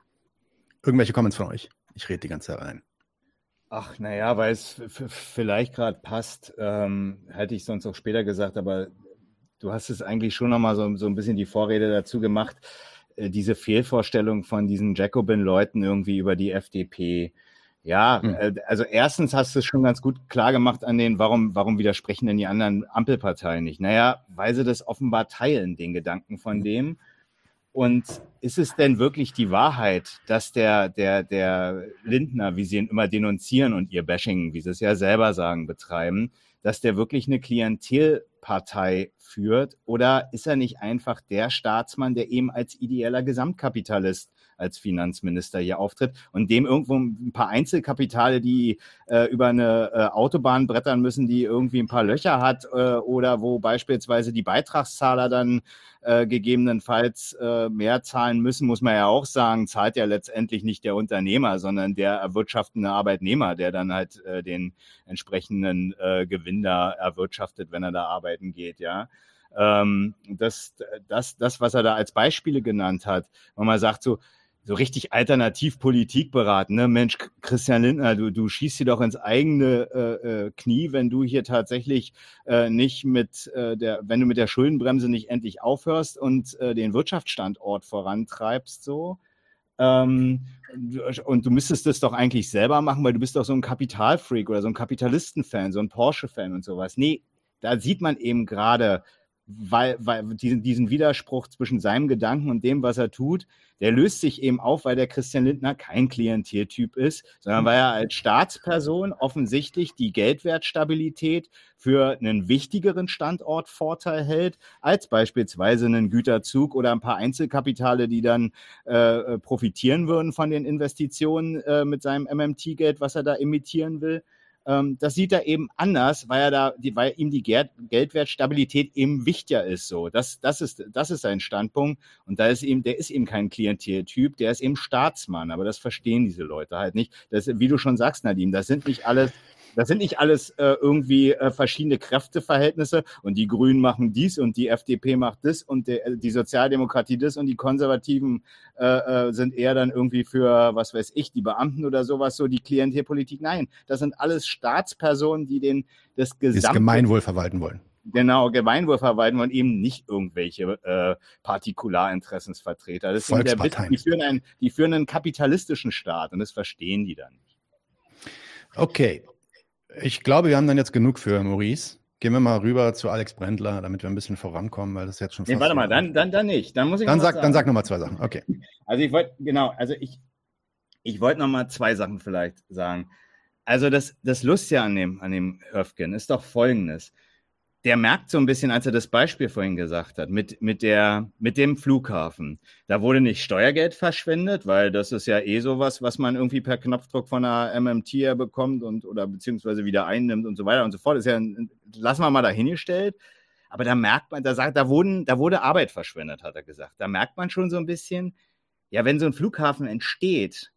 Irgendwelche Comments von euch? Ich rede die ganze Zeit rein. Ach, naja, weil es vielleicht gerade passt, ähm, hätte ich sonst auch später gesagt, aber du hast es eigentlich schon nochmal so, so ein bisschen die Vorrede dazu gemacht, äh, diese Fehlvorstellung von diesen Jacobin-Leuten irgendwie über die FDP. Ja, hm. äh, also erstens hast du es schon ganz gut klar gemacht an den, warum, warum widersprechen denn die anderen Ampelparteien nicht? Naja, weil sie das offenbar teilen, den Gedanken von hm. dem. Und ist es denn wirklich die Wahrheit, dass der, der, der Lindner, wie sie ihn immer denunzieren und ihr Bashing, wie sie es ja selber sagen, betreiben, dass der wirklich eine Klientelpartei führt? Oder ist er nicht einfach der Staatsmann, der eben als ideeller Gesamtkapitalist als Finanzminister hier auftritt und dem irgendwo ein paar Einzelkapitale, die äh, über eine äh, Autobahn brettern müssen, die irgendwie ein paar Löcher hat äh, oder wo beispielsweise die Beitragszahler dann äh, gegebenenfalls äh, mehr zahlen müssen, muss man ja auch sagen, zahlt ja letztendlich nicht der Unternehmer, sondern der erwirtschaftende Arbeitnehmer, der dann halt äh, den entsprechenden Gewinn da erwirtschaftet, wenn er da arbeiten geht, ja. Ähm, das, das, das, was er da als Beispiele genannt hat, wenn man sagt so, so richtig alternativ Politik beraten. Ne? Mensch, Christian Lindner, du, du schießt dir doch ins eigene äh, äh, Knie, wenn du hier tatsächlich äh, nicht mit äh, der, wenn du mit der Schuldenbremse nicht endlich aufhörst und äh, den Wirtschaftsstandort vorantreibst, so. Ähm, und du müsstest das doch eigentlich selber machen, weil du bist doch so ein Kapitalfreak oder so ein Kapitalistenfan, so ein Porsche-Fan und sowas. Nee, da sieht man eben gerade, weil, weil diesen, diesen Widerspruch zwischen seinem Gedanken und dem, was er tut, der löst sich eben auf, weil der Christian Lindner kein Klienteltyp ist, sondern weil er als Staatsperson offensichtlich die Geldwertstabilität für einen wichtigeren Standortvorteil hält, als beispielsweise einen Güterzug oder ein paar Einzelkapitale, die dann äh, profitieren würden von den Investitionen äh, mit seinem MMT-Geld, was er da emittieren will. Ähm, das sieht er eben anders, weil er da, die, weil ihm die Geld, Geldwertstabilität eben wichtiger ist. So, das, das ist, das ist sein Standpunkt. Und da ist ihm, der ist eben kein Klienteltyp, der ist eben Staatsmann. Aber das verstehen diese Leute halt nicht. Das, wie du schon sagst, Nadim, das sind nicht alles das sind nicht alles äh, irgendwie äh, verschiedene Kräfteverhältnisse und die Grünen machen dies und die FDP macht das und die, die Sozialdemokratie das und die Konservativen äh, äh, sind eher dann irgendwie für, was weiß ich, die Beamten oder sowas, so die Klientelpolitik. Nein, das sind alles Staatspersonen, die den das gesamte das Gemeinwohl verwalten wollen. Genau, Gemeinwohl verwalten wollen eben nicht irgendwelche äh, Partikularinteressensvertreter. Das sind der Witz, die führen, einen, die führen einen kapitalistischen Staat und das verstehen die dann nicht. Okay, ich glaube, wir haben dann jetzt genug für Maurice. Gehen wir mal rüber zu Alex Brendler, damit wir ein bisschen vorankommen, weil das jetzt schon. Nee, warte mal, dann, dann, dann nicht. Dann muss ich dann sag, sagen. dann sag noch mal zwei Sachen. Okay. Also ich wollte genau, also ich, ich wollte noch mal zwei Sachen vielleicht sagen. Also das, das Lustige an dem, an dem Höfgen ist doch Folgendes der merkt so ein bisschen, als er das Beispiel vorhin gesagt hat, mit, mit, der, mit dem Flughafen. Da wurde nicht Steuergeld verschwendet, weil das ist ja eh sowas, was man irgendwie per Knopfdruck von einer MMT bekommt und oder beziehungsweise wieder einnimmt und so weiter und so fort. Das ist ja, lassen wir mal dahingestellt. Aber da merkt man, da sagt, da wurden, da wurde Arbeit verschwendet, hat er gesagt. Da merkt man schon so ein bisschen, ja, wenn so ein Flughafen entsteht,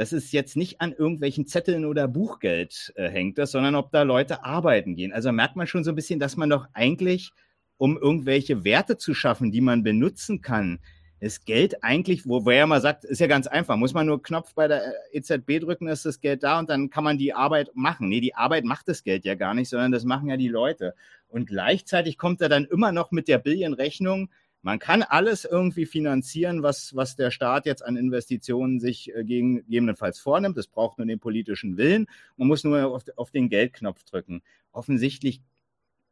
dass es jetzt nicht an irgendwelchen Zetteln oder Buchgeld äh, hängt, das, sondern ob da Leute arbeiten gehen. Also merkt man schon so ein bisschen, dass man doch eigentlich, um irgendwelche Werte zu schaffen, die man benutzen kann, das Geld eigentlich, wo, wo er mal sagt, ist ja ganz einfach, muss man nur Knopf bei der äh, EZB drücken, ist das Geld da und dann kann man die Arbeit machen. Nee, die Arbeit macht das Geld ja gar nicht, sondern das machen ja die Leute. Und gleichzeitig kommt er dann immer noch mit der Billion-Rechnung, man kann alles irgendwie finanzieren, was, was der Staat jetzt an Investitionen sich äh, gegen, gegebenenfalls vornimmt. Es braucht nur den politischen Willen. Man muss nur auf, auf den Geldknopf drücken. Offensichtlich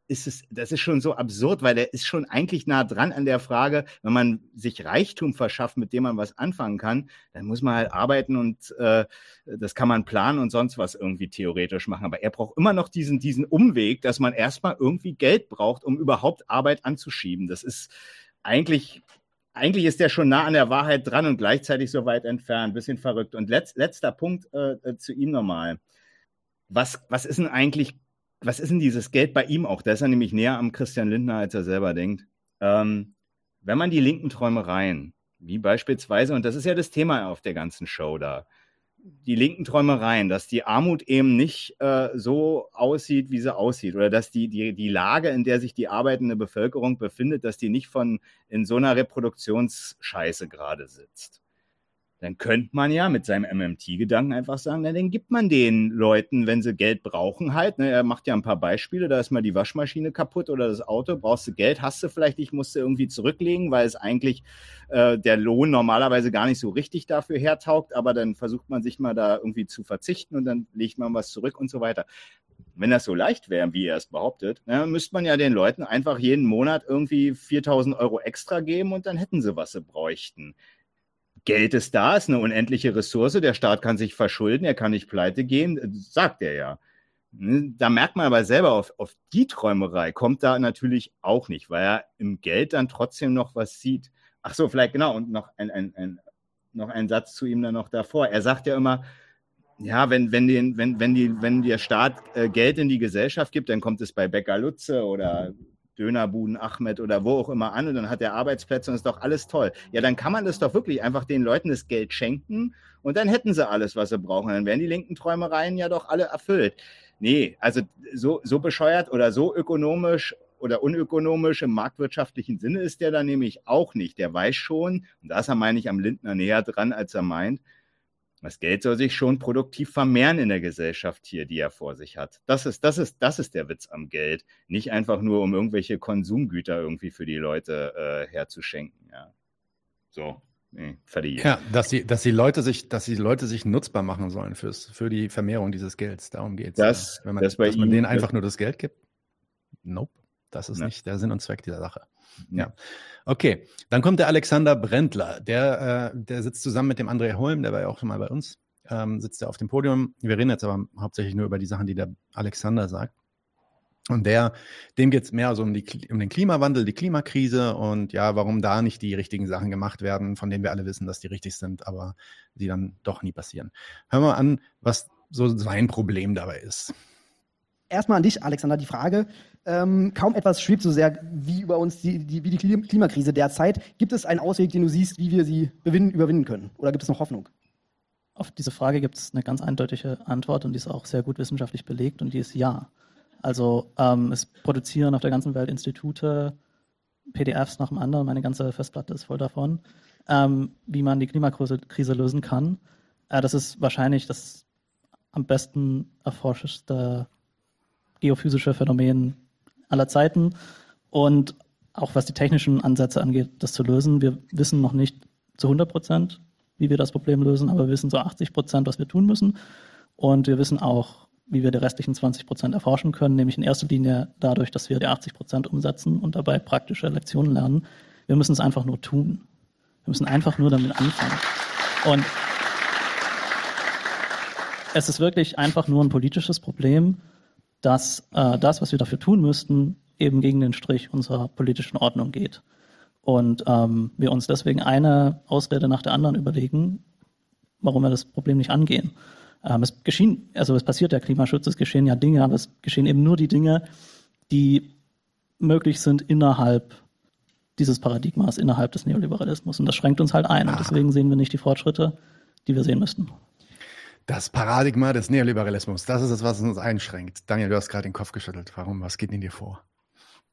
ist es, das ist schon so absurd, weil der ist schon eigentlich nah dran an der Frage, wenn man sich Reichtum verschafft, mit dem man was anfangen kann, dann muss man halt arbeiten und äh, das kann man planen und sonst was irgendwie theoretisch machen. Aber er braucht immer noch diesen, diesen Umweg, dass man erstmal irgendwie Geld braucht, um überhaupt Arbeit anzuschieben. Das ist, eigentlich, eigentlich ist der schon nah an der Wahrheit dran und gleichzeitig so weit entfernt. Bisschen verrückt. Und letz, letzter Punkt äh, äh, zu ihm nochmal. Was, was ist denn eigentlich, was ist denn dieses Geld bei ihm auch? Da ist er nämlich näher am Christian Lindner, als er selber denkt. Ähm, wenn man die linken Träumereien, wie beispielsweise, und das ist ja das Thema auf der ganzen Show da, die linken Träumereien, dass die Armut eben nicht äh, so aussieht, wie sie aussieht, oder dass die, die, die Lage, in der sich die arbeitende Bevölkerung befindet, dass die nicht von in so einer Reproduktionsscheiße gerade sitzt dann könnte man ja mit seinem MMT-Gedanken einfach sagen, na, dann gibt man den Leuten, wenn sie Geld brauchen, halt. Ne? Er macht ja ein paar Beispiele, da ist mal die Waschmaschine kaputt oder das Auto, brauchst du Geld, hast du vielleicht nicht, musst du irgendwie zurücklegen, weil es eigentlich äh, der Lohn normalerweise gar nicht so richtig dafür hertaugt, aber dann versucht man sich mal da irgendwie zu verzichten und dann legt man was zurück und so weiter. Wenn das so leicht wäre, wie er es behauptet, ne, müsste man ja den Leuten einfach jeden Monat irgendwie 4000 Euro extra geben und dann hätten sie, was sie bräuchten. Geld ist da, ist eine unendliche Ressource. Der Staat kann sich verschulden, er kann nicht pleite gehen, sagt er ja. Ne, da merkt man aber selber, auf, auf die Träumerei kommt da natürlich auch nicht, weil er im Geld dann trotzdem noch was sieht. Ach so, vielleicht genau, und noch ein, ein, ein, noch ein Satz zu ihm dann noch davor. Er sagt ja immer, ja, wenn, wenn, den, wenn, wenn, die, wenn der Staat äh, Geld in die Gesellschaft gibt, dann kommt es bei Bäcker Lutze oder Dönerbuden Ahmed oder wo auch immer an und dann hat er Arbeitsplätze und ist doch alles toll. Ja, dann kann man das doch wirklich einfach den Leuten das Geld schenken und dann hätten sie alles, was sie brauchen. Dann wären die linken Träumereien ja doch alle erfüllt. Nee, also so, so bescheuert oder so ökonomisch oder unökonomisch im marktwirtschaftlichen Sinne ist der da nämlich auch nicht. Der weiß schon, und da ist er, meine ich, am Lindner näher dran, als er meint, das Geld soll sich schon produktiv vermehren in der Gesellschaft hier, die er vor sich hat. Das ist, das ist, das ist der Witz am Geld. Nicht einfach nur, um irgendwelche Konsumgüter irgendwie für die Leute äh, herzuschenken. Ja. So. Nee, fertig. Ja, dass die, dass die Leute sich, dass die Leute sich nutzbar machen sollen fürs, für die Vermehrung dieses Gelds. Darum geht es. Das, ja. Wenn man, das dass man denen einfach nur das Geld gibt? Nope. Das ist Ja. nicht der Sinn und Zweck dieser Sache. Ja. Okay, dann kommt der Alexander Brendler. Der, äh, der sitzt zusammen mit dem André Holm, der war ja auch schon mal bei uns, ähm, sitzt er auf dem Podium. Wir reden jetzt aber hauptsächlich nur über die Sachen, die der Alexander sagt. Und der, dem geht es mehr so um, die, um den Klimawandel, die Klimakrise und ja, warum da nicht die richtigen Sachen gemacht werden, von denen wir alle wissen, dass die richtig sind, aber die dann doch nie passieren. Hören wir an, was so sein Problem dabei ist. Erstmal an dich, Alexander, die Frage. Ähm, kaum etwas schwebt so sehr wie über uns die, die, wie die Klim- Klimakrise derzeit. Gibt es einen Ausweg, den du siehst, wie wir sie bewinden, überwinden können? Oder gibt es noch Hoffnung? Auf diese Frage gibt es eine ganz eindeutige Antwort und die ist auch sehr gut wissenschaftlich belegt und die ist ja. Also ähm, es produzieren auf der ganzen Welt Institute PDFs nach dem anderen, meine ganze Festplatte ist voll davon, ähm, wie man die Klimakrise Krise lösen kann. Äh, das ist wahrscheinlich das am besten erforschte geophysische Phänomen aller Zeiten und auch was die technischen Ansätze angeht, das zu lösen. Wir wissen noch nicht zu 100 Prozent, wie wir das Problem lösen, aber wir wissen so 80 Prozent, was wir tun müssen. Und wir wissen auch, wie wir die restlichen 20 Prozent erforschen können, nämlich in erster Linie dadurch, dass wir die 80 Prozent umsetzen und dabei praktische Lektionen lernen. Wir müssen es einfach nur tun. Wir müssen einfach nur damit anfangen. Und es ist wirklich einfach nur ein politisches Problem, dass äh, das, was wir dafür tun müssten, eben gegen den Strich unserer politischen Ordnung geht. Und ähm, wir uns deswegen eine Ausrede nach der anderen überlegen, warum wir das Problem nicht angehen. Ähm, es geschehen, also es passiert der Klimaschutz, es geschehen ja Dinge, aber es geschehen eben nur die Dinge, die möglich sind innerhalb dieses Paradigmas, innerhalb des Neoliberalismus. Und das schränkt uns halt ein. Und deswegen sehen wir nicht die Fortschritte, die wir sehen müssten. Das Paradigma des Neoliberalismus, das ist es, was uns einschränkt. Daniel, du hast gerade den Kopf geschüttelt. Warum? Was geht in dir vor?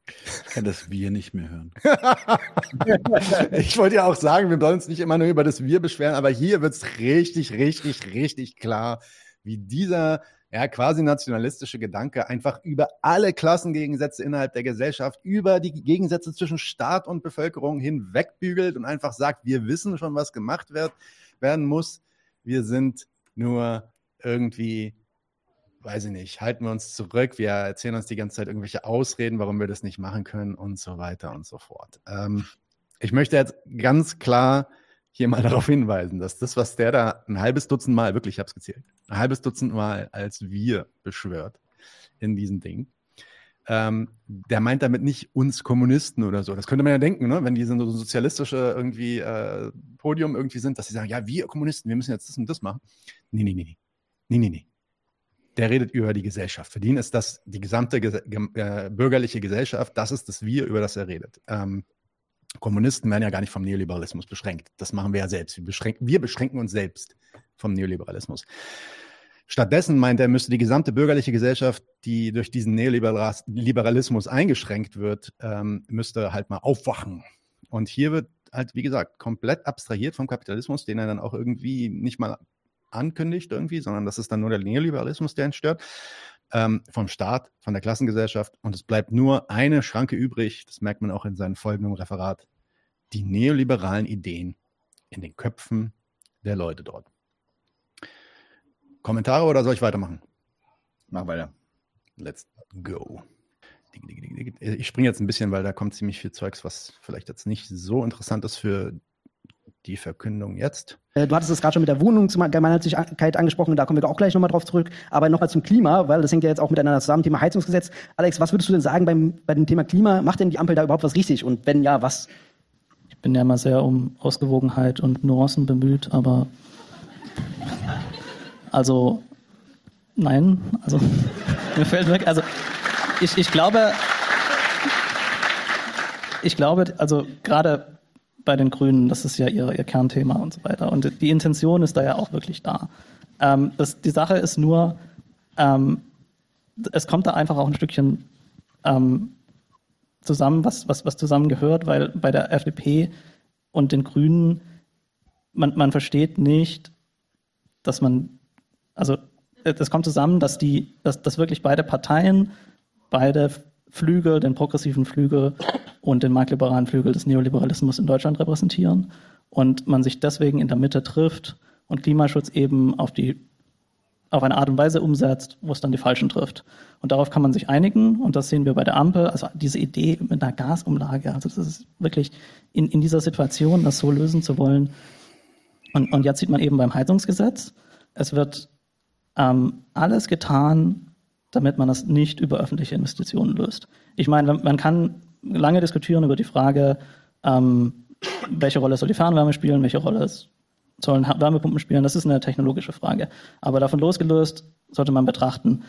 Ich kann das Wir nicht mehr hören. ich wollte ja auch sagen, wir sollen uns nicht immer nur über das Wir beschweren, aber hier wird es richtig, richtig, richtig klar, wie dieser ja, quasi nationalistische Gedanke einfach über alle Klassengegensätze innerhalb der Gesellschaft, über die Gegensätze zwischen Staat und Bevölkerung hinwegbügelt und einfach sagt, wir wissen schon, was gemacht wird, werden muss. Wir sind nur irgendwie weiß ich nicht, halten wir uns zurück, wir erzählen uns die ganze Zeit irgendwelche Ausreden, warum wir das nicht machen können und so weiter und so fort. Ähm, ich möchte jetzt ganz klar hier mal darauf hinweisen, dass das, was der da ein halbes Dutzend Mal, wirklich, ich habe es gezählt, ein halbes Dutzend Mal als wir beschwört in diesem Ding, ähm, der meint damit nicht uns Kommunisten oder so. Das könnte man ja denken, ne? wenn die so ein sozialistische irgendwie äh, Podium irgendwie sind, dass sie sagen, ja, wir Kommunisten, wir müssen jetzt das und das machen. Nee, nee, nee, nee. Nee, nee, nee der redet über die Gesellschaft. Für ihn ist das die gesamte ge äh, bürgerliche Gesellschaft, das ist das Wir, über das er redet. Ähm, Kommunisten werden ja gar nicht vom Neoliberalismus beschränkt. Das machen wir ja selbst. Wir beschränken, wir beschränken uns selbst vom Neoliberalismus. Stattdessen meint er, müsste die gesamte bürgerliche Gesellschaft, die durch diesen Neoliberalismus eingeschränkt wird, ähm, müsste halt mal aufwachen. Und hier wird halt, wie gesagt, komplett abstrahiert vom Kapitalismus, den er dann auch irgendwie nicht mal ankündigt irgendwie, sondern das ist dann nur der Neoliberalismus, der ihn stört, ähm, vom Staat, von der Klassengesellschaft. Und es bleibt nur eine Schranke übrig, das merkt man auch in seinem folgenden Referat, die neoliberalen Ideen in den Köpfen der Leute dort. Kommentare oder soll ich weitermachen? Mach weiter. Let's go. Ich springe jetzt ein bisschen, weil da kommt ziemlich viel Zeugs, was vielleicht jetzt nicht so interessant ist für die Verkündung jetzt. Äh, Du hattest es gerade schon mit der Wohnungsgemeinnützigkeit angesprochen, da kommen wir auch gleich nochmal drauf zurück. Aber nochmal zum Klima, weil das hängt ja jetzt auch miteinander zusammen, Thema Heizungsgesetz. Alex, was würdest du denn sagen beim, bei dem Thema Klima? Macht denn die Ampel da überhaupt was richtig? Und wenn ja, was? Ich bin ja immer sehr um Ausgewogenheit und Nuancen bemüht, aber also nein, also mir fällt wirklich, also ich, ich glaube, ich glaube, also gerade bei den Grünen, das ist ja ihr, ihr Kernthema und so weiter. Und die Intention ist da ja auch wirklich da. Ähm, das, die Sache ist nur, ähm, es kommt da einfach auch ein Stückchen ähm, zusammen, was, was, was zusammengehört, weil bei der FDP und den Grünen, man, man versteht nicht, dass man, also das kommt zusammen, dass die, dass, dass wirklich beide Parteien, beide Flügel, den progressiven Flügel und den marktliberalen Flügel des Neoliberalismus in Deutschland repräsentieren und man sich deswegen in der Mitte trifft und Klimaschutz eben auf die auf eine Art und Weise umsetzt, wo es dann die Falschen trifft. Und darauf kann man sich einigen und das sehen wir bei der Ampel. Also diese Idee mit einer Gasumlage, also das ist wirklich in, in dieser Situation, das so lösen zu wollen. Und, und jetzt sieht man eben beim Heizungsgesetz, es wird ähm, alles getan, damit man das nicht über öffentliche Investitionen löst. Ich meine, man kann lange diskutieren über die Frage, ähm, welche Rolle soll die Fernwärme spielen, welche Rolle sollen Wärmepumpen spielen, das ist eine technologische Frage. Aber davon losgelöst sollte man betrachten,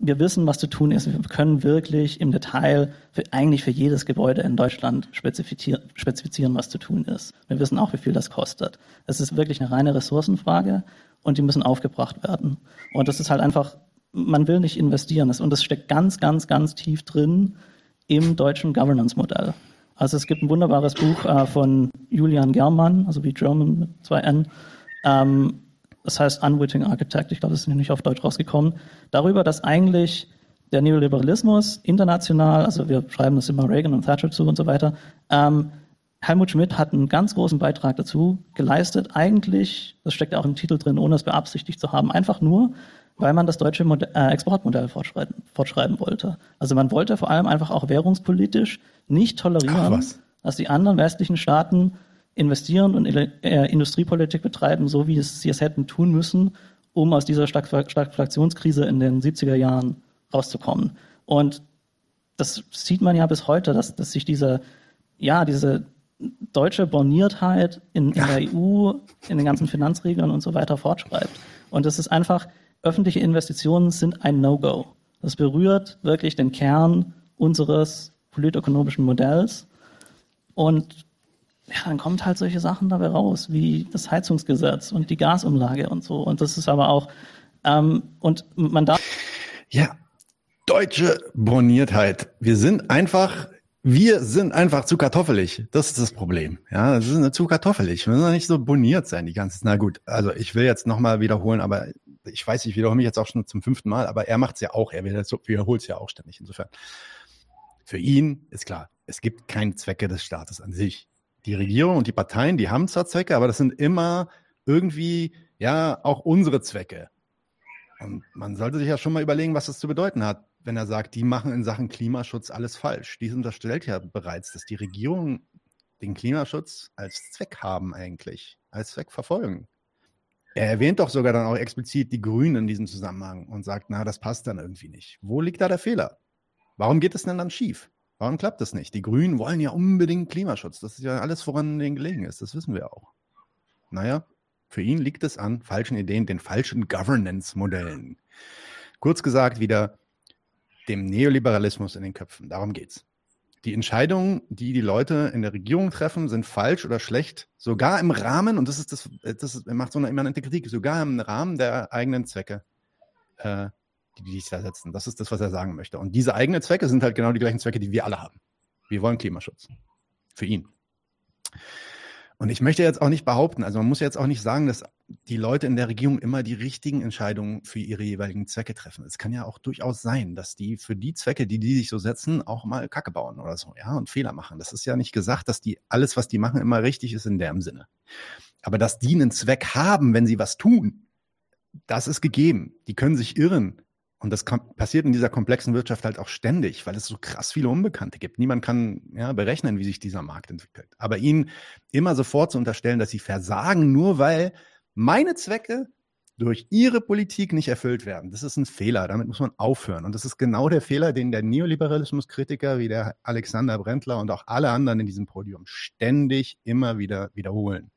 wir wissen, was zu tun ist. Wir können wirklich im Detail für, eigentlich für jedes Gebäude in Deutschland spezifizieren, was zu tun ist. Wir wissen auch, wie viel das kostet. Es ist wirklich eine reine Ressourcenfrage und die müssen aufgebracht werden. Und das ist halt einfach, man will nicht investieren. Und das steckt ganz, ganz, ganz tief drin im deutschen Governance-Modell. Also es gibt ein wunderbares Buch äh, von Julian Germann, also wie German mit zwei N. Ähm, das heißt Unwitting Architect, ich glaube, das ist nicht auf Deutsch rausgekommen, darüber, dass eigentlich der Neoliberalismus international, also wir schreiben das immer Reagan und Thatcher zu und so weiter, ähm, Helmut Schmidt hat einen ganz großen Beitrag dazu geleistet, eigentlich, das steckt ja auch im Titel drin, ohne es beabsichtigt zu haben, einfach nur, weil man das deutsche Mod äh, Exportmodell fortschreiben, fortschreiben wollte. Also man wollte vor allem einfach auch währungspolitisch nicht tolerieren, dass die anderen westlichen Staaten investieren und äh, Industriepolitik betreiben, so wie es, sie es hätten tun müssen, um aus dieser Stagflationskrise in den 70er Jahren rauszukommen. Und das sieht man ja bis heute, dass, dass sich diese, ja, diese deutsche Borniertheit in, in der EU, in den ganzen Finanzregeln und so weiter fortschreibt. Und das ist einfach, öffentliche Investitionen sind ein No-Go. Das berührt wirklich den Kern unseres politökonomischen Modells. Und ja, dann kommt halt solche Sachen dabei raus, wie das Heizungsgesetz und die Gasumlage und so. Und das ist aber auch, ähm, und man darf. Ja, deutsche Borniertheit. Wir sind einfach, wir sind einfach zu kartoffelig. Das ist das Problem. Ja, wir sind zu kartoffelig. Wir müssen nicht so boniert sein die ganze Zeit. Na gut, also ich will jetzt nochmal wiederholen, aber ich weiß, ich wiederhole mich jetzt auch schon zum fünften Mal, aber er macht es ja auch. Er wiederholt es ja auch ständig. Insofern. Für ihn ist klar, es gibt keine Zwecke des Staates an sich die Regierung und die Parteien, die haben zwar Zwecke, aber das sind immer irgendwie ja auch unsere Zwecke. Und man sollte sich ja schon mal überlegen, was das zu bedeuten hat, wenn er sagt, die machen in Sachen Klimaschutz alles falsch. Dies unterstellt ja bereits, dass die Regierung den Klimaschutz als Zweck haben eigentlich, als Zweck verfolgen. Er erwähnt doch sogar dann auch explizit die Grünen in diesem Zusammenhang und sagt, na, das passt dann irgendwie nicht. Wo liegt da der Fehler? Warum geht es denn dann schief? Warum klappt das nicht? Die Grünen wollen ja unbedingt Klimaschutz. Das ist ja alles, woran denen gelegen ist. Das wissen wir auch. Naja, für ihn liegt es an falschen Ideen, den falschen Governance-Modellen. Kurz gesagt, wieder dem Neoliberalismus in den Köpfen. Darum geht's. Die Entscheidungen, die die Leute in der Regierung treffen, sind falsch oder schlecht, sogar im Rahmen, und das ist das, das macht so eine immanente Kritik, sogar im Rahmen der eigenen Zwecke äh, die sich da setzen. Das ist das, was er sagen möchte. Und diese eigenen Zwecke sind halt genau die gleichen Zwecke, die wir alle haben. Wir wollen Klimaschutz. Für ihn. Und ich möchte jetzt auch nicht behaupten, also man muss jetzt auch nicht sagen, dass die Leute in der Regierung immer die richtigen Entscheidungen für ihre jeweiligen Zwecke treffen. Es kann ja auch durchaus sein, dass die für die Zwecke, die die sich so setzen, auch mal Kacke bauen oder so, ja, und Fehler machen. Das ist ja nicht gesagt, dass die alles, was die machen, immer richtig ist in dem Sinne. Aber dass die einen Zweck haben, wenn sie was tun, das ist gegeben. Die können sich irren. Und das passiert in dieser komplexen Wirtschaft halt auch ständig, weil es so krass viele Unbekannte gibt. Niemand kann ja, berechnen, wie sich dieser Markt entwickelt. Aber ihnen immer sofort zu unterstellen, dass sie versagen, nur weil meine Zwecke durch ihre Politik nicht erfüllt werden. Das ist ein Fehler. Damit muss man aufhören. Und das ist genau der Fehler, den der Neoliberalismuskritiker wie der Alexander Brentler und auch alle anderen in diesem Podium ständig immer wieder wiederholen.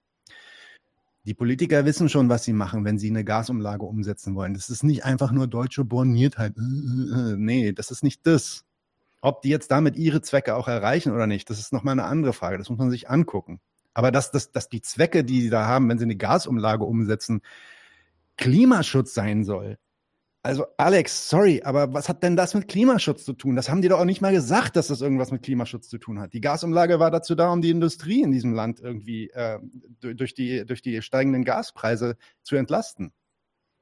Die Politiker wissen schon, was sie machen, wenn sie eine Gasumlage umsetzen wollen. Das ist nicht einfach nur deutsche Borniertheit. Nee, das ist nicht das. Ob die jetzt damit ihre Zwecke auch erreichen oder nicht, das ist nochmal eine andere Frage. Das muss man sich angucken. Aber dass, dass, dass die Zwecke, die sie da haben, wenn sie eine Gasumlage umsetzen, Klimaschutz sein soll, also Alex, sorry, aber was hat denn das mit Klimaschutz zu tun? Das haben die doch auch nicht mal gesagt, dass das irgendwas mit Klimaschutz zu tun hat. Die Gasumlage war dazu da, um die Industrie in diesem Land irgendwie äh, durch, die, durch die steigenden Gaspreise zu entlasten.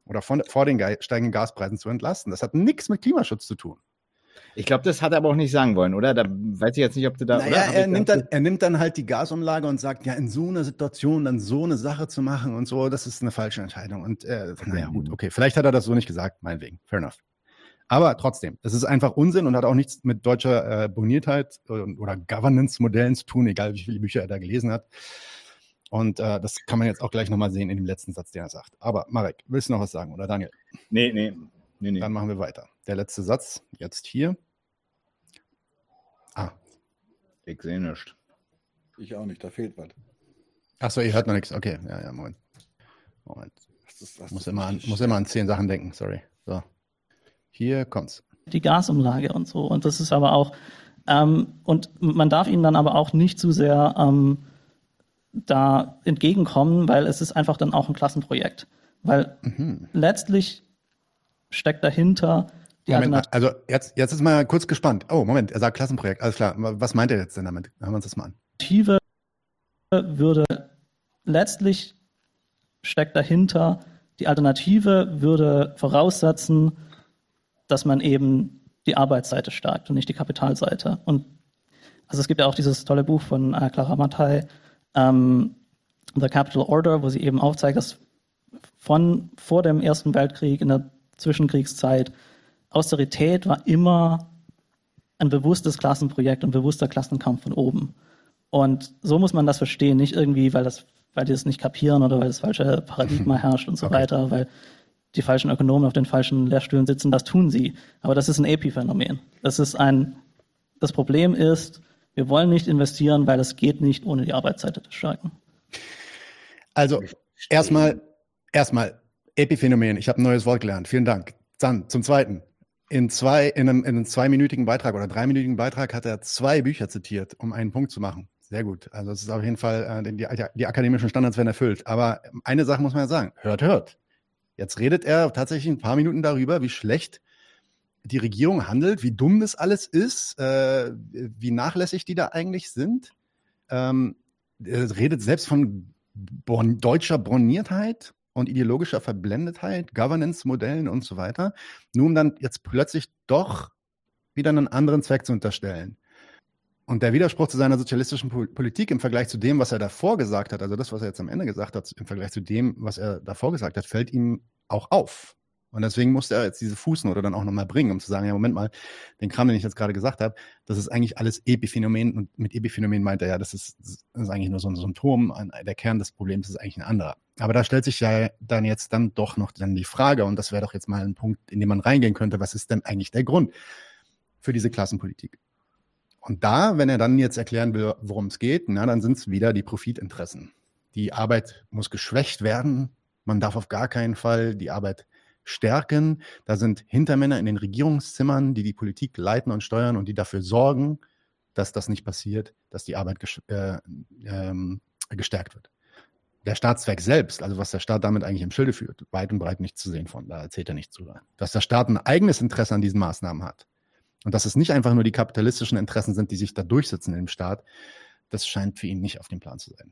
Oder von, vor den steigenden Gaspreisen zu entlasten. Das hat nichts mit Klimaschutz zu tun. Ich glaube, das hat er aber auch nicht sagen wollen, oder? Da weiß ich jetzt nicht, ob du da. Naja, oder? er nimmt, dann, er nimmt dann halt die Gasumlage und sagt, ja, in so einer Situation dann so eine Sache zu machen und so, das ist eine falsche Entscheidung. Und äh, naja, gut, okay. Vielleicht hat er das so nicht gesagt, meinetwegen. Fair enough. Aber trotzdem, es ist einfach Unsinn und hat auch nichts mit deutscher äh, Boniertheit oder Governance-Modellen zu tun, egal wie viele Bücher er da gelesen hat. Und äh, das kann man jetzt auch gleich nochmal sehen in dem letzten Satz, den er sagt. Aber Marek, willst du noch was sagen oder Daniel? Nee, nee, nee, nee. Dann machen wir weiter. Der letzte Satz, jetzt hier. Ah. Ich sehe nichts. Ich auch nicht, da fehlt was. Achso, ihr hört noch nichts. Okay, ja, ja, Moment. Moment. Das ist, das Muss immer, an, muss immer an zehn Sachen denken, sorry. So. Hier kommt's. die Gasumlage und so. Und das ist aber auch, ähm, und man darf ihnen dann aber auch nicht zu sehr ähm, da entgegenkommen, weil es ist einfach dann auch ein Klassenprojekt. Weil letztlich steckt dahinter die Moment, Alternative. also jetzt, jetzt ist mal kurz gespannt. Oh, Moment, er sagt Klassenprojekt. Alles klar. Was meint er jetzt denn damit? Hören wir uns das mal an. Alternative würde letztlich steckt dahinter, die Alternative würde voraussetzen, dass man eben die Arbeitsseite stärkt und nicht die Kapitalseite. Und also es gibt ja auch dieses tolle Buch von äh, Clara Mattei, ähm, The Capital Order, wo sie eben aufzeigt, dass von vor dem Ersten Weltkrieg in der Zwischenkriegszeit Austerität war immer ein bewusstes Klassenprojekt und bewusster Klassenkampf von oben. Und so muss man das verstehen, nicht irgendwie, weil das, weil die es nicht kapieren oder weil das falsche Paradigma herrscht und so Okay. weiter, weil die falschen Ökonomen auf den falschen Lehrstühlen sitzen, das tun sie. Aber das ist ein Epiphänomen. Das ist ein, das Problem ist, wir wollen nicht investieren, weil es geht nicht ohne die Arbeitsseite zu stärken. Also, erstmal, erstmal, Epiphänomen. Ich habe ein neues Wort gelernt. Vielen Dank. Dann zum Zweiten. In, zwei, in, einem, in einem zweiminütigen Beitrag oder dreiminütigen Beitrag hat er zwei Bücher zitiert, um einen Punkt zu machen. Sehr gut. Also es ist auf jeden Fall, äh, die, die, die akademischen Standards werden erfüllt. Aber eine Sache muss man ja sagen. Hört, hört. Jetzt redet er tatsächlich ein paar Minuten darüber, wie schlecht die Regierung handelt, wie dumm das alles ist, äh, wie nachlässig die da eigentlich sind. Ähm, er redet selbst von bon deutscher Borniertheit und ideologischer Verblendetheit, Governance-Modellen und so weiter, nur um dann jetzt plötzlich doch wieder einen anderen Zweck zu unterstellen. Und der Widerspruch zu seiner sozialistischen Pol- Politik im Vergleich zu dem, was er davor gesagt hat, also das, was er jetzt am Ende gesagt hat, im Vergleich zu dem, was er davor gesagt hat, fällt ihm auch auf. Und deswegen musste er jetzt diese Fußnote dann auch nochmal bringen, um zu sagen, ja, Moment mal, den Kram, den ich jetzt gerade gesagt habe, das ist eigentlich alles Epiphänomen. Und mit Epiphänomen meint er ja, das ist, das ist eigentlich nur so ein Symptom. Der Kern des Problems ist eigentlich ein anderer. Aber da stellt sich ja dann jetzt dann doch noch dann die Frage, und das wäre doch jetzt mal ein Punkt, in den man reingehen könnte, was ist denn eigentlich der Grund für diese Klassenpolitik? Und da, wenn er dann jetzt erklären will, worum es geht, na, dann sind es wieder die Profitinteressen. Die Arbeit muss geschwächt werden. Man darf auf gar keinen Fall die Arbeit stärken. Da sind Hintermänner in den Regierungszimmern, die die Politik leiten und steuern und die dafür sorgen, dass das nicht passiert, dass die Arbeit äh, ähm, gestärkt wird. Der Staatszweck selbst, also was der Staat damit eigentlich im Schilde führt, weit und breit nichts zu sehen von. Da erzählt er nichts drüber. Dass der Staat ein eigenes Interesse an diesen Maßnahmen hat und dass es nicht einfach nur die kapitalistischen Interessen sind, die sich da durchsetzen im Staat, das scheint für ihn nicht auf dem Plan zu sein.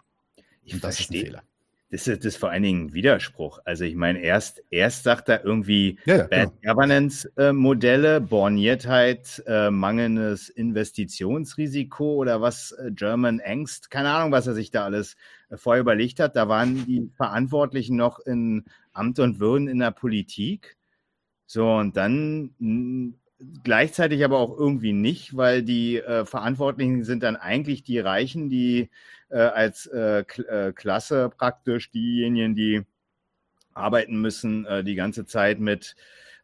Ich Und das ist ein verstehe. Fehler. Das ist, das ist vor allen Dingen ein Widerspruch. Also ich meine, erst, erst sagt er irgendwie Ja, ja, Bad Governance-Modelle, Borniertheit, äh, mangelndes Investitionsrisiko oder was, äh, German Angst, keine Ahnung, was er sich da alles äh, vorher überlegt hat. Da waren die Verantwortlichen noch in Amt und Würden in der Politik. So, und dann mh, gleichzeitig aber auch irgendwie nicht, weil die äh, Verantwortlichen sind dann eigentlich die Reichen, die äh, als äh, äh, Klasse praktisch diejenigen, die arbeiten müssen, äh, die ganze Zeit mit,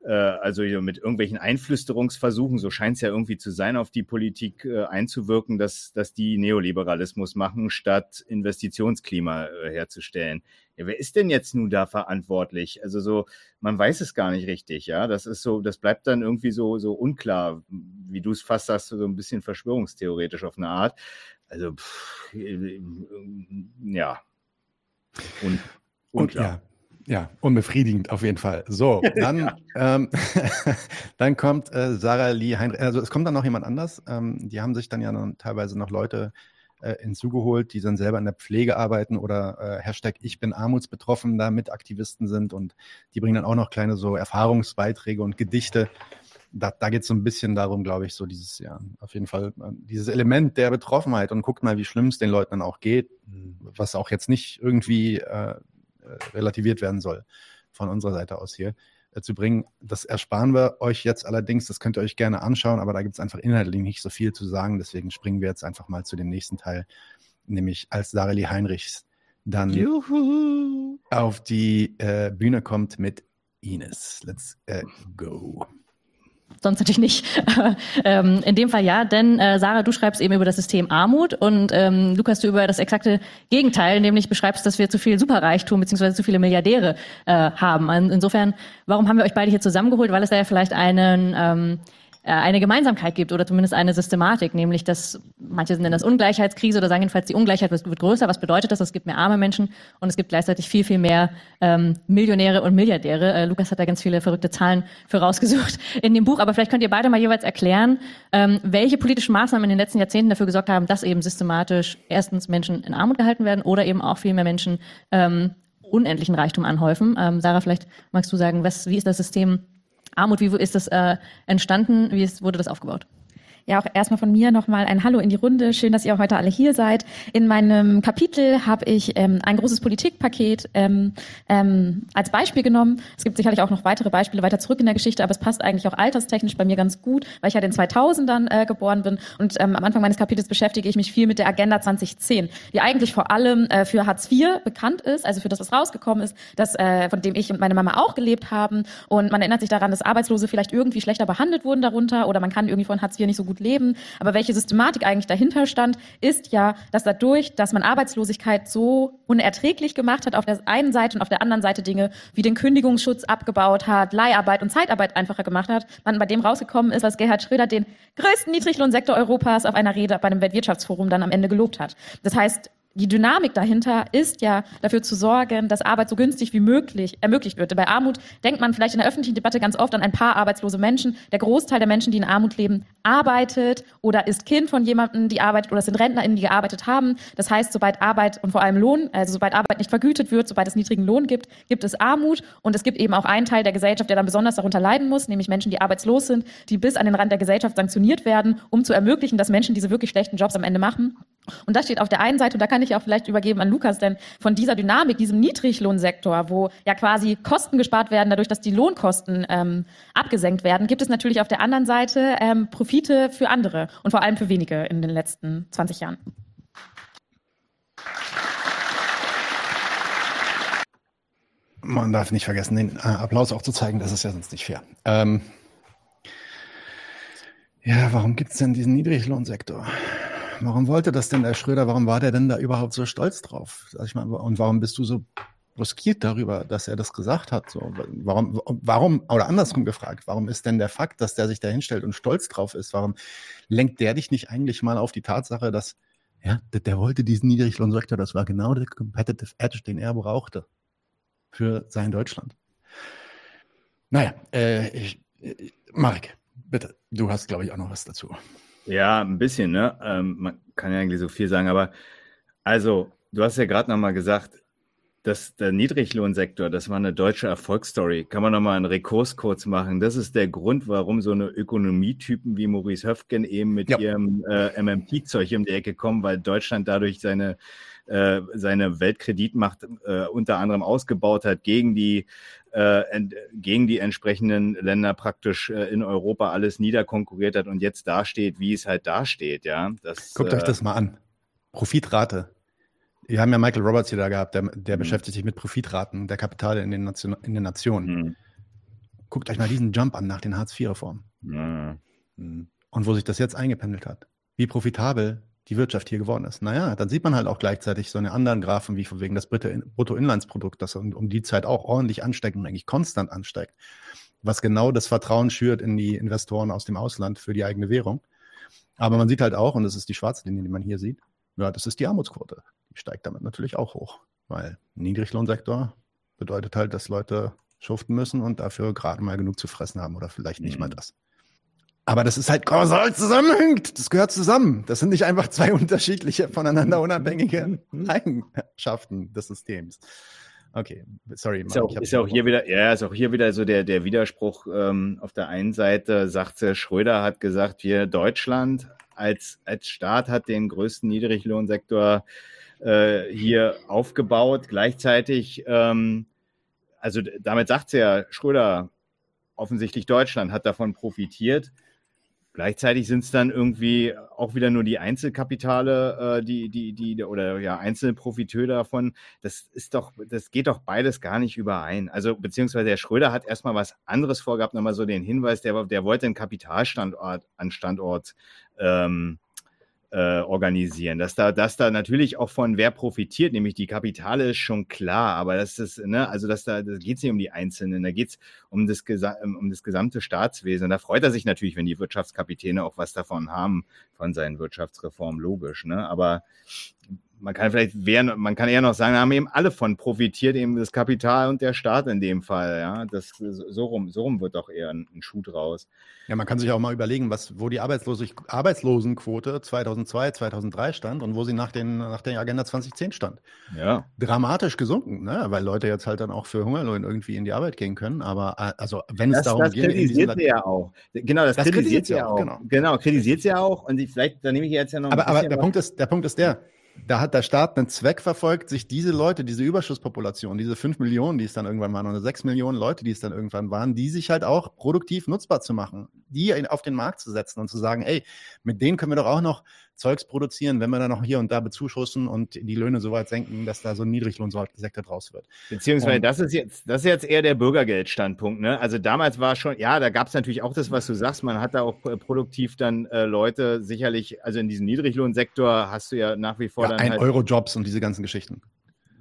also hier mit irgendwelchen Einflüsterungsversuchen, so scheint es ja irgendwie zu sein, auf die Politik äh, einzuwirken, dass, dass die Neoliberalismus machen, statt Investitionsklima äh, herzustellen. Ja, wer ist denn jetzt nun da verantwortlich? Also so, man weiß es gar nicht richtig, ja. Das ist so, das bleibt dann irgendwie so, so unklar, wie du es fast sagst, so ein bisschen verschwörungstheoretisch auf eine Art. Also, pff, äh, ja. Und, Und unklar. ja, ja, unbefriedigend auf jeden Fall. So, dann, ähm, dann kommt äh, Sarah Lee Heinrich, also es kommt dann noch jemand anders. Ähm, die haben sich dann ja dann teilweise noch Leute äh, hinzugeholt, die dann selber in der Pflege arbeiten oder äh, Hashtag Ich bin armutsbetroffen da mit Aktivisten sind und die bringen dann auch noch kleine so Erfahrungsbeiträge und Gedichte da, da geht es so ein bisschen darum, glaube ich, so dieses, ja, auf jeden Fall, äh, dieses Element der Betroffenheit und guckt mal, wie schlimm es den Leuten dann auch geht, was auch jetzt nicht irgendwie äh relativiert werden soll von unserer Seite aus hier äh, zu bringen. Das ersparen wir euch jetzt allerdings, das könnt ihr euch gerne anschauen, aber da gibt es einfach inhaltlich nicht so viel zu sagen, deswegen springen wir jetzt einfach mal zu dem nächsten Teil, nämlich als Sareli Heinrichs dann Juhu. auf die äh, Bühne kommt mit Ines. Let's uh, go sonst natürlich nicht. ähm, in dem Fall ja, denn äh, Sarah, du schreibst eben über das System Armut und ähm, Lukas, du über das exakte Gegenteil, nämlich beschreibst, dass wir zu viel Superreichtum bzw. zu viele Milliardäre äh, haben. Insofern, warum haben wir euch beide hier zusammengeholt? Weil es da ja vielleicht einen ähm, äh, eine Gemeinsamkeit gibt oder zumindest eine Systematik, nämlich dass manche nennen das Ungleichheitskrise oder sagen jedenfalls, die Ungleichheit wird größer. Was bedeutet das? Es gibt mehr arme Menschen und es gibt gleichzeitig viel, viel mehr ähm, Millionäre und Milliardäre. Äh, Lukas hat da ganz viele verrückte Zahlen für rausgesucht in dem Buch, aber vielleicht könnt ihr beide mal jeweils erklären, ähm, welche politischen Maßnahmen in den letzten Jahrzehnten dafür gesorgt haben, dass eben systematisch erstens Menschen in Armut gehalten werden oder eben auch viel mehr Menschen ähm, unendlichen Reichtum anhäufen. Ähm, Sarah, vielleicht magst du sagen, was, wie ist das System Armut, wie ist das äh, entstanden? Wie ist, wurde das aufgebaut? Ja, auch erstmal von mir nochmal ein Hallo in die Runde. Schön, dass ihr heute alle hier seid. In meinem Kapitel habe ich ähm, ein großes Politikpaket ähm, ähm, als Beispiel genommen. Es gibt sicherlich auch noch weitere Beispiele weiter zurück in der Geschichte, aber es passt eigentlich auch alterstechnisch bei mir ganz gut, weil ich ja in den 2000ern äh, geboren bin. Und ähm, am Anfang meines Kapitels beschäftige ich mich viel mit der Agenda 2010, die eigentlich vor allem äh, für Hartz IV bekannt ist, also für das, was rausgekommen ist, das, äh, von dem ich und meine Mama auch gelebt haben. Und man erinnert sich daran, dass Arbeitslose vielleicht irgendwie schlechter behandelt wurden darunter oder man kann irgendwie von Hartz IV nicht so gut gut leben. Aber welche Systematik eigentlich dahinter stand, ist ja, dass dadurch, dass man Arbeitslosigkeit so unerträglich gemacht hat auf der einen Seite und auf der anderen Seite Dinge wie den Kündigungsschutz abgebaut hat, Leiharbeit und Zeitarbeit einfacher gemacht hat, man bei dem rausgekommen ist, was Gerhard Schröder den größten Niedriglohnsektor Europas auf einer Rede bei einem Weltwirtschaftsforum dann am Ende gelobt hat. Das heißt, die Dynamik dahinter ist ja dafür zu sorgen, dass Arbeit so günstig wie möglich ermöglicht wird. Bei Armut denkt man vielleicht in der öffentlichen Debatte ganz oft an ein paar arbeitslose Menschen. Der Großteil der Menschen, die in Armut leben, arbeitet oder ist Kind von jemandem, die arbeitet oder sind RentnerInnen, die gearbeitet haben. Das heißt, sobald Arbeit und vor allem Lohn, also sobald Arbeit nicht vergütet wird, sobald es niedrigen Lohn gibt, gibt es Armut und es gibt eben auch einen Teil der Gesellschaft, der dann besonders darunter leiden muss, nämlich Menschen, die arbeitslos sind, die bis an den Rand der Gesellschaft sanktioniert werden, um zu ermöglichen, dass Menschen diese wirklich schlechten Jobs am Ende machen. Und das steht auf der einen Seite, und da kann ich auch vielleicht übergeben an Lukas, denn von dieser Dynamik, diesem Niedriglohnsektor, wo ja quasi Kosten gespart werden, dadurch, dass die Lohnkosten ähm, abgesenkt werden, gibt es natürlich auf der anderen Seite ähm, Profite für andere und vor allem für wenige in den letzten 20 Jahren. Man darf nicht vergessen, den äh, Applaus auch zu zeigen, das ist ja sonst nicht fair. Ähm, ja, warum gibt es denn diesen Niedriglohnsektor? Warum wollte das denn der Schröder? Warum war der denn da überhaupt so stolz drauf? Ich meine, und warum bist du so bruskiert darüber, dass er das gesagt hat? So, warum, warum, oder andersrum gefragt, warum ist denn der Fakt, dass der sich da hinstellt und stolz drauf ist, warum lenkt der dich nicht eigentlich mal auf die Tatsache, dass, ja, der, der wollte diesen Niedriglohnsektor, das war genau der Competitive Edge, den er brauchte für sein Deutschland. Naja, äh, ich, äh, Marek, bitte, du hast, glaube ich, auch noch was dazu. Ja, ein bisschen, ne? Ähm, man kann ja eigentlich so viel sagen, aber also, du hast ja gerade nochmal gesagt, dass der Niedriglohnsektor, das war eine deutsche Erfolgsstory. Kann man nochmal einen Rekurs kurz machen? Das ist der Grund, warum so eine Ökonomietypen wie Maurice Höfgen eben mit ja. ihrem äh, MMT-Zeug um die Ecke kommen, weil Deutschland dadurch seine äh, seine Weltkreditmacht äh, unter anderem ausgebaut hat gegen die gegen die entsprechenden Länder praktisch äh, in Europa alles niederkonkurriert hat und jetzt dasteht, wie es halt dasteht, ja. Das, Guckt euch äh, das mal an. Profitrate. Wir haben ja Michael Roberts hier da gehabt, der, der mhm. beschäftigt sich mit Profitraten der Kapitale in den, Nation, in den Nationen. Mhm. Guckt euch mal diesen Jump an nach den Hartz-IV-Reformen. Mhm. Und wo sich das jetzt eingependelt hat. Wie profitabel die Wirtschaft hier geworden ist. Naja, dann sieht man halt auch gleichzeitig so eine anderen Graphen, wie von wegen das Bruttoinlandsprodukt, das um die Zeit auch ordentlich ansteigt und eigentlich konstant ansteigt, was genau das Vertrauen schürt in die Investoren aus dem Ausland für die eigene Währung. Aber man sieht halt auch, und das ist die schwarze Linie, die man hier sieht, ja, das ist die Armutsquote. Die steigt damit natürlich auch hoch, weil Niedriglohnsektor bedeutet halt, dass Leute schuften müssen und dafür gerade mal genug zu fressen haben oder vielleicht nicht mhm. mal das. Aber das ist halt kausal zusammenhängt. Das gehört zusammen. Das sind nicht einfach zwei unterschiedliche, voneinander unabhängige Eigenschaften des Systems. Okay, sorry. Ist ja auch, ist ja auch hier wieder, ja, ist auch hier wieder so der, der Widerspruch. Ähm, auf der einen Seite sagt Schröder hat gesagt, wir Deutschland als, als Staat hat den größten Niedriglohnsektor äh, hier aufgebaut. Gleichzeitig, ähm, also damit sagt ja Schröder, offensichtlich Deutschland hat davon profitiert. Gleichzeitig sind es dann irgendwie auch wieder nur die Einzelkapitale, äh, die, die, die, oder ja, einzelne Profiteure davon. Das ist doch, das geht doch beides gar nicht überein. Also, beziehungsweise der Schröder hat erstmal was anderes vorgehabt, nochmal so den Hinweis, der, der wollte einen Kapitalstandort an Standort ähm, äh, organisieren. Dass da, dass da natürlich auch von wer profitiert, nämlich die Kapitale ist schon klar, aber das ist, ne, also dass da, da geht es nicht um die Einzelnen, da geht es um das, um das gesamte Staatswesen. Da freut er sich natürlich, wenn die Wirtschaftskapitäne auch was davon haben, von seinen Wirtschaftsreformen, logisch. Ne? Aber man kann vielleicht, man kann eher noch sagen, da haben eben alle von profitiert, eben das Kapital und der Staat in dem Fall. Ja, das, so, rum, so rum wird doch eher ein, ein Schuh draus. Ja, man kann sich auch mal überlegen, was, wo die Arbeitslose, Arbeitslosenquote 2002, 2003 stand und wo sie nach, den, nach der Agenda 2010 stand. Ja. Dramatisch gesunken, ne? weil Leute jetzt halt dann auch für Hungerlohn irgendwie in die Arbeit gehen können. Aber äh, also, wenn es das, darum das geht. Das kritisiert sie ja auch. Genau, das, das kritisiert sie ja auch. Genau. genau, kritisiert sie ja auch. Und ich, vielleicht, da nehme ich jetzt ja noch ein aber, aber der Punkt ist, der Punkt ist der, da hat der Staat einen Zweck verfolgt, sich diese Leute, diese Überschusspopulation, diese fünf Millionen, die es dann irgendwann waren, oder sechs Millionen Leute, die es dann irgendwann waren, die sich halt auch produktiv nutzbar zu machen, die auf den Markt zu setzen und zu sagen, ey, mit denen können wir doch auch noch Zeugs produzieren, wenn wir dann noch hier und da bezuschussen und die Löhne so weit senken, dass da so ein Niedriglohnsektor draus wird. Beziehungsweise und, das ist jetzt, das ist jetzt eher der Bürgergeldstandpunkt. Ne? Also damals war schon, ja, da gab es natürlich auch das, was du sagst, man hat da auch produktiv dann äh, Leute sicherlich, also in diesem Niedriglohnsektor hast du ja nach wie vor ja, dann. Ein halt, Euro-Jobs und diese ganzen Geschichten.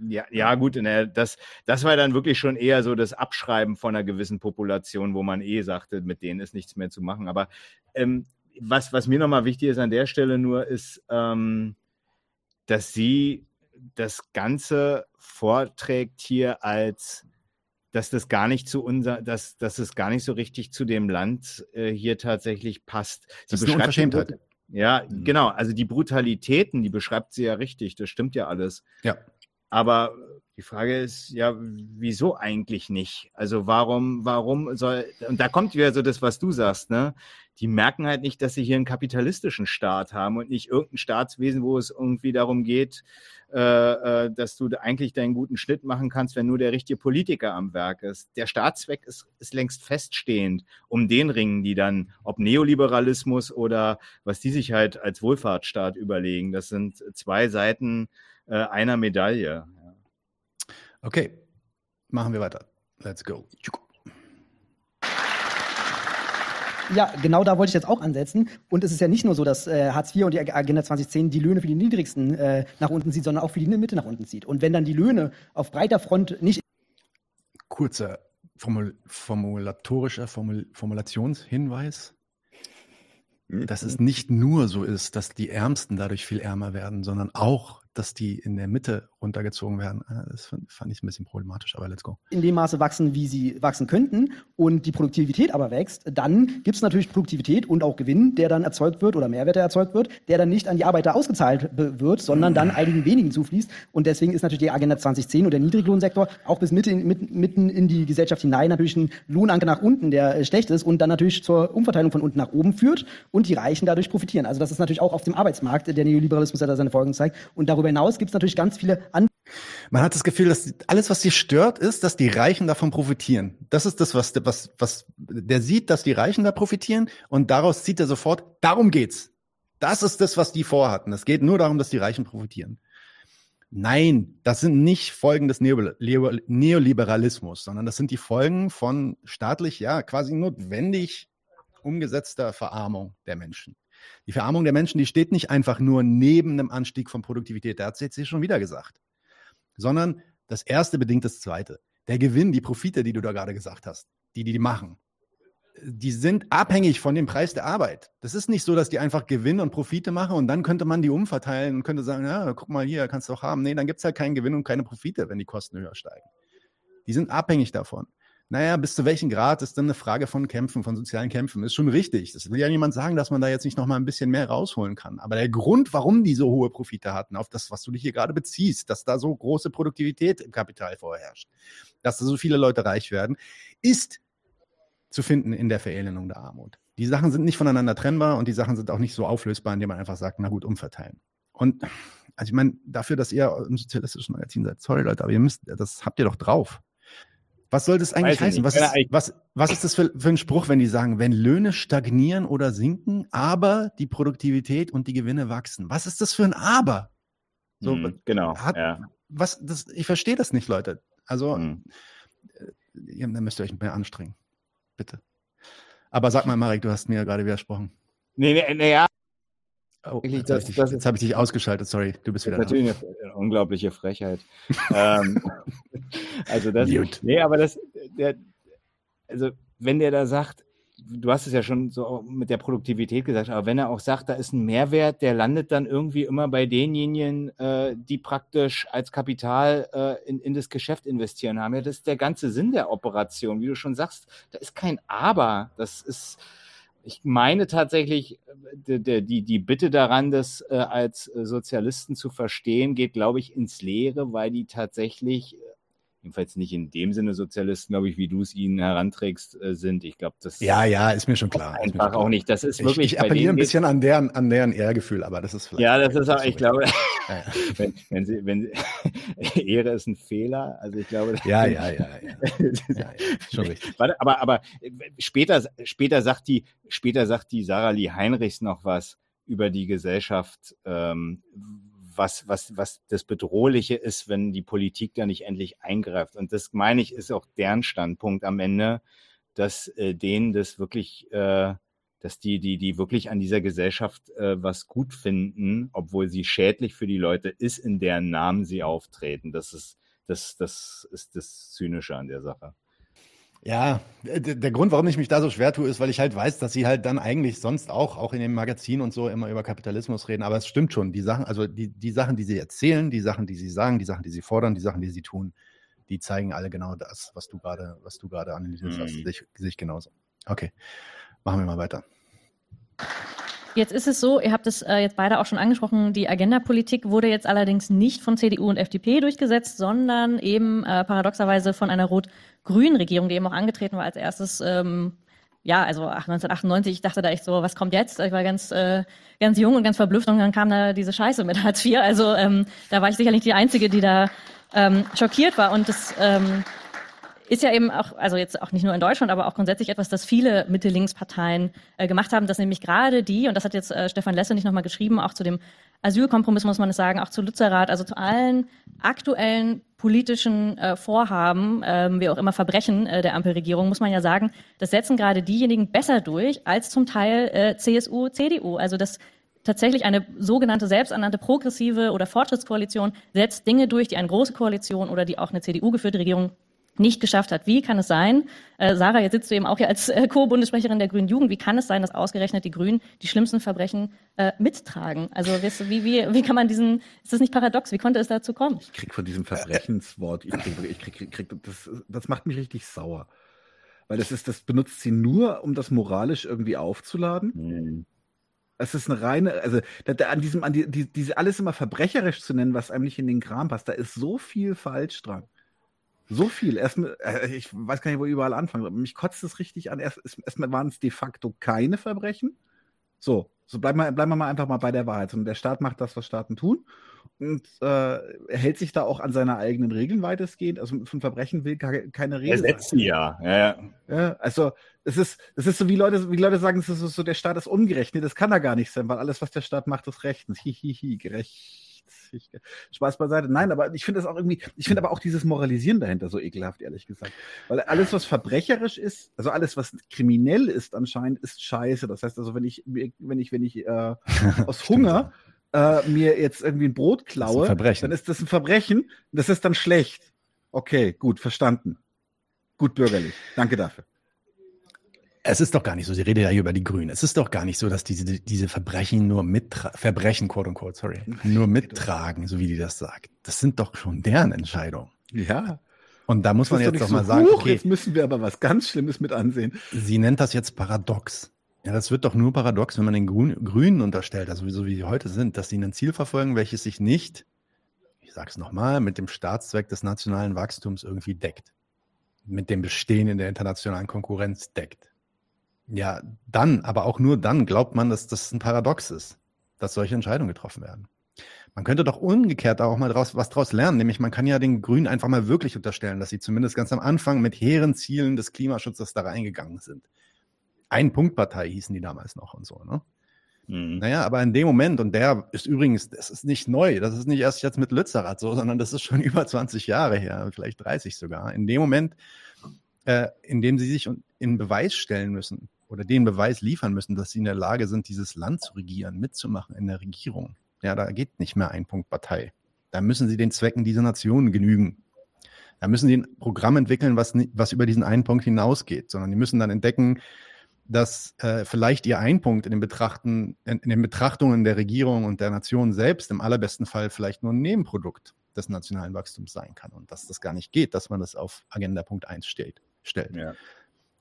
Ja, ja, gut, ne, das, das war dann wirklich schon eher so das Abschreiben von einer gewissen Population, wo man eh sagte, mit denen ist nichts mehr zu machen. Aber ähm, was, was mir nochmal wichtig ist an der Stelle nur, ist, ähm, dass sie das Ganze vorträgt hier als dass das gar nicht zu unser, dass, dass es gar nicht so richtig zu dem Land äh, hier tatsächlich passt. Sie das ist eine. Ja, mhm. genau. Also die Brutalitäten, die beschreibt sie ja richtig. Das stimmt ja alles. Ja. Aber die Frage ist ja, wieso eigentlich nicht? Also warum, warum soll, und da kommt wieder so das, was du sagst, ne? Die merken halt nicht, dass sie hier einen kapitalistischen Staat haben und nicht irgendein Staatswesen, wo es irgendwie darum geht, äh, äh, dass du eigentlich deinen guten Schnitt machen kannst, wenn nur der richtige Politiker am Werk ist. Der Staatszweck ist, ist längst feststehend. Um den ringen die dann, ob Neoliberalismus oder was die sich halt als Wohlfahrtsstaat überlegen. Das sind zwei Seiten äh, einer Medaille. Okay, machen wir weiter. Let's go. Ja, genau da wollte ich jetzt auch ansetzen. Und es ist ja nicht nur so, dass äh, Hartz IV und die Agenda 2010 die Löhne für die Niedrigsten äh, nach unten zieht, sondern auch für die in der Mitte nach unten zieht. Und wenn dann die Löhne auf breiter Front nicht. Kurzer Formul formulatorischer Formul Formulationshinweis. Dass es nicht nur so ist, dass die Ärmsten dadurch viel ärmer werden, sondern auch dass die in der Mitte runtergezogen werden. Ah, das fand ich ein bisschen problematisch, aber let's go. In dem Maße wachsen, wie sie wachsen könnten und die Produktivität aber wächst, dann gibt es natürlich Produktivität und auch Gewinn, der dann erzeugt wird oder Mehrwert, erzeugt wird, der dann nicht an die Arbeiter ausgezahlt wird, sondern dann einigen wenigen zufließt. Und deswegen ist natürlich die Agenda 2010 und der Niedriglohnsektor auch bis Mitte mitten in die Gesellschaft hinein natürlich ein Lohnanker nach unten, der äh, schlecht ist und dann natürlich zur Umverteilung von unten nach oben führt und die Reichen dadurch profitieren. Also das ist natürlich auch auf dem Arbeitsmarkt, der Neoliberalismus hat da seine Folgen zeigt. Und darüber hinaus gibt es natürlich ganz viele andere man hat das Gefühl, dass alles, was sie stört, ist, dass die Reichen davon profitieren. Das ist das, was, was, was der sieht, dass die Reichen da profitieren und daraus zieht er sofort, darum geht's. Das ist das, was die vorhatten. Es geht nur darum, dass die Reichen profitieren. Nein, das sind nicht Folgen des Neoliberalismus, sondern das sind die Folgen von staatlich, ja, quasi notwendig umgesetzter Verarmung der Menschen. Die Verarmung der Menschen, die steht nicht einfach nur neben einem Anstieg von Produktivität, der hat es jetzt schon wieder gesagt, sondern das erste bedingt das zweite. Der Gewinn, die Profite, die du da gerade gesagt hast, die die machen, die sind abhängig von dem Preis der Arbeit. Das ist nicht so, dass die einfach Gewinn und Profite machen und dann könnte man die umverteilen und könnte sagen, ja, guck mal hier, kannst du auch haben. Nee, dann gibt es halt keinen Gewinn und keine Profite, wenn die Kosten höher steigen. Die sind abhängig davon. Naja, bis zu welchem Grad ist dann eine Frage von Kämpfen, von sozialen Kämpfen. Ist schon richtig. Das will ja niemand sagen, dass man da jetzt nicht noch mal ein bisschen mehr rausholen kann. Aber der Grund, warum die so hohe Profite hatten, auf das, was du dich hier gerade beziehst, dass da so große Produktivität im Kapital vorherrscht, dass da so viele Leute reich werden, ist zu finden in der Verelendung der Armut. Die Sachen sind nicht voneinander trennbar und die Sachen sind auch nicht so auflösbar, indem man einfach sagt, na gut, umverteilen. Und also ich meine, dafür, dass ihr im sozialistischen Magazin seid, sorry Leute, aber ihr müsst, das habt ihr doch drauf. Was soll das eigentlich heißen? Was ist, was, was ist das für, für ein Spruch, wenn die sagen, wenn Löhne stagnieren oder sinken, aber die Produktivität und die Gewinne wachsen? Was ist das für ein Aber? So, hm, genau. Hat, ja. was, das, ich verstehe das nicht, Leute. Also, hm. äh, dann müsst ihr euch mehr anstrengen. Bitte. Aber sag mal, Marek, du hast mir gerade widersprochen. Nee, nee, nee ja. Oh, jetzt habe ich, dich ausgeschaltet, sorry, du bist wieder das ist natürlich da. eine unglaubliche Frechheit. ähm, also das, Mute. nee, aber das, der, also wenn der da sagt, du hast es ja schon so mit der Produktivität gesagt, aber wenn er auch sagt, da ist ein Mehrwert, der landet dann irgendwie immer bei denjenigen, äh, die praktisch als Kapital äh, in, in das Geschäft investieren haben. Ja, das ist der ganze Sinn der Operation, wie du schon sagst. Da ist kein Aber, das ist ich meine tatsächlich, äh, die, die, die Bitte daran, das äh, als Sozialisten zu verstehen, geht, glaube ich, ins Leere, weil die tatsächlich, äh, jedenfalls nicht in dem Sinne Sozialisten, glaube ich, wie du es ihnen heranträgst, äh, sind. Ich glaube, das Ja, ja, ist mir schon klar. Einfach schon klar. auch nicht. Das ist wirklich. Ich, appelliere ein bisschen an deren, an deren Ehrgefühl, aber das ist vielleicht. Ja, das ist auch, ich glaube, ja, ja. wenn, wenn sie, wenn Ehre ist ein Fehler. Also ich glaube. Ja, ja, ja, ja. ja, schon richtig. Warte, aber, aber später, später sagt die, später sagt die Sarah Lee Heinrichs noch was über die Gesellschaft, ähm, was, was, was das Bedrohliche ist, wenn die Politik da nicht endlich eingreift. Und das meine ich, ist auch deren Standpunkt am Ende, dass äh, denen das wirklich, äh, dass die, die, die wirklich an dieser Gesellschaft äh, was gut finden, obwohl sie schädlich für die Leute ist, in deren Namen sie auftreten. Das ist, das, das ist das Zynische an der Sache. Ja, der Grund, warum ich mich da so schwer tue, ist, weil ich halt weiß, dass sie halt dann eigentlich sonst auch, auch in dem Magazin und so immer über Kapitalismus reden. Aber es stimmt schon, die Sachen, also die, die Sachen, die sie erzählen, die Sachen, die sie sagen, die Sachen, die sie fordern, die Sachen, die sie tun, die zeigen alle genau das, was du gerade, was du gerade analysiert hast. Mhm. Sich, sich genauso. Okay, machen wir mal weiter. Jetzt ist es so, ihr habt es äh, jetzt beide auch schon angesprochen, die Agendapolitik wurde jetzt allerdings nicht von CDU und FDP durchgesetzt, sondern eben äh, paradoxerweise von einer rot-grünen Regierung, die eben auch angetreten war als erstes. Ähm, ja, also 1998, ich dachte da echt so, was kommt jetzt? Ich war ganz, äh, ganz jung und ganz verblüfft und dann kam da diese Scheiße mit Hartz IV. Also ähm, da war ich sicherlich die Einzige, die da ähm, schockiert war. Und das ähm, ist ja eben auch, also jetzt auch nicht nur in Deutschland, aber auch grundsätzlich etwas, das viele Mitte-Links-Parteien äh, gemacht haben, dass nämlich gerade die, und das hat jetzt äh, Stefan Lesse nicht nochmal geschrieben, auch zu dem Asylkompromiss muss man es sagen, auch zu Lützerath, also zu allen aktuellen politischen äh, Vorhaben, ähm, wie auch immer Verbrechen äh, der Ampelregierung, muss man ja sagen, das setzen gerade diejenigen besser durch als zum Teil äh, CSU, CDU. Also das tatsächlich eine sogenannte selbsternannte progressive oder Fortschrittskoalition setzt Dinge durch, die eine große Koalition oder die auch eine CDU-geführte Regierung nicht geschafft hat. Wie kann es sein, äh, Sarah, jetzt sitzt du eben auch hier als äh, Co-Bundessprecherin der Grünen Jugend, wie kann es sein, dass ausgerechnet die Grünen die schlimmsten Verbrechen äh, mittragen? Also wie, wie, wie kann man diesen, ist das nicht paradox, wie konnte es dazu kommen? Ich krieg von diesem Verbrechenswort, ich krieg, ich krieg, krieg, das, das macht mich richtig sauer. Weil das ist, das benutzt sie nur, um das moralisch irgendwie aufzuladen. Mhm. Es ist eine reine, also da, da, an diesem, an die, die, diese alles immer verbrecherisch zu nennen, was einem nicht in den Kram passt, da ist so viel falsch dran. So viel. Erstmal, äh, ich weiß gar nicht, wo überall anfangen. Mich kotzt es richtig an. Erst, erstmal waren es de facto keine Verbrechen. So, so bleiben wir, bleiben wir mal einfach mal bei der Wahrheit. Und der Staat macht das, was Staaten tun. Und äh, hält sich da auch an seine eigenen Regeln weitestgehend. Also von Verbrechen will keine Rede. Er setzt sie ja. ja. Ja, ja. Also es ist, es ist so, wie Leute, wie Leute sagen, es ist so, der Staat ist ungerecht. Nee, das kann er gar nicht sein, weil alles, was der Staat macht, ist rechtens. Hihihi, gerecht ich, Spaß beiseite. Nein, aber ich finde das auch irgendwie, ich finde aber auch dieses Moralisieren dahinter so ekelhaft, ehrlich gesagt. Weil alles, was verbrecherisch ist, also alles, was kriminell ist anscheinend, ist scheiße. Das heißt also, wenn ich, wenn ich, wenn ich äh, aus Hunger äh, mir jetzt irgendwie ein Brot klaue, ist dann ist das ein Verbrechen. Das ist dann schlecht. Okay, gut, verstanden. Gut bürgerlich. Danke dafür. Es ist doch gar nicht so, sie redet ja hier über die Grünen. Es ist doch gar nicht so, dass diese, diese Verbrechen nur mittragen, Verbrechen, quote unquote, sorry, nur mittragen, so wie die das sagt. Das sind doch schon deren Entscheidungen. Ja. Und da muss man jetzt doch nicht mal so, sagen, huch, okay, jetzt müssen wir aber was ganz Schlimmes mit ansehen. sie nennt das jetzt paradox. Ja, das wird doch nur paradox, wenn man den Grün, Grünen unterstellt, also so wie sie heute sind, dass sie ein Ziel verfolgen, welches sich nicht, ich sage es nochmal, mit dem Staatszweck des nationalen Wachstums irgendwie deckt. Mit dem Bestehen in der internationalen Konkurrenz deckt. Ja, dann, aber auch nur dann glaubt man, dass das ein Paradox ist, dass solche Entscheidungen getroffen werden. Man könnte doch umgekehrt auch mal draus, was draus lernen, nämlich man kann ja den Grünen einfach mal wirklich unterstellen, dass sie zumindest ganz am Anfang mit hehren Zielen des Klimaschutzes da reingegangen sind. Ein-Punkt-Partei hießen die damals noch und so, ne? Mhm. Naja, aber in dem Moment, und der ist übrigens, das ist nicht neu, das ist nicht erst jetzt mit Lützerath so, sondern das ist schon über 20 Jahre her, vielleicht 30 sogar. In dem Moment, äh, in dem sie sich in Beweis stellen müssen oder den Beweis liefern müssen, dass sie in der Lage sind, dieses Land zu regieren, mitzumachen in der Regierung. Ja, da geht nicht mehr ein Punkt Partei. Da müssen sie den Zwecken dieser Nation genügen. Da müssen sie ein Programm entwickeln, was, was über diesen einen Punkt hinausgeht, sondern die müssen dann entdecken, dass äh, vielleicht ihr Einpunkt in den, Betrachten, in, in den Betrachtungen der Regierung und der Nation selbst im allerbesten Fall vielleicht nur ein Nebenprodukt des nationalen Wachstums sein kann und dass das gar nicht geht, dass man das auf Agenda Punkt 1 stellt, stellt. Ja.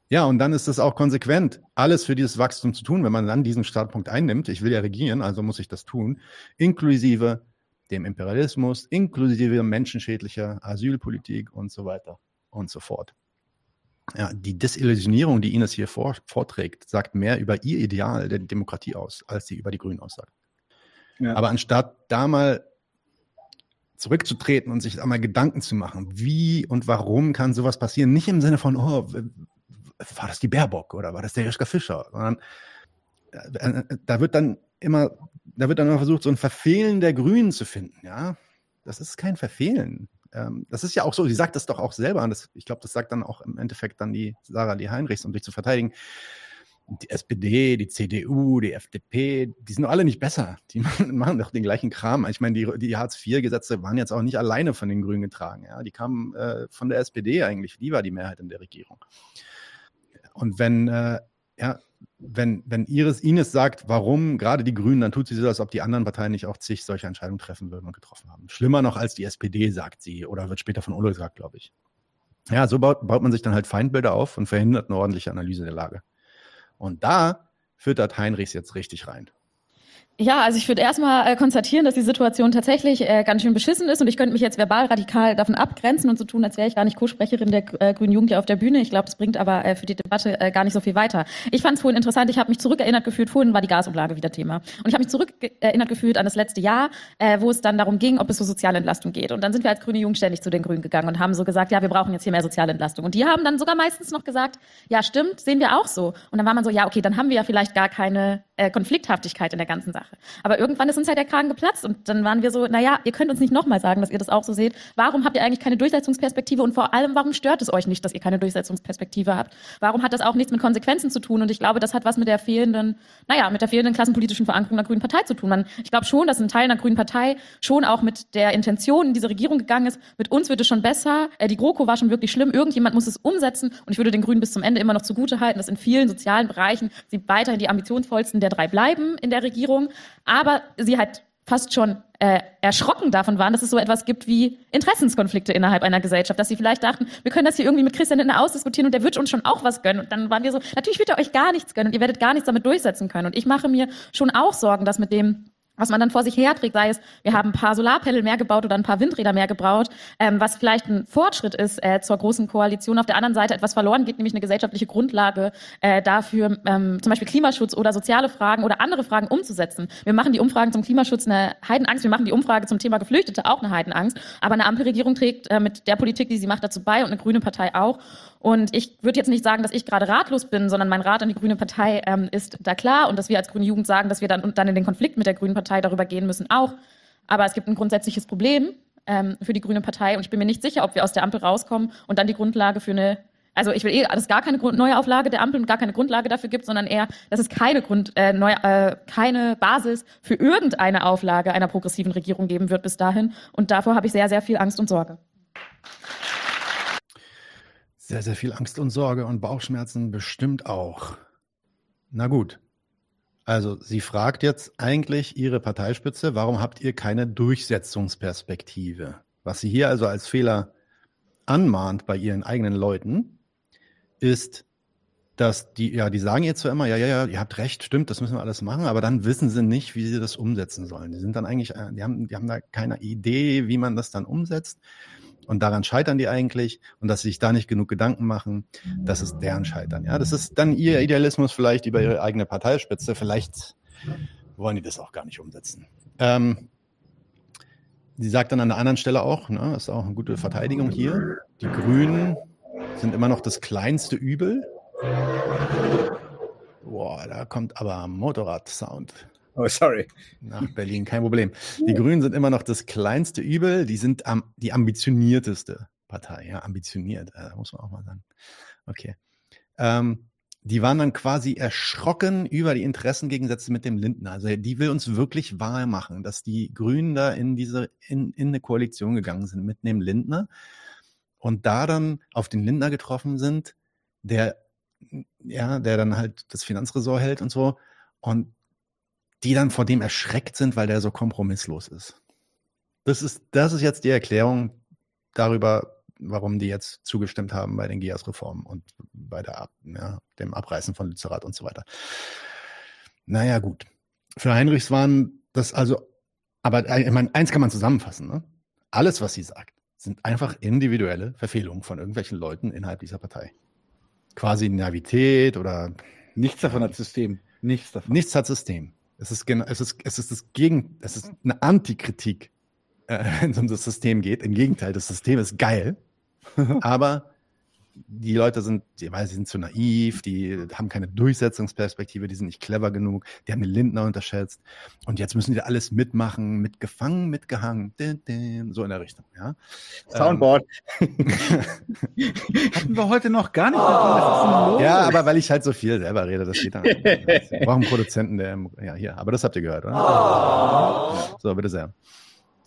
Ja, und dann ist es auch konsequent, alles für dieses Wachstum zu tun, wenn man dann diesen Startpunkt einnimmt. Ich will ja regieren, also muss ich das tun, inklusive dem Imperialismus, inklusive menschenschädlicher Asylpolitik und so weiter und so fort. Ja, die Desillusionierung, die Ines hier vor, vorträgt, sagt mehr über ihr Ideal der Demokratie aus, als sie über die Grünen aussagt. Ja. Aber anstatt da mal zurückzutreten und sich da mal Gedanken zu machen, wie und warum kann sowas passieren, nicht im Sinne von, oh, war das die Baerbock oder war das der Joschka Fischer, sondern äh, äh, da wird dann immer, da wird dann immer versucht, so ein Verfehlen der Grünen zu finden, ja. Das ist kein Verfehlen. Ähm, das ist ja auch so, sie sagt das doch auch selber, und das, ich glaube, das sagt dann auch im Endeffekt dann die Sarah Lee Heinrichs, um sich zu verteidigen. Die SPD, die CDU, die FDP, die sind doch alle nicht besser. Die machen, doch den gleichen Kram. Ich meine, die, die Hartz-IV-Gesetze waren jetzt auch nicht alleine von den Grünen getragen. Ja? Die kamen äh, von der SPD eigentlich. Die war die Mehrheit in der Regierung. Und wenn, äh, ja, wenn, wenn Iris Ines sagt, warum gerade die Grünen, dann tut sie so, als ob die anderen Parteien nicht auch zig solche Entscheidungen treffen würden und getroffen haben. Schlimmer noch als die SPD, sagt sie, oder wird später von Ulla gesagt, glaube ich. Ja, so baut, baut man sich dann halt Feindbilder auf und verhindert eine ordentliche Analyse der Lage. Und da füttert Heinrichs jetzt richtig rein. Ja, also ich würde erstmal äh, konstatieren, dass die Situation tatsächlich äh, ganz schön beschissen ist und ich könnte mich jetzt verbal radikal davon abgrenzen und so tun, als wäre ich gar nicht Co-Sprecherin der äh, Grünen Jugend hier auf der Bühne. Ich glaube, das bringt aber äh, für die Debatte äh, gar nicht so viel weiter. Ich fand es vorhin interessant, ich habe mich zurückerinnert gefühlt, vorhin war die Gasumlage wieder Thema. Und ich habe mich zurückerinnert gefühlt an das letzte Jahr, äh, wo es dann darum ging, ob es so soziale Entlastung geht. Und dann sind wir als Grüne Jugend ständig zu den Grünen gegangen und haben so gesagt, ja, wir brauchen jetzt hier mehr soziale Entlastung. Und die haben dann sogar meistens noch gesagt, ja, stimmt, sehen wir auch so. Und dann war man so, ja, okay, dann haben wir ja vielleicht gar keine äh, Konflikthaftigkeit in der ganzen Sache. Aber irgendwann ist uns halt der Kragen geplatzt und dann waren wir so, naja, ihr könnt uns nicht nochmal sagen, dass ihr das auch so seht. Warum habt ihr eigentlich keine Durchsetzungsperspektive und vor allem, warum stört es euch nicht, dass ihr keine Durchsetzungsperspektive habt? Warum hat das auch nichts mit Konsequenzen zu tun? Und ich glaube, das hat was mit der fehlenden, naja, mit der fehlenden klassenpolitischen Verankerung der Grünen Partei zu tun. Man, ich glaube schon, dass ein Teil einer Grünen Partei schon auch mit der Intention in diese Regierung gegangen ist. Mit uns wird es schon besser. Äh, die GroKo war schon wirklich schlimm. Irgendjemand muss es umsetzen. Und ich würde den Grünen bis zum Ende immer noch zugute halten, dass in vielen sozialen Bereichen sie weiterhin die ambitionsvollsten der drei bleiben in der Regierung. Aber sie halt fast schon äh, erschrocken davon waren, dass es so etwas gibt wie Interessenskonflikte innerhalb einer Gesellschaft, dass sie vielleicht dachten, wir können das hier irgendwie mit Christian Lindner ausdiskutieren und der wird uns schon auch was gönnen. Und dann waren wir so, natürlich wird er euch gar nichts gönnen und ihr werdet gar nichts damit durchsetzen können. Und ich mache mir schon auch Sorgen, dass mit dem was man dann vor sich herträgt, sei es, wir haben ein paar Solarpanel mehr gebaut oder ein paar Windräder mehr gebaut, ähm, was vielleicht ein Fortschritt ist äh, zur großen Koalition. Auf der anderen Seite etwas verloren geht, nämlich eine gesellschaftliche Grundlage äh, dafür, ähm, zum Beispiel Klimaschutz oder soziale Fragen oder andere Fragen umzusetzen. Wir machen die Umfragen zum Klimaschutz eine Heidenangst, wir machen die Umfrage zum Thema Geflüchtete auch eine Heidenangst, aber eine Ampelregierung trägt äh, mit der Politik, die sie macht, dazu bei und eine grüne Partei auch. Und ich würde jetzt nicht sagen, dass ich gerade ratlos bin, sondern mein Rat an die Grüne Partei ähm, ist da klar und dass wir als Grüne Jugend sagen, dass wir dann, dann in den Konflikt mit der Grünen Partei darüber gehen müssen auch. Aber es gibt ein grundsätzliches Problem ähm, für die Grüne Partei und ich bin mir nicht sicher, ob wir aus der Ampel rauskommen und dann die Grundlage für eine also ich will eh, dass es gar keine neue Auflage der Ampel und gar keine Grundlage dafür gibt, sondern eher, dass es keine Grund, äh, neu, äh, keine Basis für irgendeine Auflage einer progressiven Regierung geben wird bis dahin. Und davor habe ich sehr, sehr viel Angst und Sorge. Sehr, sehr viel Angst und Sorge und Bauchschmerzen bestimmt auch. Na gut. Also, sie fragt jetzt eigentlich ihre Parteispitze, warum habt ihr keine Durchsetzungsperspektive? Was sie hier also als Fehler anmahnt bei ihren eigenen Leuten, ist, dass die, ja, die sagen jetzt zwar immer, ja, ja, ja, ihr habt recht, stimmt, das müssen wir alles machen, aber dann wissen sie nicht, wie sie das umsetzen sollen. Die sind dann eigentlich, äh, die haben, die haben da keine Idee, wie man das dann umsetzt. Und daran scheitern die eigentlich. Und dass sie sich da nicht genug Gedanken machen, das ist deren Scheitern. Ja, das ist dann ihr Idealismus vielleicht über ihre eigene Parteispitze. Vielleicht wollen die das auch gar nicht umsetzen. Ähm, sie sagt dann an der anderen Stelle auch, ne, das ist auch eine gute Verteidigung hier, die Grünen sind immer noch das kleinste Übel. Boah, da kommt aber Motorrad-Sound. Oh, sorry. Nach Berlin, kein Problem. Die Grünen sind immer noch das kleinste Übel. Die sind am, die ambitionierteste Partei. Ja, ambitioniert, äh, muss man auch mal sagen. Okay. Ähm, die waren dann quasi erschrocken über die Interessengegensätze mit dem Lindner. Also die will uns wirklich wahr machen, dass die Grünen da in diese, in, in eine Koalition gegangen sind mit dem Lindner und da dann auf den Lindner getroffen sind, der, ja, der dann halt das Finanzressort hält und so. Und die dann vor dem erschreckt sind, weil der so kompromisslos ist. Das ist, das ist jetzt die Erklärung darüber, warum die jetzt zugestimmt haben bei den GIAS-Reformen und bei der, ja, dem Abreißen von Lützerath und so weiter. Naja, gut. Für Heinrichs waren das also, aber ich meine, eins kann man zusammenfassen. Ne? Alles, was sie sagt, sind einfach individuelle Verfehlungen von irgendwelchen Leuten innerhalb dieser Partei. Quasi Navität oder. Nichts davon hat System. Nichts davon. Nichts hat System. Es ist, genau, es ist, es ist das Gegen, es ist eine Antikritik, äh, wenn es um das System geht. Im Gegenteil, das System ist geil, aber die Leute sind, die, weiß, die sind zu naiv, die haben keine Durchsetzungsperspektive, die sind nicht clever genug, die haben den Lindner unterschätzt und jetzt müssen die alles mitmachen, mitgefangen, mitgehangen, so in der Richtung. Ja? Soundboard. Hatten wir heute noch gar nicht. ja, aber weil ich halt so viel selber rede, das geht dann. Wir brauchen einen Produzenten, der, ja, hier, aber das habt ihr gehört, oder? Oh. So, bitte sehr.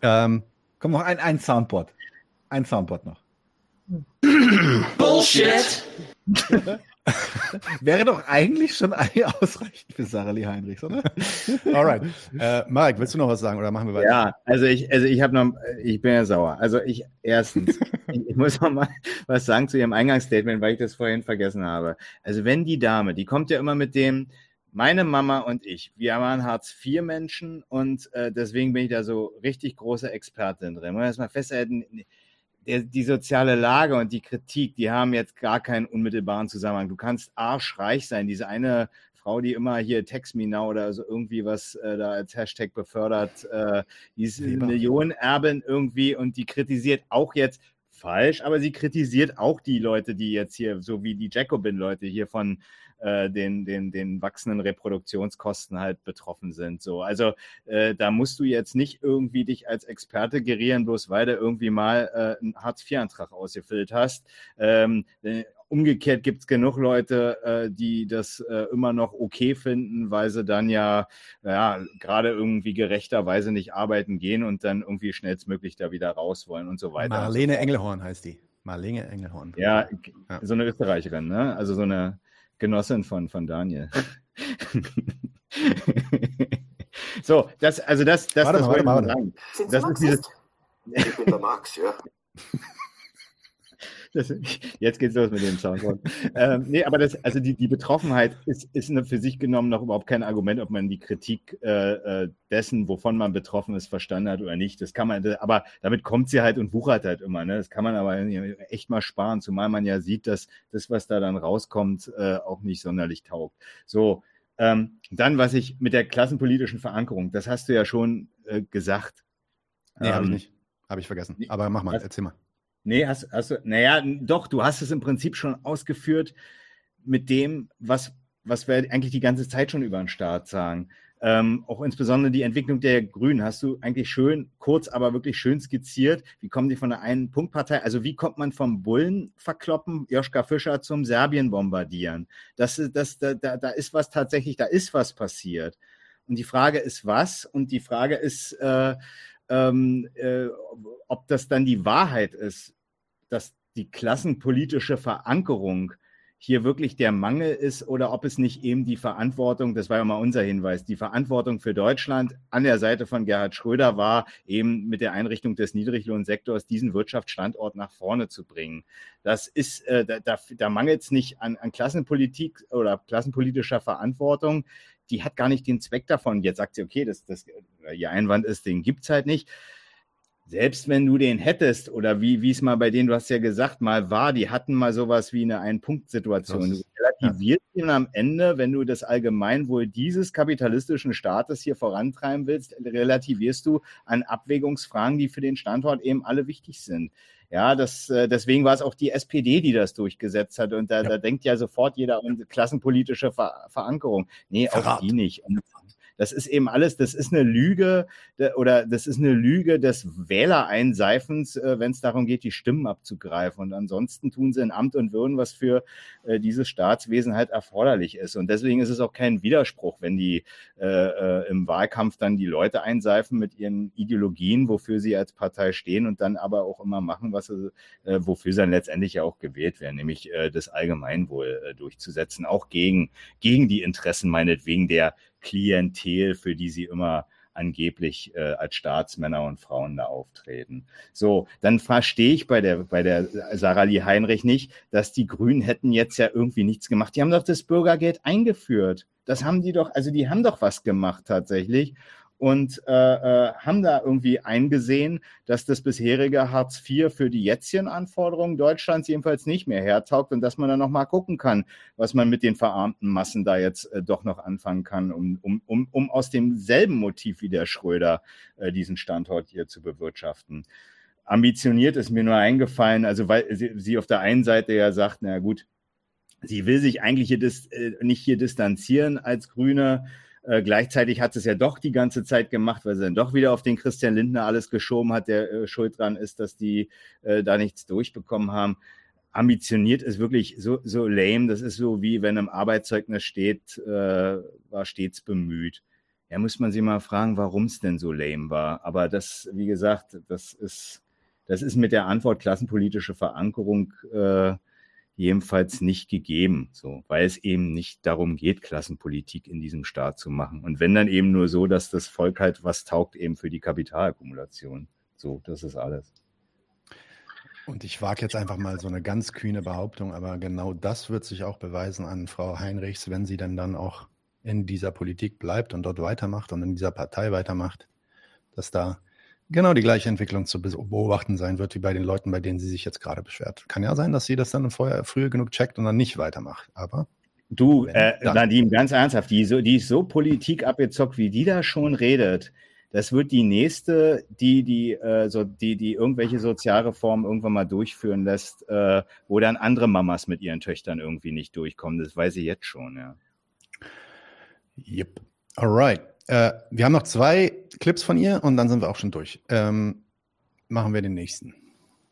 Ähm, Komm, noch ein, ein Soundboard. Ein Soundboard noch. Bullshit! Wäre doch eigentlich schon ausreichend für Sarah Lee Heinrichs, oder? Alright. Äh, Marek, willst du noch was sagen oder machen wir weiter? Ja, also ich, also ich habe noch, ich bin ja sauer. Also ich erstens, ich, ich, muss noch mal was sagen zu ihrem Eingangsstatement, weil ich das vorhin vergessen habe. Also wenn die Dame, die kommt ja immer mit dem, meine Mama und ich, wir waren Hartz-IV-Menschen und äh, deswegen bin ich da so richtig große Expertin drin. Muss mal festhalten, der, die soziale Lage und die Kritik, die haben jetzt gar keinen unmittelbaren Zusammenhang. Du kannst arschreich sein. Diese eine Frau, die immer hier Text Me Now oder so irgendwie was äh, da als Hashtag befördert, äh, die ist eine Millionenerbin irgendwie und die kritisiert auch jetzt falsch, aber sie kritisiert auch die Leute, die jetzt hier, so wie die Jacobin-Leute hier von äh, den, den, den wachsenden Reproduktionskosten halt betroffen sind. So, also äh, da musst du jetzt nicht irgendwie dich als Experte gerieren, bloß weil du irgendwie mal äh, einen Hartz-IV-Antrag ausgefüllt hast. Ähm, äh, umgekehrt gibt es genug Leute, äh, die das äh, immer noch okay finden, weil sie dann ja, ja gerade irgendwie gerechterweise nicht arbeiten gehen und dann irgendwie schnellstmöglich da wieder raus wollen und so weiter. Marlene Engelhorn heißt die. Marlene Engelhorn. Ja, ja, so eine Österreicherin, ne? Also so eine Genossin von, von Daniel. so, das, also das, das, warte das wollte ich mal sagen. Das ist dieses. Ich bin der Max, ja. Das, jetzt geht's los mit dem Soundboard. ähm, nee, aber das, also die, die Betroffenheit ist, ist eine für sich genommen noch überhaupt kein Argument, ob man die Kritik äh, äh dessen, wovon man betroffen ist, verstanden hat oder nicht. Das kann man, aber damit kommt sie halt und wuchert halt immer. Ne? Das kann man aber echt mal sparen, zumal man ja sieht, dass das, was da dann rauskommt, äh, auch nicht sonderlich taugt. So, ähm, dann, was ich mit der klassenpolitischen Verankerung, das hast du ja schon äh, gesagt. Nee, ähm, habe ich nicht. Habe ich vergessen. Aber mach mal, erzähl mal. Nee, hast, hast du, naja, doch, du hast es im Prinzip schon ausgeführt mit dem, was, was wir eigentlich die ganze Zeit schon über den Staat sagen. Ähm, auch insbesondere die Entwicklung der Grünen hast du eigentlich schön, kurz, aber wirklich schön skizziert. Wie kommen die von der einen Punktpartei? Also wie kommt man vom Bullen verkloppen, Joschka Fischer zum Serbien bombardieren? Das, das, da, da ist was tatsächlich, da ist was passiert. Und die Frage ist was? Und die Frage ist, äh, ähm, äh, ob das dann die Wahrheit ist, dass die klassenpolitische Verankerung hier wirklich der Mangel ist oder ob es nicht eben die Verantwortung, das war ja mal unser Hinweis, die Verantwortung für Deutschland an der Seite von Gerhard Schröder war, eben mit der Einrichtung des Niedriglohnsektors diesen Wirtschaftsstandort nach vorne zu bringen. Das ist, äh, da, da mangelt es nicht an, an Klassenpolitik oder klassenpolitischer Verantwortung die hat gar nicht den Zweck davon. Jetzt sagt sie, okay, das, das, ihr Einwand ist, den gibt es halt nicht selbst wenn du den hättest, oder wie, es mal bei denen, du hast ja gesagt, mal war, die hatten mal sowas wie eine Ein-Punkt-Situation. Du relativierst ihn am Ende, wenn du das Allgemeinwohl dieses kapitalistischen Staates hier vorantreiben willst, relativierst du an Abwägungsfragen, die für den Standort eben alle wichtig sind. Ja, das, äh, deswegen war es auch die SPD, die das durchgesetzt hat. Und da, ja. da denkt ja sofort jeder an klassenpolitische Ver Verankerung. Nee, Verrat. auch die nicht. Und das ist eben alles, das ist eine Lüge oder das ist eine Lüge des Wählereinseifens, äh, wenn es darum geht, die Stimmen abzugreifen. Und ansonsten tun sie in Amt und Würden, was für äh, dieses Staatswesen halt erforderlich ist. Und deswegen ist es auch kein Widerspruch, wenn die äh, äh, im Wahlkampf dann die Leute einseifen mit ihren Ideologien, wofür sie als Partei stehen und dann aber auch immer machen, was sie, äh, wofür sie dann letztendlich ja auch gewählt werden, nämlich äh, das Allgemeinwohl äh, durchzusetzen, auch gegen, gegen die Interessen meinetwegen der Klientel, für die sie immer angeblich äh, als Staatsmänner und Frauen da auftreten. So, dann verstehe ich bei der, bei der Sarah Lee Heinrich nicht, dass die Grünen hätten jetzt ja irgendwie nichts gemacht. Die haben doch das Bürgergeld eingeführt. Das haben die doch, also die haben doch was gemacht tatsächlich und äh, äh, haben da irgendwie eingesehen, dass das bisherige Hartz IV für die jetzigen Anforderungen Deutschlands jedenfalls nicht mehr hertaugt und dass man dann nochmal gucken kann, was man mit den verarmten Massen da jetzt äh, doch noch anfangen kann, um, um, um, um aus demselben Motiv wie der Schröder äh, diesen Standort hier zu bewirtschaften. Ambitioniert ist mir nur eingefallen, also weil sie, sie auf der einen Seite ja sagt, na gut, sie will sich eigentlich hier dis, äh, nicht hier distanzieren als Grüne, äh, gleichzeitig hat es ja doch die ganze Zeit gemacht, weil sie dann doch wieder auf den Christian Lindner alles geschoben hat, der äh, schuld dran ist, dass die äh, da nichts durchbekommen haben. Ambitioniert ist wirklich so, so lame. Das ist so wie wenn im Arbeitszeugnis steht, äh, war stets bemüht. Ja, muss man sich mal fragen, warum es denn so lame war. Aber das, wie gesagt, das ist, das ist mit der Antwort klassenpolitische Verankerung äh, jedenfalls nicht gegeben, so, weil es eben nicht darum geht, Klassenpolitik in diesem Staat zu machen. Und wenn dann eben nur so, dass das Volk halt was taugt eben für die Kapitalakkumulation. So, das ist alles. Und ich wage jetzt einfach mal so eine ganz kühne Behauptung, aber genau das wird sich auch beweisen an Frau Heinrichs, wenn sie dann dann auch in dieser Politik bleibt und dort weitermacht und in dieser Partei weitermacht, dass da genau die gleiche Entwicklung zu beobachten sein wird, wie bei den Leuten, bei denen sie sich jetzt gerade beschwert. Kann ja sein, dass sie das dann vorher früher genug checkt und dann nicht weitermacht. Aber du, äh, Nadim, ganz ernsthaft, die, so, die ist so Politik abgezockt, wie die da schon redet. Das wird die nächste, die die, äh, so, die, die irgendwelche Sozialreformen irgendwann mal durchführen lässt, äh, wo dann andere Mamas mit ihren Töchtern irgendwie nicht durchkommen. Das weiß ich jetzt schon, ja. Yep. Alright. Äh, wir haben noch zwei Clips von ihr und dann sind wir auch schon durch. Ähm, machen wir den nächsten.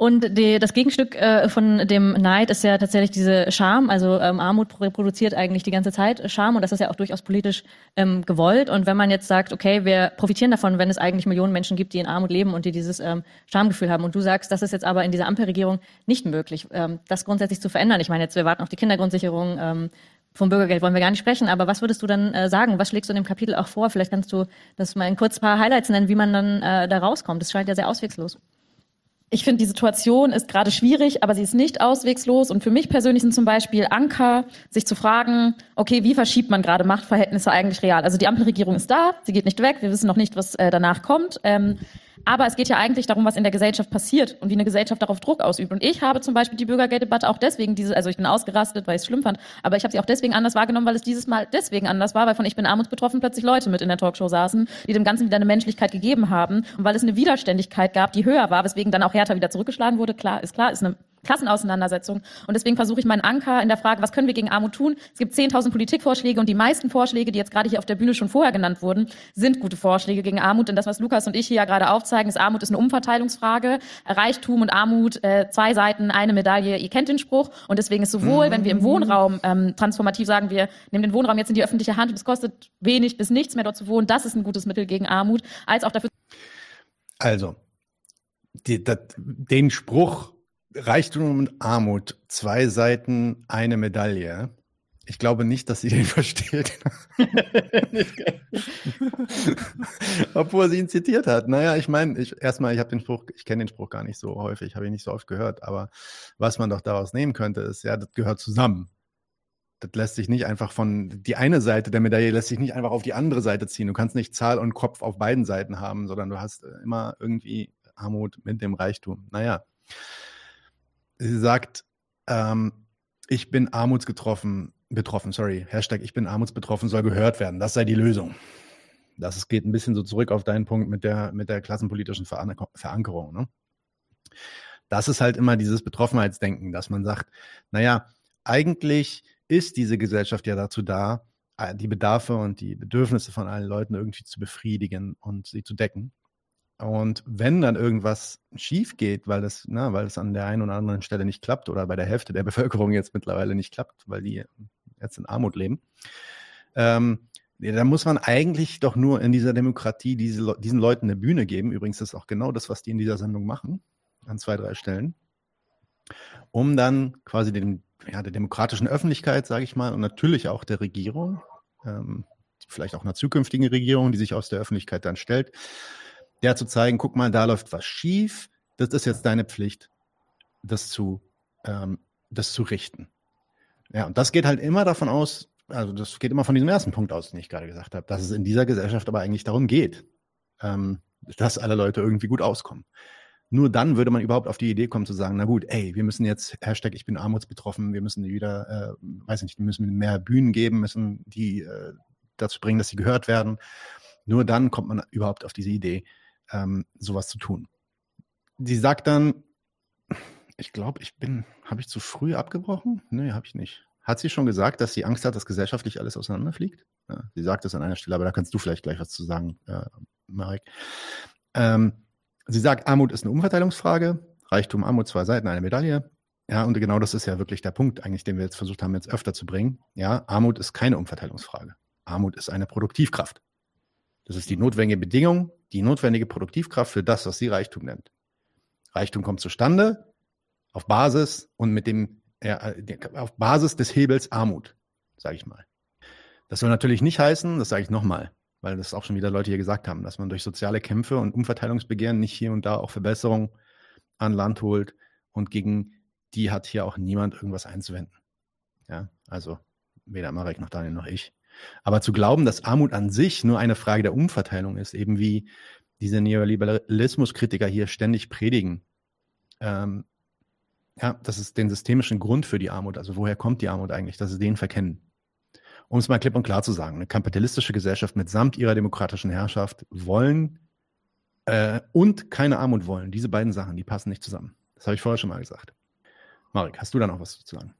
Und die, das Gegenstück äh, von dem Neid ist ja tatsächlich diese Scham. Also ähm, Armut reproduziert eigentlich die ganze Zeit Scham und das ist ja auch durchaus politisch ähm, gewollt. Und wenn man jetzt sagt, okay, wir profitieren davon, wenn es eigentlich Millionen Menschen gibt, die in Armut leben und die dieses ähm, Schamgefühl haben. Und du sagst, das ist jetzt aber in dieser Ampelregierung nicht möglich, ähm, das grundsätzlich zu verändern. Ich meine, jetzt wir warten auf die Kindergrundsicherung, ähm, vom Bürgergeld wollen wir gar nicht sprechen, aber was würdest du dann äh, sagen? Was schlägst du in dem Kapitel auch vor? Vielleicht kannst du das mal in kurz paar Highlights nennen, wie man dann äh, da rauskommt. Das scheint ja sehr auswegslos. Ich finde, die Situation ist gerade schwierig, aber sie ist nicht auswegslos. Und für mich persönlich sind zum Beispiel Anker, sich zu fragen, okay, wie verschiebt man gerade Machtverhältnisse eigentlich real? Also die Ampelregierung ist da, sie geht nicht weg, wir wissen noch nicht, was äh, danach kommt. Ähm, aber es geht ja eigentlich darum, was in der Gesellschaft passiert und wie eine Gesellschaft darauf Druck ausübt. Und ich habe zum Beispiel die Bürgergelddebatte auch deswegen diese, also ich bin ausgerastet, weil ich es schlimm fand, aber ich habe sie auch deswegen anders wahrgenommen, weil es dieses Mal deswegen anders war, weil von Ich bin armutsbetroffen plötzlich Leute mit in der Talkshow saßen, die dem Ganzen wieder eine Menschlichkeit gegeben haben und weil es eine Widerständigkeit gab, die höher war, weswegen dann auch härter wieder zurückgeschlagen wurde. Klar, ist klar, ist eine Klassenauseinandersetzung. Und deswegen versuche ich meinen Anker in der Frage, was können wir gegen Armut tun? Es gibt 10.000 Politikvorschläge und die meisten Vorschläge, die jetzt gerade hier auf der Bühne schon vorher genannt wurden, sind gute Vorschläge gegen Armut. Denn das, was Lukas und ich hier ja gerade aufzeigen, ist, Armut ist eine Umverteilungsfrage. Reichtum und Armut, äh, zwei Seiten, eine Medaille. Ihr kennt den Spruch. Und deswegen ist sowohl, wenn wir im Wohnraum ähm, transformativ sagen, wir nehmen den Wohnraum jetzt in die öffentliche Hand und es kostet wenig bis nichts mehr dort zu wohnen, das ist ein gutes Mittel gegen Armut, als auch dafür. Also, die, dat, den Spruch Reichtum und Armut, zwei Seiten, eine Medaille. Ich glaube nicht, dass sie den versteht. Obwohl sie ihn zitiert hat. Naja, ich meine, ich, erstmal, ich habe den Spruch, ich kenne den Spruch gar nicht so häufig, habe ich nicht so oft gehört, aber was man doch daraus nehmen könnte, ist, ja, das gehört zusammen. Das lässt sich nicht einfach von, die eine Seite der Medaille lässt sich nicht einfach auf die andere Seite ziehen. Du kannst nicht Zahl und Kopf auf beiden Seiten haben, sondern du hast immer irgendwie Armut mit dem Reichtum. Naja. Sie sagt, ähm, ich bin armutsgetroffen, betroffen, sorry, Hashtag ich bin armutsbetroffen soll gehört werden. Das sei die Lösung. Das geht ein bisschen so zurück auf deinen Punkt mit der, mit der klassenpolitischen Verankerung. Ne? Das ist halt immer dieses Betroffenheitsdenken, dass man sagt, naja, eigentlich ist diese Gesellschaft ja dazu da, äh, die Bedarfe und die Bedürfnisse von allen Leuten irgendwie zu befriedigen und sie zu decken. Und wenn dann irgendwas schief geht, weil das, na, weil es an der einen oder anderen Stelle nicht klappt oder bei der Hälfte der Bevölkerung jetzt mittlerweile nicht klappt, weil die jetzt in Armut leben, ähm, dann muss man eigentlich doch nur in dieser Demokratie diese, diesen Leuten eine Bühne geben. Übrigens ist auch genau das, was die in dieser Sendung machen, an zwei, drei Stellen, um dann quasi dem, ja, der demokratischen Öffentlichkeit, sage ich mal, und natürlich auch der Regierung, ähm, vielleicht auch einer zukünftigen Regierung, die sich aus der Öffentlichkeit dann stellt, der zu zeigen, guck mal, da läuft was schief, das ist jetzt deine Pflicht, das zu, ähm, das zu richten. Ja, und das geht halt immer davon aus, also das geht immer von diesem ersten Punkt aus, den ich gerade gesagt habe, dass es in dieser Gesellschaft aber eigentlich darum geht, ähm, dass alle Leute irgendwie gut auskommen. Nur dann würde man überhaupt auf die Idee kommen zu sagen, na gut, ey, wir müssen jetzt, Hashtag ich bin armutsbetroffen, wir müssen wieder, äh, weiß nicht, wir müssen mehr Bühnen geben, müssen die äh, dazu bringen, dass sie gehört werden. Nur dann kommt man überhaupt auf diese Idee, ähm, sowas zu tun. Sie sagt dann, ich glaube, ich bin, habe ich zu früh abgebrochen? Nee, habe ich nicht. Hat sie schon gesagt, dass sie Angst hat, dass gesellschaftlich alles auseinanderfliegt? Ja, sie sagt es an einer Stelle, aber da kannst du vielleicht gleich was zu sagen, äh, Marek. Ähm, sie sagt, Armut ist eine Umverteilungsfrage, Reichtum, Armut, zwei Seiten, eine Medaille. Ja, und genau das ist ja wirklich der Punkt, eigentlich, den wir jetzt versucht haben, jetzt öfter zu bringen. Ja, Armut ist keine Umverteilungsfrage. Armut ist eine Produktivkraft. Das ist die notwendige Bedingung, die notwendige Produktivkraft für das, was sie Reichtum nennt. Reichtum kommt zustande auf Basis und mit dem ja, auf Basis des Hebels Armut, sage ich mal. Das soll natürlich nicht heißen, das sage ich nochmal, weil das auch schon wieder Leute hier gesagt haben, dass man durch soziale Kämpfe und Umverteilungsbegehren nicht hier und da auch Verbesserungen an Land holt und gegen die hat hier auch niemand irgendwas einzuwenden. Ja, also weder Marek noch Daniel noch ich. Aber zu glauben, dass Armut an sich nur eine Frage der Umverteilung ist, eben wie diese Neoliberalismuskritiker hier ständig predigen, ähm, ja, das ist den systemischen Grund für die Armut. Also woher kommt die Armut eigentlich, dass sie den verkennen? Um es mal klipp und klar zu sagen, eine kapitalistische Gesellschaft mitsamt ihrer demokratischen Herrschaft wollen äh, und keine Armut wollen. Diese beiden Sachen, die passen nicht zusammen. Das habe ich vorher schon mal gesagt. Marek, hast du da noch was zu sagen?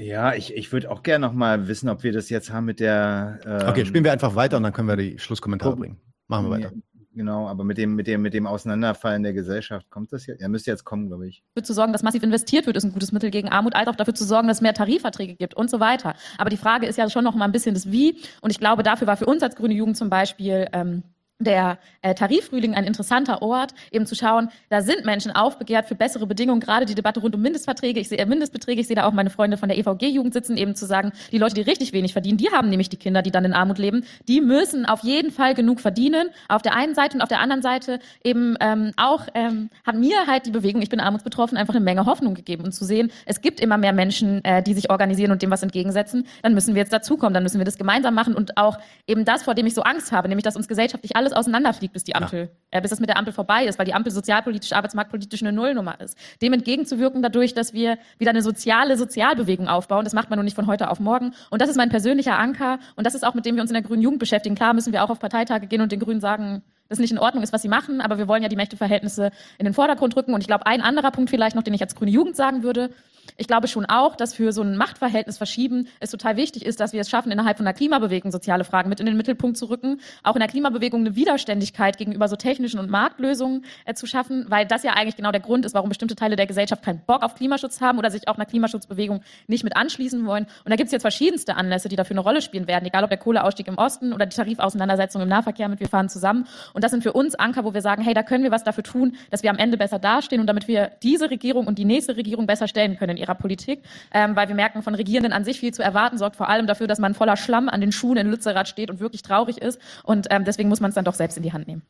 Ja, ich, ich würde auch gerne noch mal wissen, ob wir das jetzt haben mit der. Ähm, okay, spielen wir einfach weiter und dann können wir die Schlusskommentare bringen. Machen wir weiter. Genau, aber mit dem, mit dem, mit dem Auseinanderfallen der Gesellschaft kommt das jetzt. Er müsste jetzt kommen, glaube ich. Dafür zu sorgen, dass massiv investiert wird, ist ein gutes Mittel gegen Armut, als auch dafür zu sorgen, dass es mehr Tarifverträge gibt und so weiter. Aber die Frage ist ja schon noch mal ein bisschen das Wie. Und ich glaube, dafür war für uns als Grüne Jugend zum Beispiel ähm, der äh, Tariffrühling ein interessanter Ort, eben zu schauen, da sind Menschen aufbegehrt für bessere Bedingungen, gerade die Debatte rund um Mindestverträge, ich sehe äh, Mindestbeträge, ich sehe da auch meine Freunde von der EVG-Jugend sitzen, eben zu sagen, die Leute, die richtig wenig verdienen, die haben nämlich die Kinder, die dann in Armut leben, die müssen auf jeden Fall genug verdienen, auf der einen Seite und auf der anderen Seite eben ähm, auch ähm, hat mir halt die Bewegung, ich bin armutsbetroffen, einfach eine Menge Hoffnung gegeben. Und zu sehen, es gibt immer mehr Menschen, äh, die sich organisieren und dem was entgegensetzen, dann müssen wir jetzt dazukommen, dann müssen wir das gemeinsam machen. Und auch eben das, vor dem ich so Angst habe, nämlich dass uns gesellschaftlich alles auseinanderfliegt, bis die Ampel, ja. äh, bis es mit der Ampel vorbei ist, weil die Ampel sozialpolitisch, arbeitsmarktpolitisch eine Nullnummer ist. Dem entgegenzuwirken dadurch, dass wir wieder eine soziale Sozialbewegung aufbauen, das macht man nur nicht von heute auf morgen. Und das ist mein persönlicher Anker und das ist auch mit dem wir uns in der Grünen Jugend beschäftigen. Klar müssen wir auch auf Parteitage gehen und den Grünen sagen, das nicht in Ordnung ist, was sie machen, aber wir wollen ja die Mächteverhältnisse in den Vordergrund rücken. Und ich glaube, ein anderer Punkt vielleicht noch, den ich als Grüne Jugend sagen würde, ich glaube schon auch, dass für so ein Machtverhältnis verschieben es total wichtig ist, dass wir es schaffen, innerhalb von der Klimabewegung soziale Fragen mit in den Mittelpunkt zu rücken, auch in der Klimabewegung eine Widerständigkeit gegenüber so technischen und Marktlösungen äh, zu schaffen, weil das ja eigentlich genau der Grund ist, warum bestimmte Teile der Gesellschaft keinen Bock auf Klimaschutz haben oder sich auch einer Klimaschutzbewegung nicht mit anschließen wollen. Und da gibt es jetzt verschiedenste Anlässe, die dafür eine Rolle spielen werden, egal ob der Kohleausstieg im Osten oder die Tarifauseinandersetzung im Nahverkehr mit Wir fahren zusammen. Und Und das sind für uns Anker, wo wir sagen, hey, da können wir was dafür tun, dass wir am Ende besser dastehen und damit wir diese Regierung und die nächste Regierung besser stellen können in ihrer Politik. Ähm, weil wir merken, von Regierenden an sich viel zu erwarten, sorgt vor allem dafür, dass man voller Schlamm an den Schuhen in Lützerath steht und wirklich traurig ist. Und ähm, deswegen muss man es dann doch selbst in die Hand nehmen.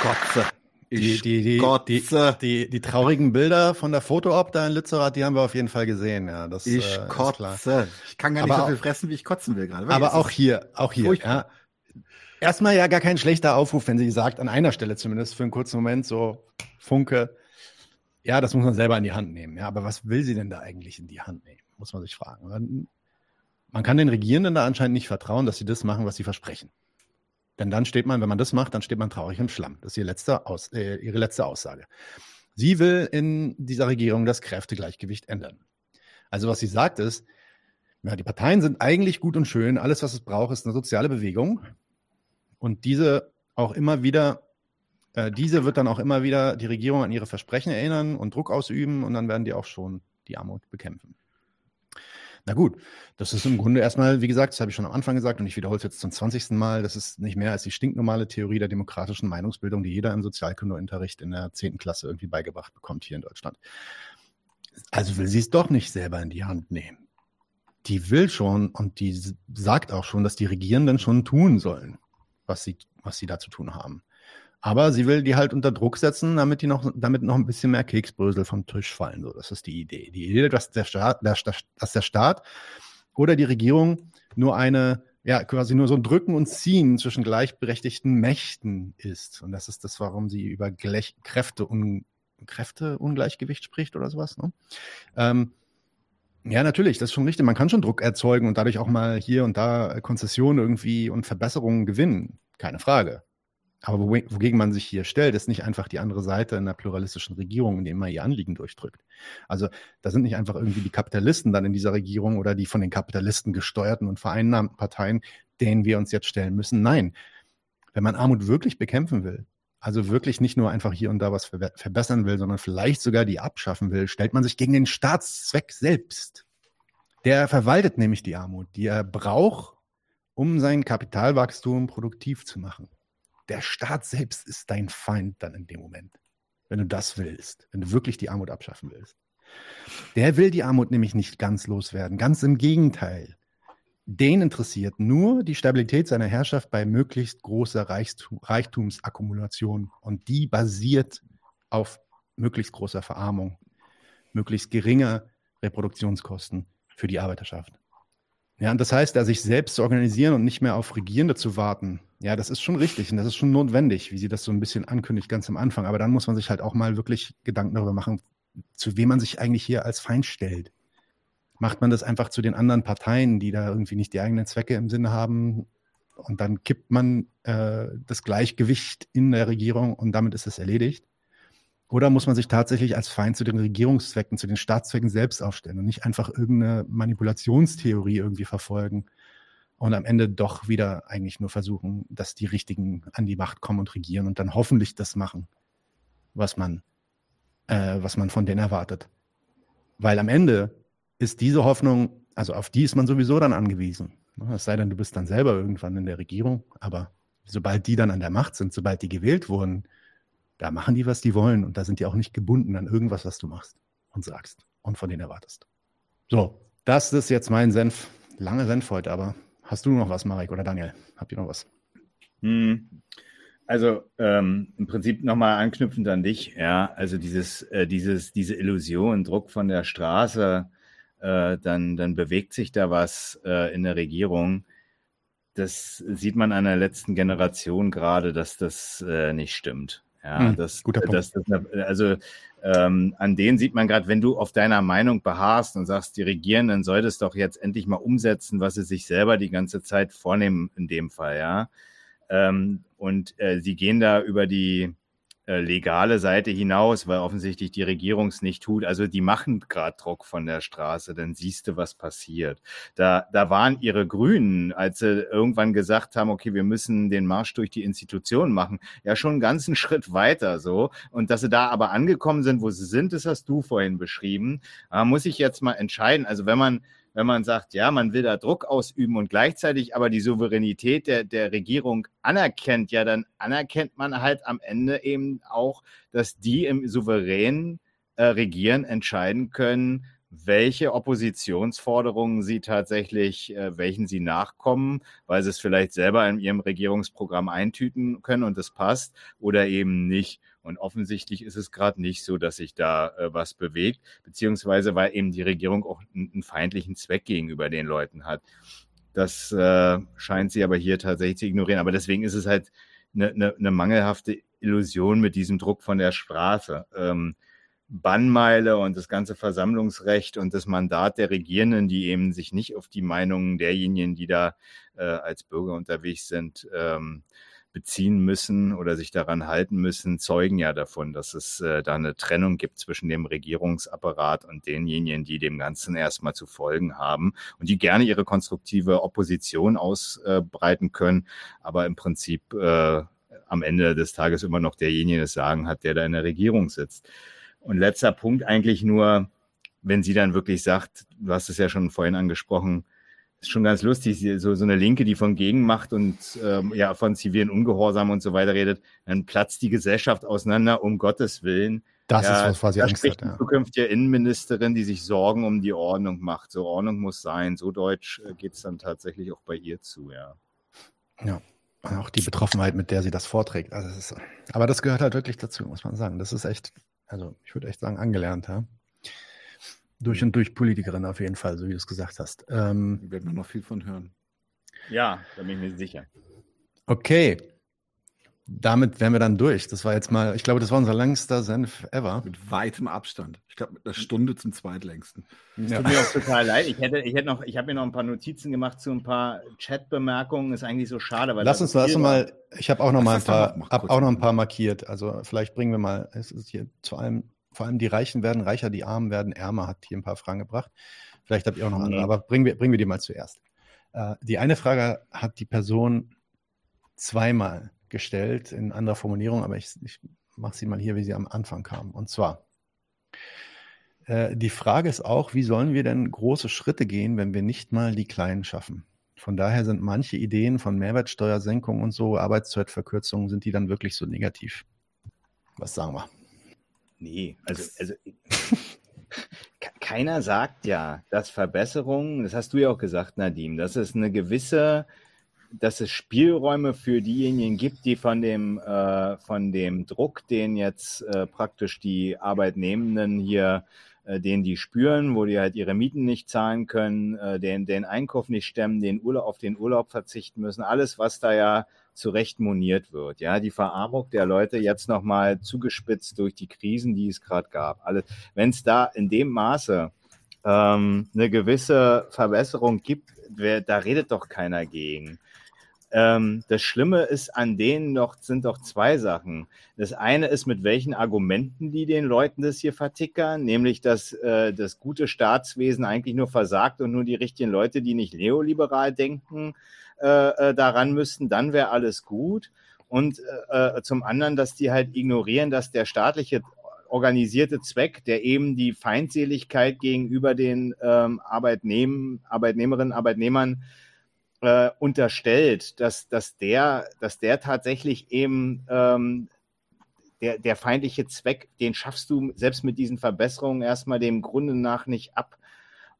Gotze. Die, Ich die, die, die, kotze. die, die traurigen Bilder von der Fotoop da in Lützerath, die haben wir auf jeden Fall gesehen. Ja, das Ich äh, ist klar. kotze. Ich kann gar nicht Aber so viel fressen, wie ich kotzen will gerade. Aber auch hier, auch hier. furchtbar. Ja. Erstmal ja gar kein schlechter Aufruf, wenn sie sagt, an einer Stelle zumindest für einen kurzen Moment so Funke. Ja, das muss man selber in die Hand nehmen. Ja, aber was will sie denn da eigentlich in die Hand nehmen? Muss man sich fragen. Man, kann den Regierenden da anscheinend nicht vertrauen, dass sie das machen, was sie versprechen. Denn dann steht man, wenn man das macht, dann steht man traurig im Schlamm. Das ist ihr letzter Aus, äh, ihre letzte Aussage. Sie will in dieser Regierung das Kräftegleichgewicht ändern. Also was sie sagt ist, ja, die Parteien sind eigentlich gut und schön. Alles, was es braucht, ist eine soziale Bewegung. Und diese auch immer wieder, äh, diese wird dann auch immer wieder die Regierung an ihre Versprechen erinnern und Druck ausüben und dann werden die auch schon die Armut bekämpfen. Na gut, das ist im Grunde erstmal, wie gesagt, das habe ich schon am Anfang gesagt und ich wiederhole es jetzt zum 20. Mal, das ist nicht mehr als die stinknormale Theorie der demokratischen Meinungsbildung, die jeder im Sozialkundeunterricht in der 10. Klasse irgendwie beigebracht bekommt hier in Deutschland. Also will sie es doch nicht selber in die Hand nehmen die will schon und die sagt auch schon, dass die Regierenden schon tun sollen, was sie, was sie da zu tun haben. Aber sie will die halt unter Druck setzen, damit die noch, damit noch ein bisschen mehr Keksbrösel vom Tisch fallen. So, das ist die Idee. Die Idee, dass der Staat, dass der Staat oder die Regierung nur eine, ja, quasi nur so ein Drücken und Ziehen zwischen gleichberechtigten Mächten ist. Und das ist das, warum sie über Glech Kräfte und Kräfteungleichgewicht spricht oder sowas. Ne? Ähm, ja, natürlich, das ist schon richtig. Man kann schon Druck erzeugen und dadurch auch mal hier und da Konzessionen irgendwie und Verbesserungen gewinnen. Keine Frage. Aber wo, wogegen man sich hier stellt, ist nicht einfach die andere Seite in einer pluralistischen Regierung, in der man ihr Anliegen durchdrückt. Also da sind nicht einfach irgendwie die Kapitalisten dann in dieser Regierung oder die von den Kapitalisten gesteuerten und vereinnahmten Parteien, denen wir uns jetzt stellen müssen. Nein, wenn man Armut wirklich bekämpfen will, also wirklich nicht nur einfach hier und da was verbe- verbessern will, sondern vielleicht sogar die abschaffen will, stellt man sich gegen den Staatszweck selbst. Der verwaltet nämlich die Armut, die er braucht, um sein Kapitalwachstum produktiv zu machen. Der Staat selbst ist dein Feind dann in dem Moment, wenn du das willst, wenn du wirklich die Armut abschaffen willst. Der will die Armut nämlich nicht ganz loswerden, ganz im Gegenteil. Den interessiert nur die Stabilität seiner Herrschaft bei möglichst großer Reichtum, Reichtumsakkumulation. Und die basiert auf möglichst großer Verarmung, möglichst geringer Reproduktionskosten für die Arbeiterschaft. Ja, und das heißt, da sich selbst zu organisieren und nicht mehr auf Regierende zu warten, ja, das ist schon richtig und das ist schon notwendig, wie sie das so ein bisschen ankündigt ganz am Anfang. Aber dann muss man sich halt auch mal wirklich Gedanken darüber machen, zu wem man sich eigentlich hier als Feind stellt. Macht man das einfach zu den anderen Parteien, die da irgendwie nicht die eigenen Zwecke im Sinne haben und dann kippt man äh, das Gleichgewicht in der Regierung und damit ist es erledigt? Oder muss man sich tatsächlich als Feind zu den Regierungszwecken, zu den Staatszwecken selbst aufstellen und nicht einfach irgendeine Manipulationstheorie irgendwie verfolgen und am Ende doch wieder eigentlich nur versuchen, dass die Richtigen an die Macht kommen und regieren und dann hoffentlich das machen, was man, äh, was man von denen erwartet. Weil am Ende ist diese Hoffnung, also auf die ist man sowieso dann angewiesen. Ne, Es sei denn, du bist dann selber irgendwann in der Regierung, aber sobald die dann an der Macht sind, sobald die gewählt wurden, da machen die, was die wollen und da sind die auch nicht gebunden an irgendwas, was du machst und sagst und von denen erwartest. So, das ist jetzt mein Senf. Lange Senf heute, aber hast du noch was, Marek oder Daniel? Habt ihr noch was? Hm. Also ähm, im Prinzip nochmal anknüpfend an dich, ja, also dieses, äh, dieses, diese Illusion, Druck von der Straße, äh, dann, dann bewegt sich da was äh, in der Regierung. Das sieht man an der letzten Generation gerade, dass das äh, nicht stimmt. Ja, Hm, das, guter Punkt. das, das, also ähm, an denen sieht man gerade, wenn du auf deiner Meinung beharrst und sagst, die Regierenden soll das doch jetzt endlich mal umsetzen, was sie sich selber die ganze Zeit vornehmen in dem Fall, ja. Ähm, und äh, sie gehen da über die legale Seite hinaus, weil offensichtlich die Regierung es nicht tut. Also die machen gerade Druck von der Straße, dann siehst du, was passiert. Da, da waren ihre Grünen, als sie irgendwann gesagt haben, okay, wir müssen den Marsch durch die Institutionen machen, ja schon einen ganzen Schritt weiter so. Und dass sie da aber angekommen sind, wo sie sind, das hast du vorhin beschrieben. Da muss ich jetzt mal entscheiden. Also wenn man wenn man sagt, ja, man will da Druck ausüben und gleichzeitig aber die Souveränität der, der Regierung anerkennt, ja, dann anerkennt man halt am Ende eben auch, dass die im souveränen äh, Regieren entscheiden können, welche Oppositionsforderungen sie tatsächlich, äh, welchen sie nachkommen, weil sie es vielleicht selber in ihrem Regierungsprogramm eintüten können und es passt oder eben nicht. Und offensichtlich ist es gerade nicht so, dass sich da äh, was bewegt, beziehungsweise weil eben die Regierung auch einen, feindlichen Zweck gegenüber den Leuten hat. Das äh, scheint sie aber hier tatsächlich zu ignorieren. Aber deswegen ist es halt eine, eine, eine mangelhafte Illusion mit diesem Druck von der Straße. Ähm, Bannmeile und das ganze Versammlungsrecht und das Mandat der Regierenden, die eben sich nicht auf die Meinungen derjenigen, die da äh, als Bürger unterwegs sind, ähm, beziehen müssen oder sich daran halten müssen, zeugen ja davon, dass es äh, da eine Trennung gibt zwischen dem Regierungsapparat und denjenigen, die dem Ganzen erstmal zu folgen haben und die gerne ihre konstruktive Opposition ausbreiten können, aber im Prinzip äh, am Ende des Tages immer noch derjenige das Sagen hat, der da in der Regierung sitzt. Und letzter Punkt eigentlich nur, wenn sie dann wirklich sagt, du hast es ja schon vorhin angesprochen, ist schon ganz lustig, so, so eine Linke, die von Gegen macht und ähm, ja von zivilen Ungehorsam und so weiter redet, dann platzt die Gesellschaft auseinander, um Gottes Willen. Das ja, ist was, was Angst hat. Ja. zukünftige Innenministerin, die sich Sorgen um die Ordnung macht. So Ordnung muss sein. So deutsch äh, geht es dann tatsächlich auch bei ihr zu, ja. Ja. Auch die Betroffenheit, mit der sie das vorträgt. Also das ist, aber das gehört halt wirklich dazu, muss man sagen. Das ist echt also ich würde echt sagen, angelernt, ja. Durch und durch Politikerin auf jeden Fall, so wie du es gesagt hast. Ähm, da werden wir noch viel von hören. Ja, da bin ich mir sicher. Okay. Damit wären wir dann durch. Das war jetzt mal, ich glaube, das war unser längster Senf ever. Mit weitem Abstand. Ich glaube, mit einer Stunde zum zweitlängsten. Es ja. tut mir auch total leid. Ich hätte, ich hätte noch, ich habe mir noch ein paar Notizen gemacht zu ein paar Chat-Bemerkungen. Ist eigentlich so schade, weil lass uns, lass uns mal. Ich habe auch noch mal ein paar, habe auch noch ein paar markiert. Also vielleicht bringen wir mal. Es ist hier zu allem, vor allem die Reichen werden reicher, die Armen werden ärmer. Hat hier ein paar Fragen gebracht. Vielleicht habt ihr auch noch andere, aber bringen wir, bringen wir die mal zuerst. Äh, die eine Frage hat die Person zweimal gestellt in anderer Formulierung, aber ich, ich mache sie mal hier, wie sie am Anfang kam. Und zwar, äh, die Frage ist auch, wie sollen wir denn große Schritte gehen, wenn wir nicht mal die kleinen schaffen? Von daher sind manche Ideen von Mehrwertsteuersenkung und so, Arbeitszeitverkürzungen, sind die dann wirklich so negativ? Was sagen wir? Nee, also, also keiner sagt ja, dass Verbesserungen, das hast du ja auch gesagt, Nadim, dass es eine gewisse dass es Spielräume für diejenigen gibt, die von dem, äh, von dem Druck, den jetzt äh, praktisch die Arbeitnehmenden hier, äh, den die spüren, wo die halt ihre Mieten nicht zahlen können, äh, den, den Einkauf nicht stemmen, den Urlaub, auf den Urlaub verzichten müssen, alles, was da ja zu Recht moniert wird. Ja, die Verarmung der Leute jetzt nochmal zugespitzt durch die Krisen, die es gerade gab. Wenn es da in dem Maße ähm, eine gewisse Verbesserung gibt, wer, da redet doch keiner gegen. Ähm, das Schlimme ist an denen noch, sind doch zwei Sachen. Das eine ist, mit welchen Argumenten die den Leuten das hier vertickern, nämlich, dass äh, das gute Staatswesen eigentlich nur versagt und nur die richtigen Leute, die nicht neoliberal denken, äh, äh, daran müssten, dann wäre alles gut. Und äh, äh, zum anderen, dass die halt ignorieren, dass der staatliche organisierte Zweck, der eben die Feindseligkeit gegenüber den ähm, Arbeitnehmen, Arbeitnehmerinnen, Arbeitnehmern äh, unterstellt, dass, dass, der, dass der tatsächlich eben ähm, der, der feindliche Zweck, den schaffst du selbst mit diesen Verbesserungen erstmal dem Grunde nach nicht ab.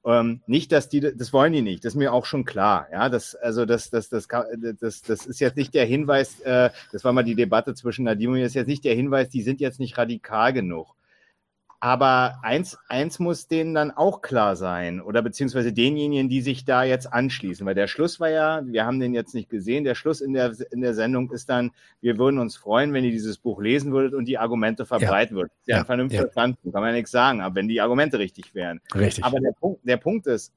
Ähm, nicht, dass die, das wollen die nicht, das ist mir auch schon klar. Ja, das, also das, das, das, das, das ist jetzt nicht der Hinweis, äh, das war mal die Debatte zwischen Nadim und mir, das ist jetzt nicht der Hinweis, die sind jetzt nicht radikal genug. Aber eins, eins muss denen dann auch klar sein oder beziehungsweise denjenigen, die sich da jetzt anschließen. Weil der Schluss war ja, wir haben den jetzt nicht gesehen, der Schluss in der, in der Sendung ist dann, wir würden uns freuen, wenn ihr dieses Buch lesen würdet und die Argumente verbreiten ja. würdet. Das ist ja, ja ein vernünftiger ja. Standpunkt, kann man ja nichts sagen, aber wenn die Argumente richtig wären. Richtig. Aber der Punkt, der Punkt ist,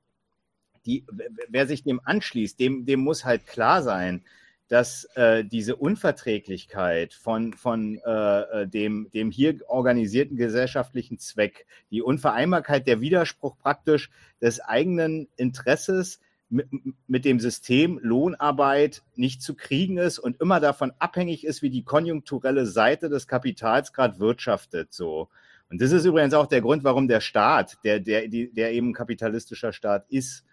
die, wer sich dem anschließt, dem, dem muss halt klar sein, dass äh, diese Unverträglichkeit von, von äh, äh, dem, dem hier organisierten gesellschaftlichen Zweck, die Unvereinbarkeit, der Widerspruch praktisch des eigenen Interesses mit, mit dem System Lohnarbeit nicht zu kriegen ist und immer davon abhängig ist, wie die konjunkturelle Seite des Kapitals gerade wirtschaftet. So. Und das ist übrigens auch der Grund, warum der Staat, der, der, der eben kapitalistischer Staat ist,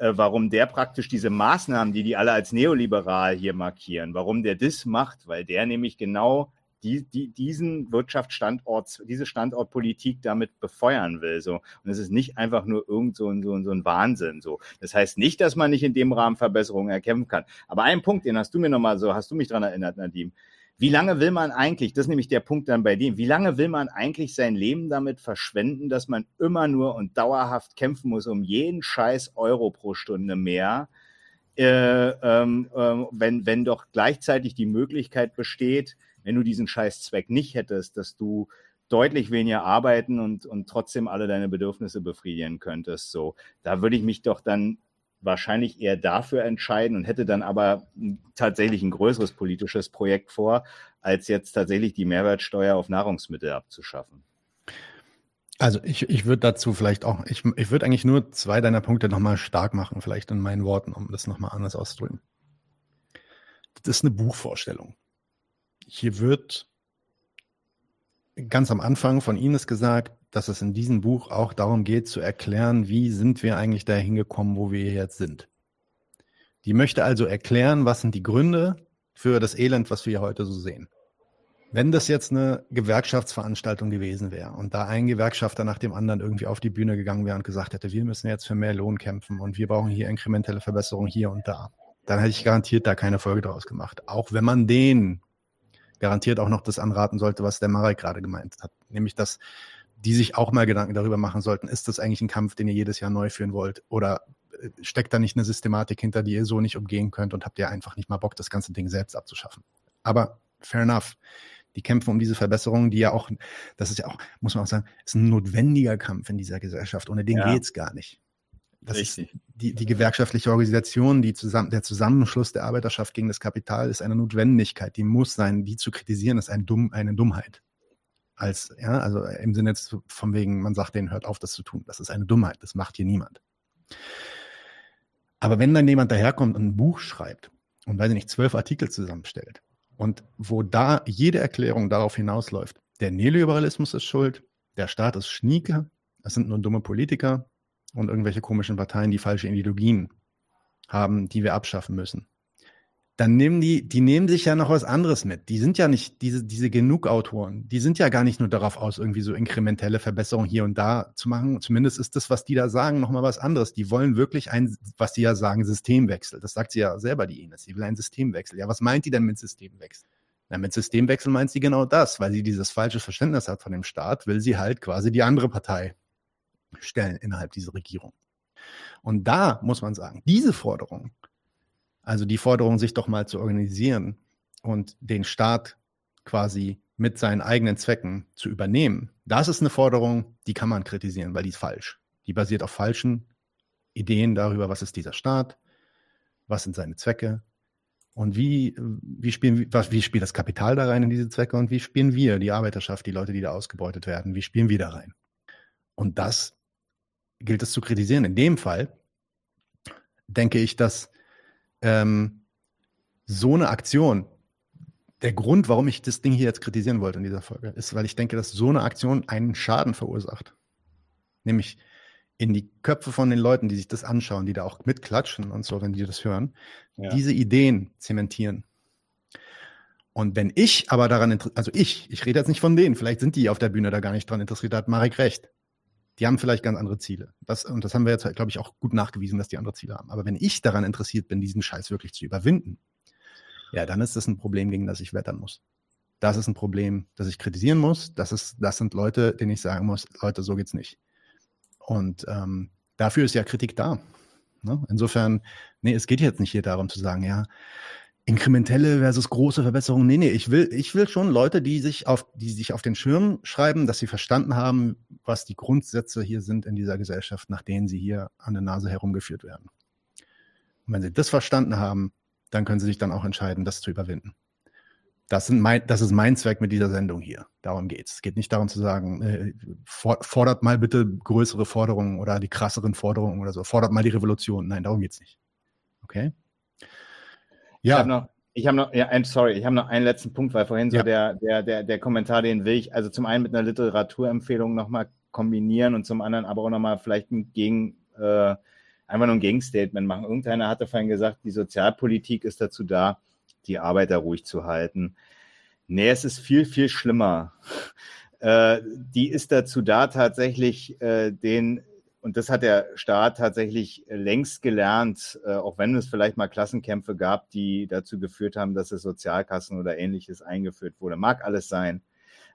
äh, warum der praktisch diese Maßnahmen, die die alle als neoliberal hier markieren, warum der das macht, weil der nämlich genau die, die, diesen Wirtschaftsstandort, diese Standortpolitik damit befeuern will. So. Und es ist nicht einfach nur irgend so ein, so, so ein Wahnsinn. So. Das heißt nicht, dass man nicht in dem Rahmen Verbesserungen erkämpfen kann. Aber einen Punkt, den hast du mir nochmal so, hast du mich dran erinnert, Nadim. Wie lange will man eigentlich, das ist nämlich der Punkt dann bei dem, wie lange will man eigentlich sein Leben damit verschwenden, dass man immer nur und dauerhaft kämpfen muss um jeden scheiß Euro pro Stunde mehr, äh, ähm, äh, wenn, wenn doch gleichzeitig die Möglichkeit besteht, wenn du diesen Scheißzweck nicht hättest, dass du deutlich weniger arbeiten und, und trotzdem alle deine Bedürfnisse befriedigen könntest. So, da würde ich mich doch dann wahrscheinlich eher dafür entscheiden und hätte dann aber tatsächlich ein größeres politisches Projekt vor, als jetzt tatsächlich die Mehrwertsteuer auf Nahrungsmittel abzuschaffen. Also ich, ich würde dazu vielleicht auch, ich, ich würde eigentlich nur zwei deiner Punkte nochmal stark machen, vielleicht in meinen Worten, um das nochmal anders auszudrücken. Das ist eine Buchvorstellung hier wird ganz am Anfang von Ines gesagt, dass es in diesem Buch auch darum geht zu erklären, wie sind wir eigentlich dahin gekommen, wo wir jetzt sind. Die möchte also erklären, was sind die Gründe für das Elend, was wir heute so sehen. Wenn das jetzt eine Gewerkschaftsveranstaltung gewesen wäre und da ein Gewerkschafter nach dem anderen irgendwie auf die Bühne gegangen wäre und gesagt hätte, wir müssen jetzt für mehr Lohn kämpfen und wir brauchen hier inkrementelle Verbesserungen hier und da, dann hätte ich garantiert da keine Folge draus gemacht. Auch wenn man den garantiert auch noch das anraten sollte, was der Marek gerade gemeint hat. Nämlich, dass die sich auch mal Gedanken darüber machen sollten, ist das eigentlich ein Kampf, den ihr jedes Jahr neu führen wollt? Oder äh, steckt da nicht eine Systematik hinter, die ihr so nicht umgehen könnt und habt ihr einfach nicht mal Bock, das ganze Ding selbst abzuschaffen? Aber fair enough. Die kämpfen um diese Verbesserungen, die ja auch, das ist ja auch, muss man auch sagen, ist ein notwendiger Kampf in dieser Gesellschaft. Ohne den ja. geht's gar nicht. Das Richtig. ist die, die gewerkschaftliche Organisation, die zusammen, der Zusammenschluss der Arbeiterschaft gegen das Kapital ist eine Notwendigkeit, die muss sein, die zu kritisieren, ist ein Dumm, eine Dummheit. Als, ja, also im Sinne jetzt von wegen, man sagt denen, hört auf, das zu tun. Das ist eine Dummheit, das macht hier niemand. Aber wenn dann jemand daherkommt und ein Buch schreibt und weiß ich nicht, zwölf Artikel zusammenstellt und wo da jede Erklärung darauf hinausläuft, der Neoliberalismus ist schuld, der Staat ist Schnieke, das sind nur dumme Politiker, und irgendwelche komischen Parteien, die falsche Ideologien haben, die wir abschaffen müssen. Dann nehmen die, die nehmen sich ja noch was anderes mit. Die sind ja nicht, diese, diese Genug-Autoren, die sind ja gar nicht nur darauf aus, irgendwie so inkrementelle Verbesserungen hier und da zu machen. Zumindest ist das, was die da sagen, nochmal was anderes. Die wollen wirklich ein, was sie ja sagen, Systemwechsel. Das sagt sie ja selber, die Ines. Sie will einen Systemwechsel. Ja, was meint die denn mit Systemwechsel? Na, mit Systemwechsel meint sie genau das, weil sie dieses falsche Verständnis hat von dem Staat, will sie halt quasi die andere Partei stellen innerhalb dieser Regierung. Und da muss man sagen, diese Forderung, also die Forderung, sich doch mal zu organisieren und den Staat quasi mit seinen eigenen Zwecken zu übernehmen, das ist eine Forderung, die kann man kritisieren, weil die ist falsch. Die basiert auf falschen Ideen darüber, was ist dieser Staat, was sind seine Zwecke und wie, wie, spielen, was, wie spielt das Kapital da rein in diese Zwecke und wie spielen wir, die Arbeiterschaft, die Leute, die da ausgebeutet werden, wie spielen wir da rein? Und das gilt es zu kritisieren. In dem Fall denke ich, dass ähm, so eine Aktion, der Grund, warum ich das Ding hier jetzt kritisieren wollte in dieser Folge, ist, weil ich denke, dass so eine Aktion einen Schaden verursacht. Nämlich in die Köpfe von den Leuten, die sich das anschauen, die da auch mitklatschen und so, wenn die das hören, ja. diese Ideen zementieren. Und wenn ich aber daran, also ich, ich rede jetzt nicht von denen, vielleicht sind die auf der Bühne da gar nicht dran interessiert, da hat Marek recht. Die haben vielleicht ganz andere Ziele. Das, und das haben wir jetzt, glaube ich, auch gut nachgewiesen, dass die andere Ziele haben. Aber wenn ich daran interessiert bin, diesen Scheiß wirklich zu überwinden, ja, dann ist das ein Problem, gegen das ich wettern muss. Das ist ein Problem, das ich kritisieren muss. Das, ist, das sind Leute, denen ich sagen muss, Leute, so geht's nicht. Und ähm, dafür ist ja Kritik da. Ne? Insofern, nee, es geht jetzt nicht hier darum zu sagen, ja, inkrementelle versus große Verbesserungen. Nee, nee, ich will, ich will schon Leute, die sich auf, die sich auf den Schirm schreiben, dass sie verstanden haben, was die Grundsätze hier sind in dieser Gesellschaft, nach denen sie hier an der Nase herumgeführt werden. Und wenn sie das verstanden haben, dann können sie sich dann auch entscheiden, das zu überwinden. Das, mein, das ist mein Zweck mit dieser Sendung hier. Darum geht's. Es geht nicht darum zu sagen, äh, fordert mal bitte größere Forderungen oder die krasseren Forderungen oder so. Fordert mal die Revolution. Nein, darum geht's nicht. Okay? Ja. Ich habe noch, ich habe noch, ja, I'm sorry, ich habe noch einen letzten Punkt, weil vorhin so ja. der, der, der, der Kommentar, den will ich also zum einen mit einer Literaturempfehlung nochmal kombinieren und zum anderen aber auch nochmal vielleicht gegen, äh, einfach nur ein Gegenstatement machen. Irgendeiner hatte vorhin gesagt, die Sozialpolitik ist dazu da, die Arbeiter ruhig zu halten. Nee, es ist viel, viel schlimmer. Äh, die ist dazu da, tatsächlich äh, den, und das hat der Staat tatsächlich längst gelernt, äh, auch wenn es vielleicht mal Klassenkämpfe gab, die dazu geführt haben, dass es Sozialkassen oder ähnliches eingeführt wurde. Mag alles sein.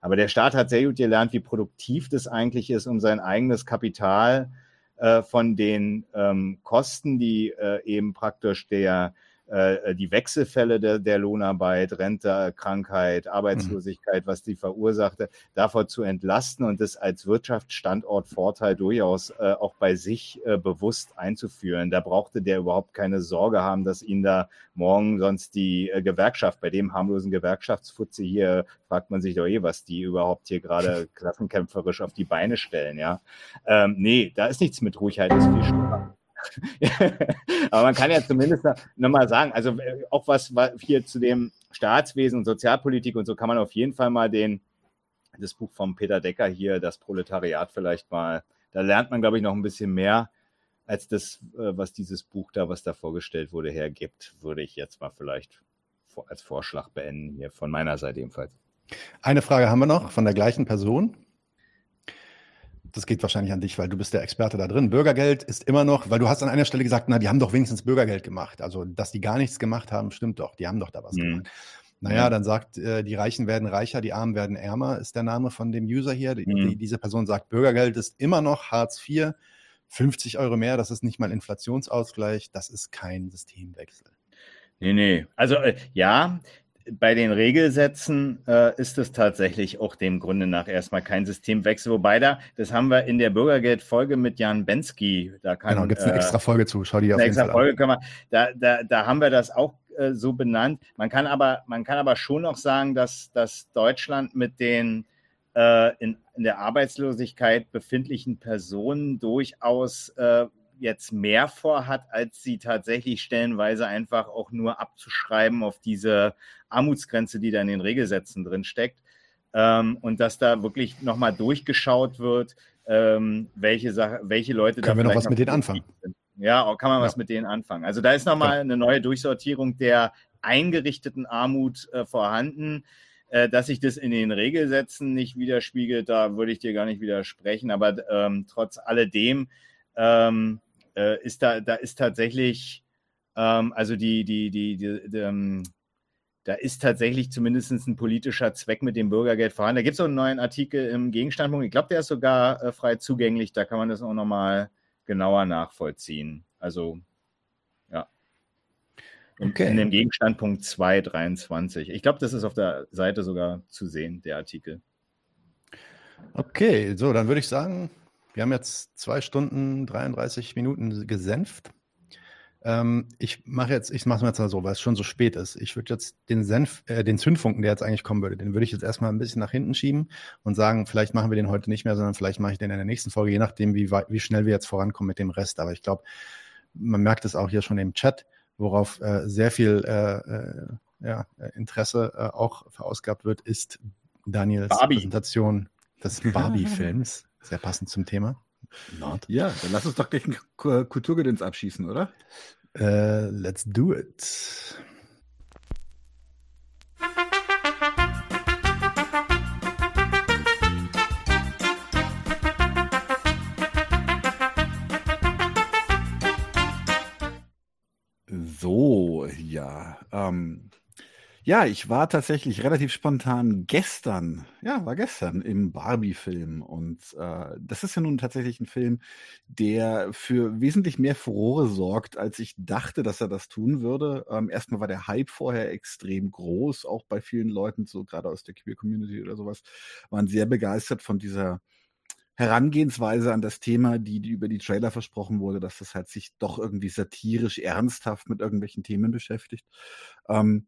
Aber der Staat hat sehr gut gelernt, wie produktiv das eigentlich ist, um sein eigenes Kapital äh, von den ähm, Kosten, die äh, eben praktisch der äh, die Wechselfälle der, der Lohnarbeit, Rente, Krankheit, Arbeitslosigkeit, mhm. was die verursachte, davor zu entlasten und das als Wirtschaftsstandortvorteil durchaus äh, auch bei sich äh, bewusst einzuführen. Da brauchte der überhaupt keine Sorge haben, dass ihn da morgen sonst die äh, Gewerkschaft, bei dem harmlosen Gewerkschaftsfutze hier, fragt man sich doch eh, was die überhaupt hier gerade klassenkämpferisch auf die Beine stellen, ja. Ähm, nee, da ist nichts mit Ruhigkeit, ist viel schlimmer. Aber man kann ja zumindest nochmal sagen, also äh, auch was hier zu dem Staatswesen und Sozialpolitik und so kann man auf jeden Fall mal den, das Buch von Peter Decker hier, das Proletariat vielleicht mal, da lernt man, glaube ich, noch ein bisschen mehr als das, äh, was dieses Buch da, was da vorgestellt wurde, hergibt, würde ich jetzt mal vielleicht als Vorschlag beenden, hier von meiner Seite ebenfalls. Eine Frage haben wir noch von der gleichen Person das geht wahrscheinlich an dich, weil du bist der Experte da drin. Bürgergeld ist immer noch, weil du hast an einer Stelle gesagt, na, die haben doch wenigstens Bürgergeld gemacht. Also, dass die gar nichts gemacht haben, stimmt doch. Die haben doch da was mhm. gemacht. Naja, dann sagt, äh, die Reichen werden reicher, die Armen werden ärmer, ist der Name von dem User hier. Die, mhm. diese Person sagt, Bürgergeld ist immer noch Hartz IV, 50 Euro mehr, das ist nicht mal Inflationsausgleich, das ist kein Systemwechsel. Nee, nee. Also äh, ja, bei den Regelsätzen äh, ist es tatsächlich auch dem Grunde nach erstmal kein Systemwechsel. Wobei da, das haben wir in der Bürgergeldfolge mit Jan Bensky. Da kann, genau, gibt es eine äh, extra Folge zu. Schau die auf jeden Fall Folge können wir, da, da, da haben wir das auch äh, so benannt. Man kann aber, man kann aber schon noch sagen, dass, dass Deutschland mit den äh, in, in der Arbeitslosigkeit befindlichen Personen durchaus äh, jetzt mehr vorhat, als sie tatsächlich stellenweise einfach auch nur abzuschreiben auf diese Armutsgrenze, die da in den Regelsätzen drin steckt. Ähm, und dass da wirklich nochmal durchgeschaut wird, ähm, welche, Sache, welche Leute Können da wir noch was mit denen anfangen? Sind. Ja, kann man ja. was mit denen anfangen. Also da ist nochmal ja. eine neue Durchsortierung der eingerichteten Armut äh, vorhanden. Äh, dass sich das in den Regelsätzen nicht widerspiegelt, da würde ich dir gar nicht widersprechen. Aber ähm, trotz alledem ähm, äh, ist da, da ist tatsächlich, ähm, also die, die, die, die, die ähm, da ist tatsächlich zumindest ein politischer Zweck mit dem Bürgergeld vorhanden. Da gibt es auch einen neuen Artikel im Gegenstandpunkt. Ich glaube, der ist sogar äh, frei zugänglich. Da kann man das auch nochmal genauer nachvollziehen. Also, ja. Okay. in dem Gegenstandpunkt 223. Ich glaube, das ist auf der Seite sogar zu sehen, der Artikel. Okay, so, dann würde ich sagen, wir haben jetzt zwei Stunden 33 Minuten gesenft. Ähm, ich mache jetzt, ich mache es jetzt mal so, weil es schon so spät ist. Ich würde jetzt den Senf, äh, den Zündfunken, der jetzt eigentlich kommen würde, den würde ich jetzt erstmal ein bisschen nach hinten schieben und sagen, vielleicht machen wir den heute nicht mehr, sondern vielleicht mache ich den in der nächsten Folge, je nachdem, wie, wie schnell wir jetzt vorankommen mit dem Rest. Aber ich glaube, man merkt es auch hier schon im Chat, worauf äh, sehr viel äh, äh ja, Interesse äh, auch verausgabt wird, ist Daniels Barbie. Präsentation des Barbie-Films. Sehr passend zum Thema. Not. Ja, dann lass uns doch gleich ein Kulturgedöns abschießen, oder? Uh, let's do it. So, ja. Ähm, ja, ich war tatsächlich relativ spontan gestern, ja, war gestern im Barbie-Film. Und äh, das ist ja nun tatsächlich ein Film, der für wesentlich mehr Furore sorgt, als ich dachte, dass er das tun würde. Ähm, erstmal war der Hype vorher extrem groß, auch bei vielen Leuten, so gerade aus der Queer-Community oder sowas, waren sehr begeistert von dieser Herangehensweise an das Thema, die, die über die Trailer versprochen wurde, dass das halt sich doch irgendwie satirisch ernsthaft mit irgendwelchen Themen beschäftigt. Ähm,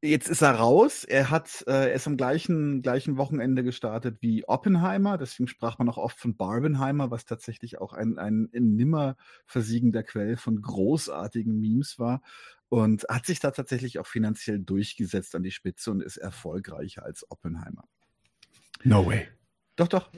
Jetzt ist er raus. Er hat, äh, er ist am gleichen, gleichen Wochenende gestartet wie Oppenheimer. Deswegen sprach man auch oft von Barbenheimer, was tatsächlich auch ein, ein nimmer versiegender Quell von großartigen Memes war. Und hat sich da tatsächlich auch finanziell durchgesetzt an die Spitze und ist erfolgreicher als Oppenheimer. No way. Doch, doch.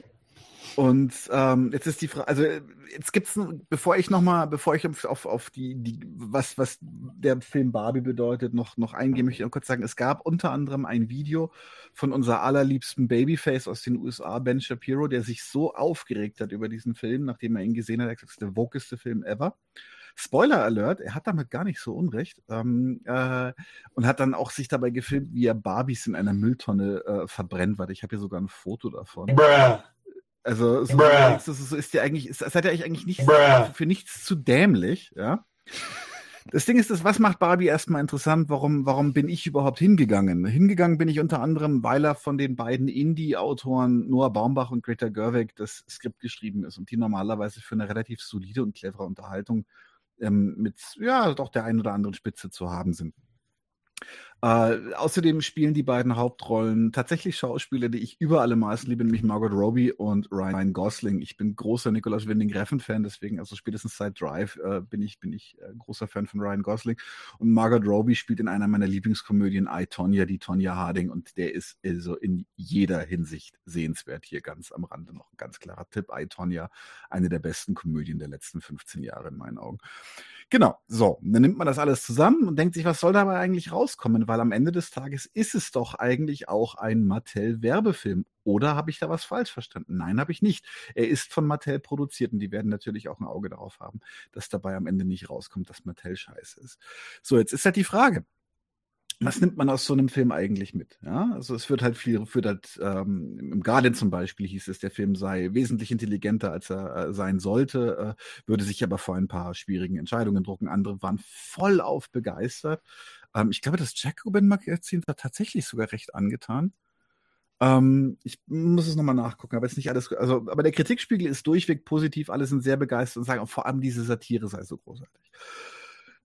Und ähm, jetzt ist die Frage, also jetzt gibt's, bevor ich noch mal, bevor ich auf, auf, die, die, was, was der Film Barbie bedeutet, noch, noch eingehen, möchte ich noch kurz sagen, es gab unter anderem ein Video von unser allerliebsten Babyface aus den USA, Ben Shapiro, der sich so aufgeregt hat über diesen Film, nachdem er ihn gesehen hat, er hat gesagt, der wokeste Film ever. Spoiler Alert, er hat damit gar nicht so Unrecht ähm, äh, und hat dann auch sich dabei gefilmt, wie er Barbies in einer Mülltonne äh, verbrennt. Warte, ich habe hier sogar ein Foto davon. Bruh. Also so, das ist, ist ja eigentlich, ist, seid ihr eigentlich nicht für nichts zu dämlich, ja? Das Ding ist, das, was macht Barbie erstmal interessant? Warum, warum bin ich überhaupt hingegangen? Hingegangen bin ich unter anderem, weil er von den beiden Indie-Autoren Noah Baumbach und Greta Gerwig das Skript geschrieben ist und die normalerweise für eine relativ solide und clevere Unterhaltung ähm, mit, ja, doch der einen oder anderen Spitze zu haben sind. Äh, außerdem spielen die beiden Hauptrollen tatsächlich Schauspieler, die ich über alle Maßen liebe, nämlich Margot Robbie und Ryan Gosling. Ich bin großer Nicolas Winding Refn-Fan, deswegen, also spätestens seit Drive äh, bin ich, bin ich äh, großer Fan von Ryan Gosling. Und Margot Robbie spielt in einer meiner Lieblingskomödien I, Tonya, die Tonya Harding, und der ist also in jeder Hinsicht sehenswert. Hier ganz am Rande noch ein ganz klarer Tipp. I, Tonya, eine der besten Komödien der letzten 15 Jahre in meinen Augen. Genau, so, dann nimmt man das alles zusammen und denkt sich, was soll dabei eigentlich rauskommen? Weil am Ende des Tages ist es doch eigentlich auch ein Mattel-Werbefilm. Oder habe ich da was falsch verstanden? Nein, habe ich nicht. Er ist von Mattel produziert und die werden natürlich auch ein Auge darauf haben, dass dabei am Ende nicht rauskommt, dass Mattel scheiße ist. So, jetzt ist halt die Frage was nimmt man aus so einem Film eigentlich mit? Ja, also es wird halt viel, wird halt, ähm, im Guardian zum Beispiel hieß es, der Film sei wesentlich intelligenter, als er äh, sein sollte, äh, würde sich aber vor ein paar schwierigen Entscheidungen drucken. Andere waren voll auf begeistert. Ähm, ich glaube, das Jacobin-Magazin war tatsächlich sogar recht angetan. Ähm, ich muss es nochmal nachgucken, aber jetzt nicht alles, also, aber der Kritikspiegel ist durchweg positiv, alle sind sehr begeistert und sagen, vor allem diese Satire sei so großartig.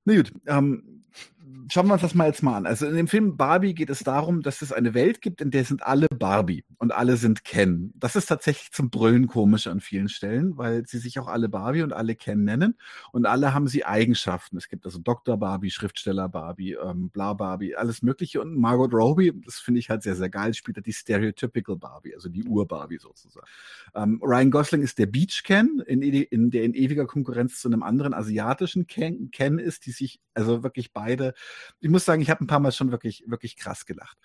Na gut, ähm, schauen wir uns das mal jetzt mal an. Also in dem Film Barbie geht es darum, dass es eine Welt gibt, in der sind alle Barbie und alle sind Ken. Das ist tatsächlich zum Brüllen komisch an vielen Stellen, weil sie sich auch alle Barbie und alle Ken nennen und alle haben sie Eigenschaften. Es gibt also Dr. Barbie, Schriftsteller Barbie, ähm, Bla Barbie, alles Mögliche und Margot Robbie, das finde ich halt sehr, sehr geil, spielt halt die Stereotypical Barbie, also die Ur-Barbie sozusagen. Ähm, Ryan Gosling ist der Beach Ken, in, in, der in ewiger Konkurrenz zu einem anderen asiatischen Ken, Ken ist, die sich also wirklich beide ich muss sagen, ich habe ein paar Mal schon wirklich, wirklich krass gelacht.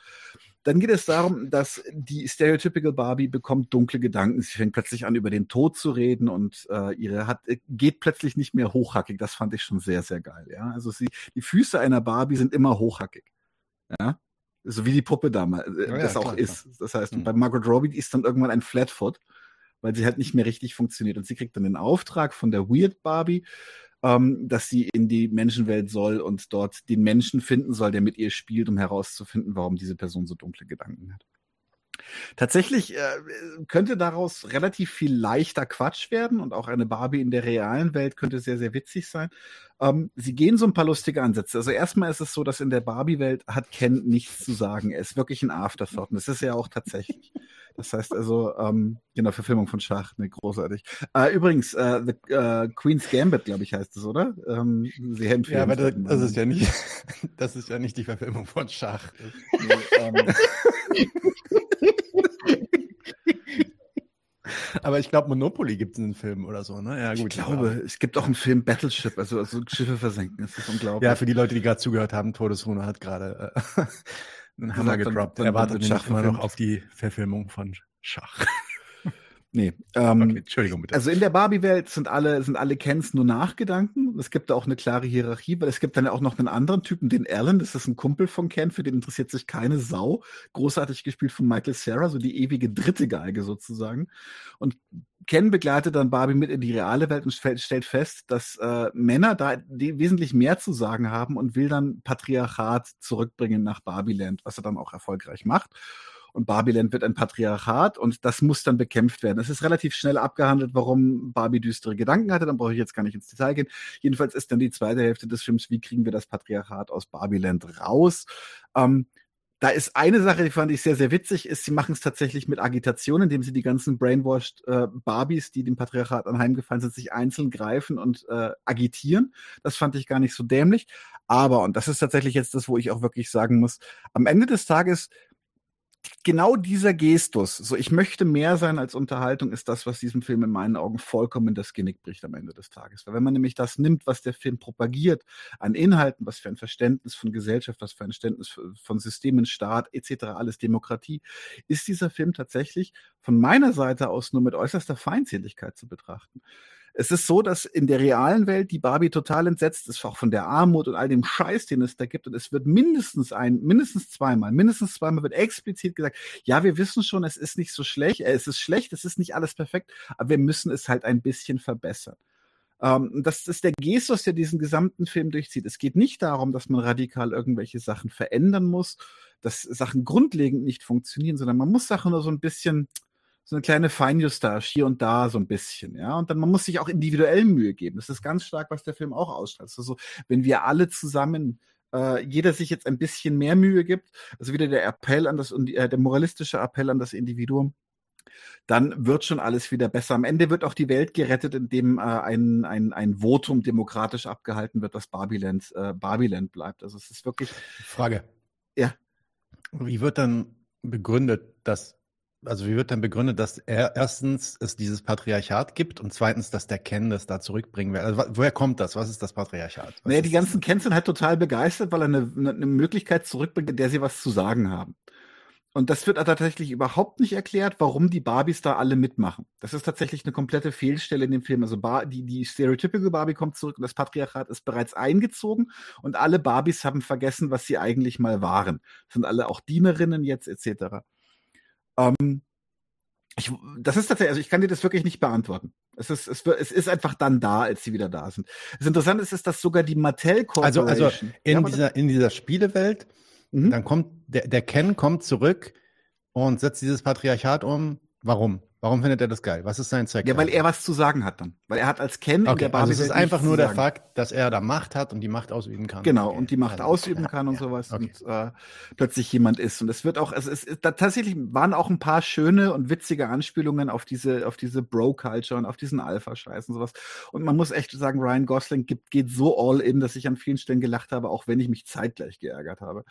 Dann geht es darum, dass die Stereotypical Barbie bekommt dunkle Gedanken. Sie fängt plötzlich an, über den Tod zu reden und äh, ihre hat äh, geht plötzlich nicht mehr hochhackig. Das fand ich schon sehr, sehr geil. Ja, also sie, die Füße einer Barbie sind immer hochhackig. Ja, so wie die Puppe damals äh, ja, das ja, auch klar, ist. Klar. Das heißt, mhm. bei Margot Robbie ist dann irgendwann ein Flatfoot, weil sie halt nicht mehr richtig funktioniert. Und sie kriegt dann den Auftrag von der Weird Barbie, ähm, dass sie in die Menschenwelt soll und dort den Menschen finden soll, der mit ihr spielt, um herauszufinden, warum diese Person so dunkle Gedanken hat. Tatsächlich äh, könnte daraus relativ viel leichter Quatsch werden und auch eine Barbie in der realen Welt könnte sehr, sehr witzig sein. Ähm, sie gehen so ein paar lustige Ansätze. Also erstmal ist es so, dass in der Barbie-Welt hat Ken nichts zu sagen. Er ist wirklich ein Afterthought und das ist ja auch tatsächlich. Das heißt also, ähm, genau, Verfilmung von Schach, ne, großartig. Äh, übrigens, äh, The äh, Queen's Gambit, glaube ich, heißt es, oder? Ähm, Sie empfehlen ja, aber das, das, ist ja nicht, das ist ja nicht die Verfilmung von Schach. Nee, ähm, Aber ich glaube, Monopoly gibt es einen Film oder so, ne? Ja, gut. Ich glaube, ja. es gibt auch einen Film Battleship, also, also Schiffe versenken. Das ist unglaublich. Ja, für die Leute, die gerade zugehört haben, Todesrune hat gerade äh, einen Hammer gedroppt. Er wartet immer noch auf die Verfilmung von Schach. Nee. Ähm, okay, Entschuldigung bitte. Also in der Barbie-Welt sind alle, sind alle Kens nur Nachgedanken. Es gibt da auch eine klare Hierarchie, weil es gibt dann ja auch noch einen anderen Typen, den Alan, das ist ein Kumpel von Ken, für den interessiert sich keine Sau. Großartig gespielt von Michael Sarah, so die ewige dritte Geige sozusagen. Und Ken begleitet dann Barbie mit in die reale Welt und stellt fest, dass äh, Männer da wesentlich mehr zu sagen haben und will dann Patriarchat zurückbringen nach Barbieland, was er dann auch erfolgreich macht und Barbiland wird ein Patriarchat und das muss dann bekämpft werden. Es ist relativ schnell abgehandelt, warum Barbie düstere Gedanken hatte, dann brauche ich jetzt gar nicht ins Detail gehen. Jedenfalls ist dann die zweite Hälfte des Films, wie kriegen wir das Patriarchat aus Barbiland raus? Ähm, da ist eine Sache, die fand ich sehr, sehr witzig, ist, sie machen es tatsächlich mit Agitation, indem sie die ganzen brainwashed äh, Barbies, die dem Patriarchat anheimgefallen sind, sich einzeln greifen und äh, agitieren. Das fand ich gar nicht so dämlich. Aber, und das ist tatsächlich jetzt das, wo ich auch wirklich sagen muss, am Ende des Tages genau dieser Gestus, so ich möchte mehr sein als Unterhaltung, ist das, was diesem Film in meinen Augen vollkommen das Genick bricht am Ende des Tages. Weil wenn man nämlich das nimmt, was der Film propagiert, an Inhalten, was für ein Verständnis von Gesellschaft, was für ein Verständnis von Systemen, Staat etc., alles Demokratie, ist dieser Film tatsächlich von meiner Seite aus nur mit äußerster Feindseligkeit zu betrachten. Es ist so, dass in der realen Welt die Barbie total entsetzt ist, auch von der Armut und all dem Scheiß, den es da gibt. Und es wird mindestens ein, mindestens zweimal, mindestens zweimal wird explizit gesagt, ja, wir wissen schon, es ist nicht so schlecht, äh, es ist schlecht, es ist nicht alles perfekt, aber wir müssen es halt ein bisschen verbessern. Ähm, das ist der Gestus, der diesen gesamten Film durchzieht. Es geht nicht darum, dass man radikal irgendwelche Sachen verändern muss, dass Sachen grundlegend nicht funktionieren, sondern man muss Sachen nur so ein bisschen, so eine kleine Feinjustage hier und da so ein bisschen, ja. Und dann man muss sich auch individuell Mühe geben. Das ist ganz stark, was der Film auch ausstrahlt. Also wenn wir alle zusammen äh, jeder sich jetzt ein bisschen mehr Mühe gibt, also wieder der Appell an das äh, der moralistische Appell an das Individuum, dann wird schon alles wieder besser. Am Ende wird auch die Welt gerettet, indem äh, ein, ein, ein Votum demokratisch abgehalten wird, dass Barbiland, äh, Barbiland bleibt. Also es ist wirklich. Frage. Ja. Wie wird dann begründet, dass also wie wird denn begründet, dass er erstens es dieses Patriarchat gibt und zweitens, dass der Ken das da zurückbringen will? Also, woher kommt das? Was ist das Patriarchat? Was naja, die ganzen Kens sind halt total begeistert, weil er eine, eine Möglichkeit zurückbringt, in der sie was zu sagen haben. Und das wird tatsächlich überhaupt nicht erklärt, warum die Barbies da alle mitmachen. Das ist tatsächlich eine komplette Fehlstelle in dem Film. Also Bar die, die Stereotypical Barbie kommt zurück und das Patriarchat ist bereits eingezogen und alle Barbies haben vergessen, was sie eigentlich mal waren. Sind alle auch Dienerinnen jetzt etc. Ähm, ich, das ist tatsächlich, also ich kann dir das wirklich nicht beantworten. Es ist, es, es ist einfach dann da, als sie wieder da sind. Das Interessante ist, ist dass sogar die Mattel Corporation. Also, also in, ja, dieser, in dieser Spielewelt, mhm. dann kommt, der, der Ken kommt zurück und setzt dieses Patriarchat um. Warum? Warum findet er das geil? Was ist sein Zweck? Ja, weil er was zu sagen hat dann. Weil er hat als Ken okay, in der Barbie also es ist einfach nur der Fakt, dass er da Macht hat und die Macht ausüben kann. Genau, okay. und die Macht also, ausüben kann und ja, sowas okay. und äh, plötzlich jemand ist. Und es wird auch, es ist, da tatsächlich waren auch ein paar schöne und witzige Anspielungen auf diese, auf diese Bro-Culture und auf diesen Alpha-Scheiß und sowas. Und man muss echt sagen, Ryan Gosling gibt, geht so all in, dass ich an vielen Stellen gelacht habe, auch wenn ich mich zeitgleich geärgert habe.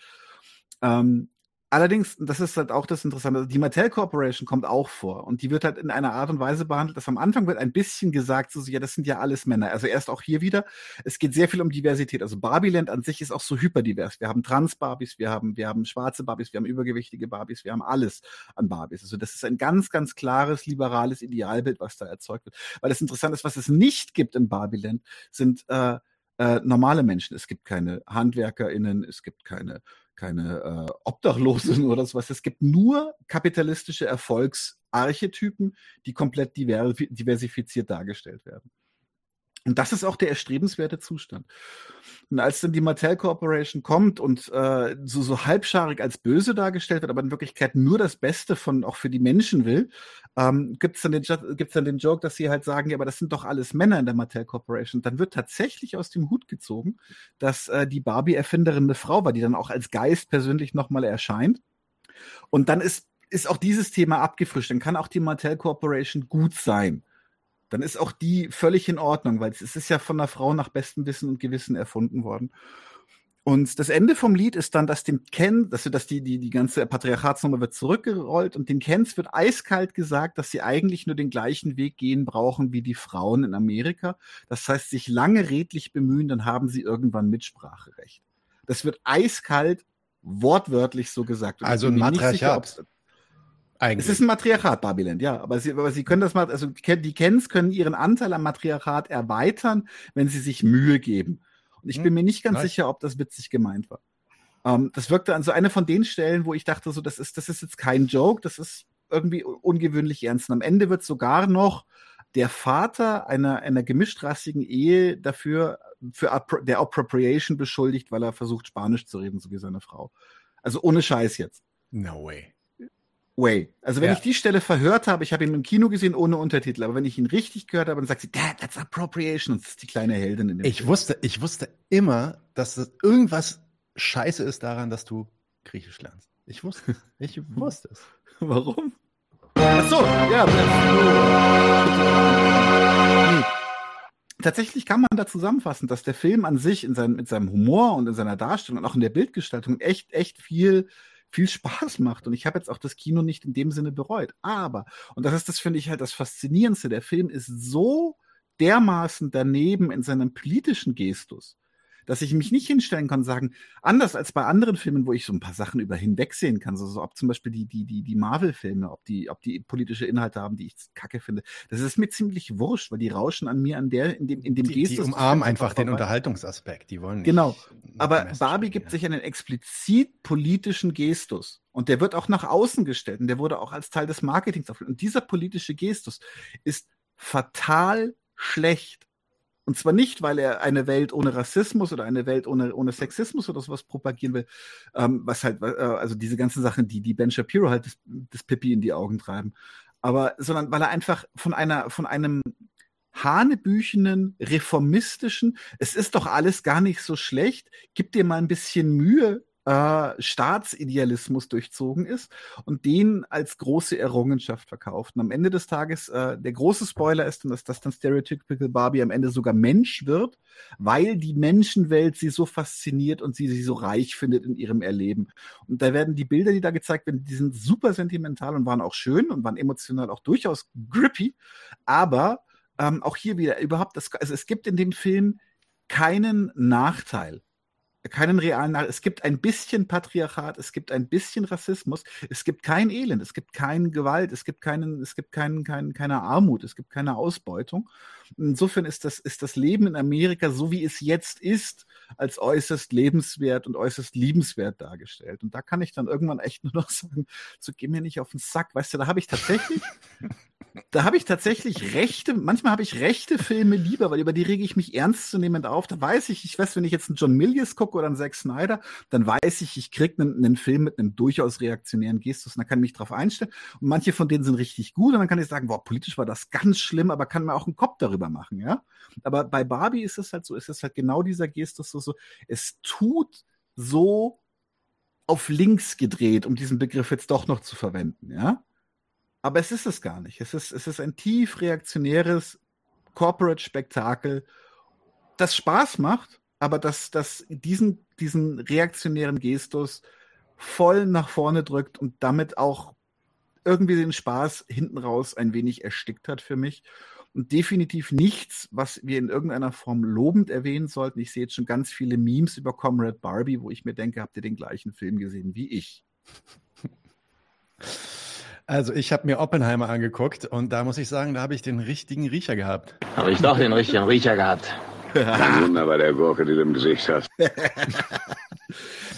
Ähm, Allerdings, das ist halt auch das Interessante, die Mattel Corporation kommt auch vor und die wird halt in einer Art und Weise behandelt, dass am Anfang wird ein bisschen gesagt, so, ja, das sind ja alles Männer. Also erst auch hier wieder, es geht sehr viel um Diversität. Also Barbieland an sich ist auch so hyperdivers. Wir haben Trans-Barbies, wir haben, wir haben schwarze Barbies, wir haben übergewichtige Barbies, wir haben alles an Barbies. Also das ist ein ganz, ganz klares, liberales Idealbild, was da erzeugt wird. Weil das Interessante ist, was es nicht gibt in Barbieland, sind äh, äh, normale Menschen. Es gibt keine HandwerkerInnen, es gibt keine keine äh, Obdachlosen oder sowas. Es gibt nur kapitalistische Erfolgsarchetypen, die komplett diversifiziert dargestellt werden. Und das ist auch der erstrebenswerte Zustand. Und als dann die Mattel Corporation kommt und äh, so, so halbscharig als böse dargestellt wird, aber in Wirklichkeit nur das Beste von auch für die Menschen will, ähm, gibt es dann, den, gibt's dann den Joke, dass sie halt sagen, ja, aber das sind doch alles Männer in der Mattel Corporation. Dann wird tatsächlich aus dem Hut gezogen, dass äh, die Barbie-Erfinderin eine Frau war, die dann auch als Geist persönlich nochmal erscheint. Und dann ist, ist auch dieses Thema abgefrischt. Dann kann auch die Mattel Corporation gut sein dann ist auch die völlig in Ordnung, weil es ist ja von einer Frau nach bestem Wissen und Gewissen erfunden worden. Und das Ende vom Lied ist dann, dass dem Ken, dass, dass die, die, die ganze Patriarchatsnummer wird zurückgerollt und den Kens wird eiskalt gesagt, dass sie eigentlich nur den gleichen Weg gehen brauchen wie die Frauen in Amerika. Das heißt, sich lange redlich bemühen, dann haben sie irgendwann Mitspracherecht. Das wird eiskalt wortwörtlich so gesagt. Und also ein Matriarchat. Sicher, eigentlich. Es ist ein Matriarchat, Babyland, ja. Aber sie, aber sie können das mal, also die Kens können ihren Anteil am Matriarchat erweitern, wenn sie sich Mühe geben. Und ich hm, bin mir nicht ganz nice. sicher, ob das witzig gemeint war. Ähm, das wirkte an so eine von den Stellen, wo ich dachte, so, das ist, das ist jetzt kein Joke, das ist irgendwie ungewöhnlich ernst. Und am Ende wird sogar noch der Vater einer, einer gemischtrassigen Ehe dafür, für der Appropriation beschuldigt, weil er versucht, Spanisch zu reden, so wie seine Frau. Also ohne Scheiß jetzt. No way way. Also wenn ja. ich die Stelle verhört habe, ich habe ihn im Kino gesehen ohne Untertitel, aber wenn ich ihn richtig gehört habe, dann sagt sie, Dad, that's appropriation. Und das ist die kleine Heldin in dem Ich Film. wusste, ich wusste immer, dass das irgendwas scheiße ist daran, dass du Griechisch lernst. Ich wusste es. Ich wusste es. Warum? Ach so, ja. Nee. Tatsächlich kann man da zusammenfassen, dass der Film an sich in seinem, mit seinem Humor und in seiner Darstellung und auch in der Bildgestaltung echt, echt viel viel Spaß macht. Und ich habe jetzt auch das Kino nicht in dem Sinne bereut. Aber, und das ist das, finde ich halt das Faszinierendste, der Film ist so dermaßen daneben in seinem politischen Gestus, dass ich mich nicht hinstellen kann und sagen, anders als bei anderen Filmen, wo ich so ein paar Sachen über hinwegsehen kann, so, so ob zum Beispiel die, die, die, die Marvel-Filme, ob die, ob die politische Inhalte haben, die ich kacke finde. Das ist mir ziemlich wurscht, weil die rauschen an mir an der, in dem, in dem Die, Gestus. die umarmen einfach den. Unterhaltungsaspekt. Die wollen nicht Genau. Aber Barbie bringen, gibt ja. sich einen explizit politischen Gestus. Und der wird auch nach außen gestellt. Und der wurde auch als Teil des Marketings aufgestellt. Und dieser politische Gestus ist fatal schlecht. Und zwar nicht, weil er eine Welt ohne Rassismus oder eine Welt ohne, ohne Sexismus oder sowas propagieren will, ähm, was halt, äh, also diese ganzen Sachen, die, die Ben Shapiro halt das, das Pippi in die Augen treiben. Aber, sondern weil er einfach von einer, von einem hanebüchenen, reformistischen, es ist doch alles gar nicht so schlecht, gib dir mal ein bisschen Mühe, äh, Staatsidealismus durchzogen ist und den als große Errungenschaft verkauft. Und am Ende des Tages, äh, der große Spoiler ist, dass das dann Stereotypical Barbie am Ende sogar Mensch wird, weil die Menschenwelt sie so fasziniert und sie sie so reich findet in ihrem Erleben. Und da werden die Bilder, die da gezeigt werden, die sind super sentimental und waren auch schön und waren emotional auch durchaus grippy, aber ähm, auch hier wieder überhaupt das, also es gibt in dem Film keinen Nachteil. Keinen realen. Es gibt ein bisschen Patriarchat, es gibt ein bisschen Rassismus, es gibt kein Elend, es gibt keine Gewalt, es gibt keinen, es gibt keinen, keinen, keine Armut, es gibt keine Ausbeutung. Insofern ist das, ist das Leben in Amerika, so wie es jetzt ist, als äußerst lebenswert und äußerst liebenswert dargestellt. Und da kann ich dann irgendwann echt nur noch sagen, so geh mir nicht auf den Sack. Weißt du, da habe ich tatsächlich, da habe ich tatsächlich rechte, manchmal habe ich rechte Filme lieber, weil über die rege ich mich ernstzunehmend auf. Da weiß ich, ich weiß, wenn ich jetzt einen John Milius gucke oder einen Zack Snyder, dann weiß ich, ich kriege einen, einen Film mit einem durchaus reaktionären Gestus und dann kann ich mich drauf einstellen. Und manche von denen sind richtig gut und dann kann ich sagen, boah, politisch war das ganz schlimm, aber kann mir auch einen Kopf darüber machen, ja. Aber bei Barbie ist es halt so, ist es halt genau dieser Gestus so, so, es tut so auf links gedreht, um diesen Begriff jetzt doch noch zu verwenden, ja. Aber es ist es gar nicht. Es ist, es ist ein tief reaktionäres Corporate-Spektakel, das Spaß macht, aber das, das diesen, diesen reaktionären Gestus voll nach vorne drückt und damit auch irgendwie den Spaß hinten raus ein wenig erstickt hat für mich. Und definitiv nichts, was wir in irgendeiner Form lobend erwähnen sollten. Ich sehe jetzt schon ganz viele Memes über Comrade Barbie, wo ich mir denke, habt ihr den gleichen Film gesehen wie ich? Also ich habe mir Oppenheimer angeguckt und da muss ich sagen, da habe ich den richtigen Riecher gehabt. Habe ich doch den richtigen Riecher gehabt. Kein Wunder bei der Gurke, die du im Gesicht hast.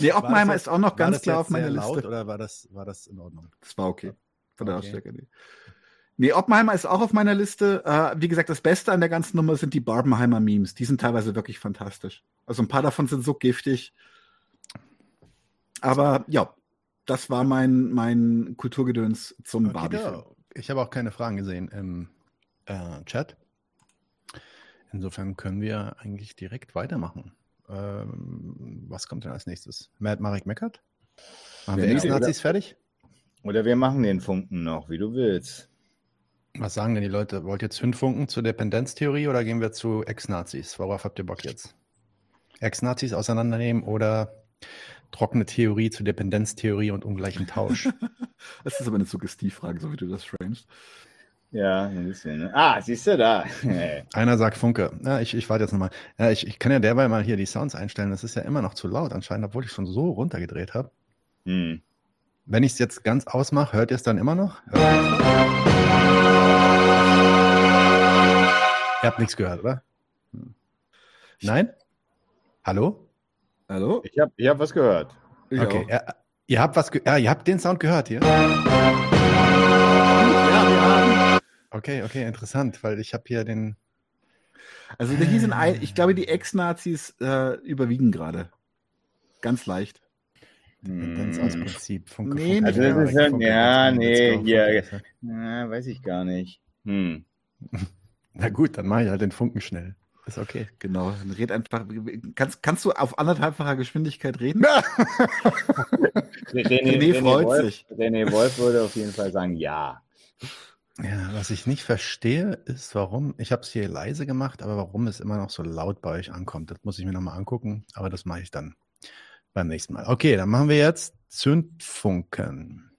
Nee, Oppenheimer das ist auch noch ganz klar auf meiner sehr Liste. Laut oder war das, war das in Ordnung? Das war okay. Von der Okay. Lautstärke. Nee. nee, Oppenheimer ist auch auf meiner Liste. Äh, wie gesagt, das Beste an der ganzen Nummer sind die Barbenheimer Memes. Die sind teilweise wirklich fantastisch. Also ein paar davon sind so giftig. Aber ja, das war mein, mein Kulturgedöns zum Okay, Barbie-Film. da. Ich habe auch keine Fragen gesehen im äh, Chat. Insofern können wir eigentlich direkt weitermachen. Ähm, was kommt denn als nächstes? Matt Marek meckert? Machen wir nee, Ex-Nazis fertig? Oder wir machen den Funken noch, wie du willst. Was sagen denn die Leute? Wollt ihr jetzt Zündfunken zur Dependenztheorie oder gehen wir zu Ex-Nazis? Worauf habt ihr Bock jetzt? Ex-Nazis auseinandernehmen oder trockene Theorie zur Dependenztheorie und ungleichen Tausch? Das ist aber eine Suggestivfrage, so wie du das framest. Ja, ein bisschen. Ne? Ah, siehst du da. Einer sagt Funke. Ja, ich, ich warte jetzt nochmal. Ja, ich, ich kann ja derweil mal hier die Sounds einstellen. Das ist ja immer noch zu laut anscheinend, obwohl ich schon so runtergedreht habe. hm. Wenn ich es jetzt ganz ausmache, hört ihr es dann immer noch? Hört ihr habt nichts gehört, oder? Hm. Nein? Hallo? Hallo? Ich habe ich hab was gehört. Ich okay. Ja, ihr habt was ge ja, ihr habt den Sound gehört hier? Ja. Okay, okay, interessant, weil ich habe hier den. Also hier sind ein, ich glaube, die Ex-Nazis äh, überwiegen gerade. Ganz leicht. Dependenz aus Prinzip. Funke, Nee, Funke, Also das Funke, ist ja, Funke, ja, Funke, nee, hier, na, weiß ich gar nicht. Hm. Na gut, dann mache ich halt den Funken schnell. Ist okay. Genau. Dann Red einfach. Kannst, kannst du auf anderthalbfacher Geschwindigkeit reden? René freut Wolf, sich. René Wolf würde auf jeden Fall sagen, ja. Ja, was ich nicht verstehe, ist, warum, ich habe es hier leise gemacht, aber warum es immer noch so laut bei euch ankommt. Das muss ich mir nochmal angucken, aber das mache ich dann beim nächsten Mal. Okay, dann machen wir jetzt Zündfunken.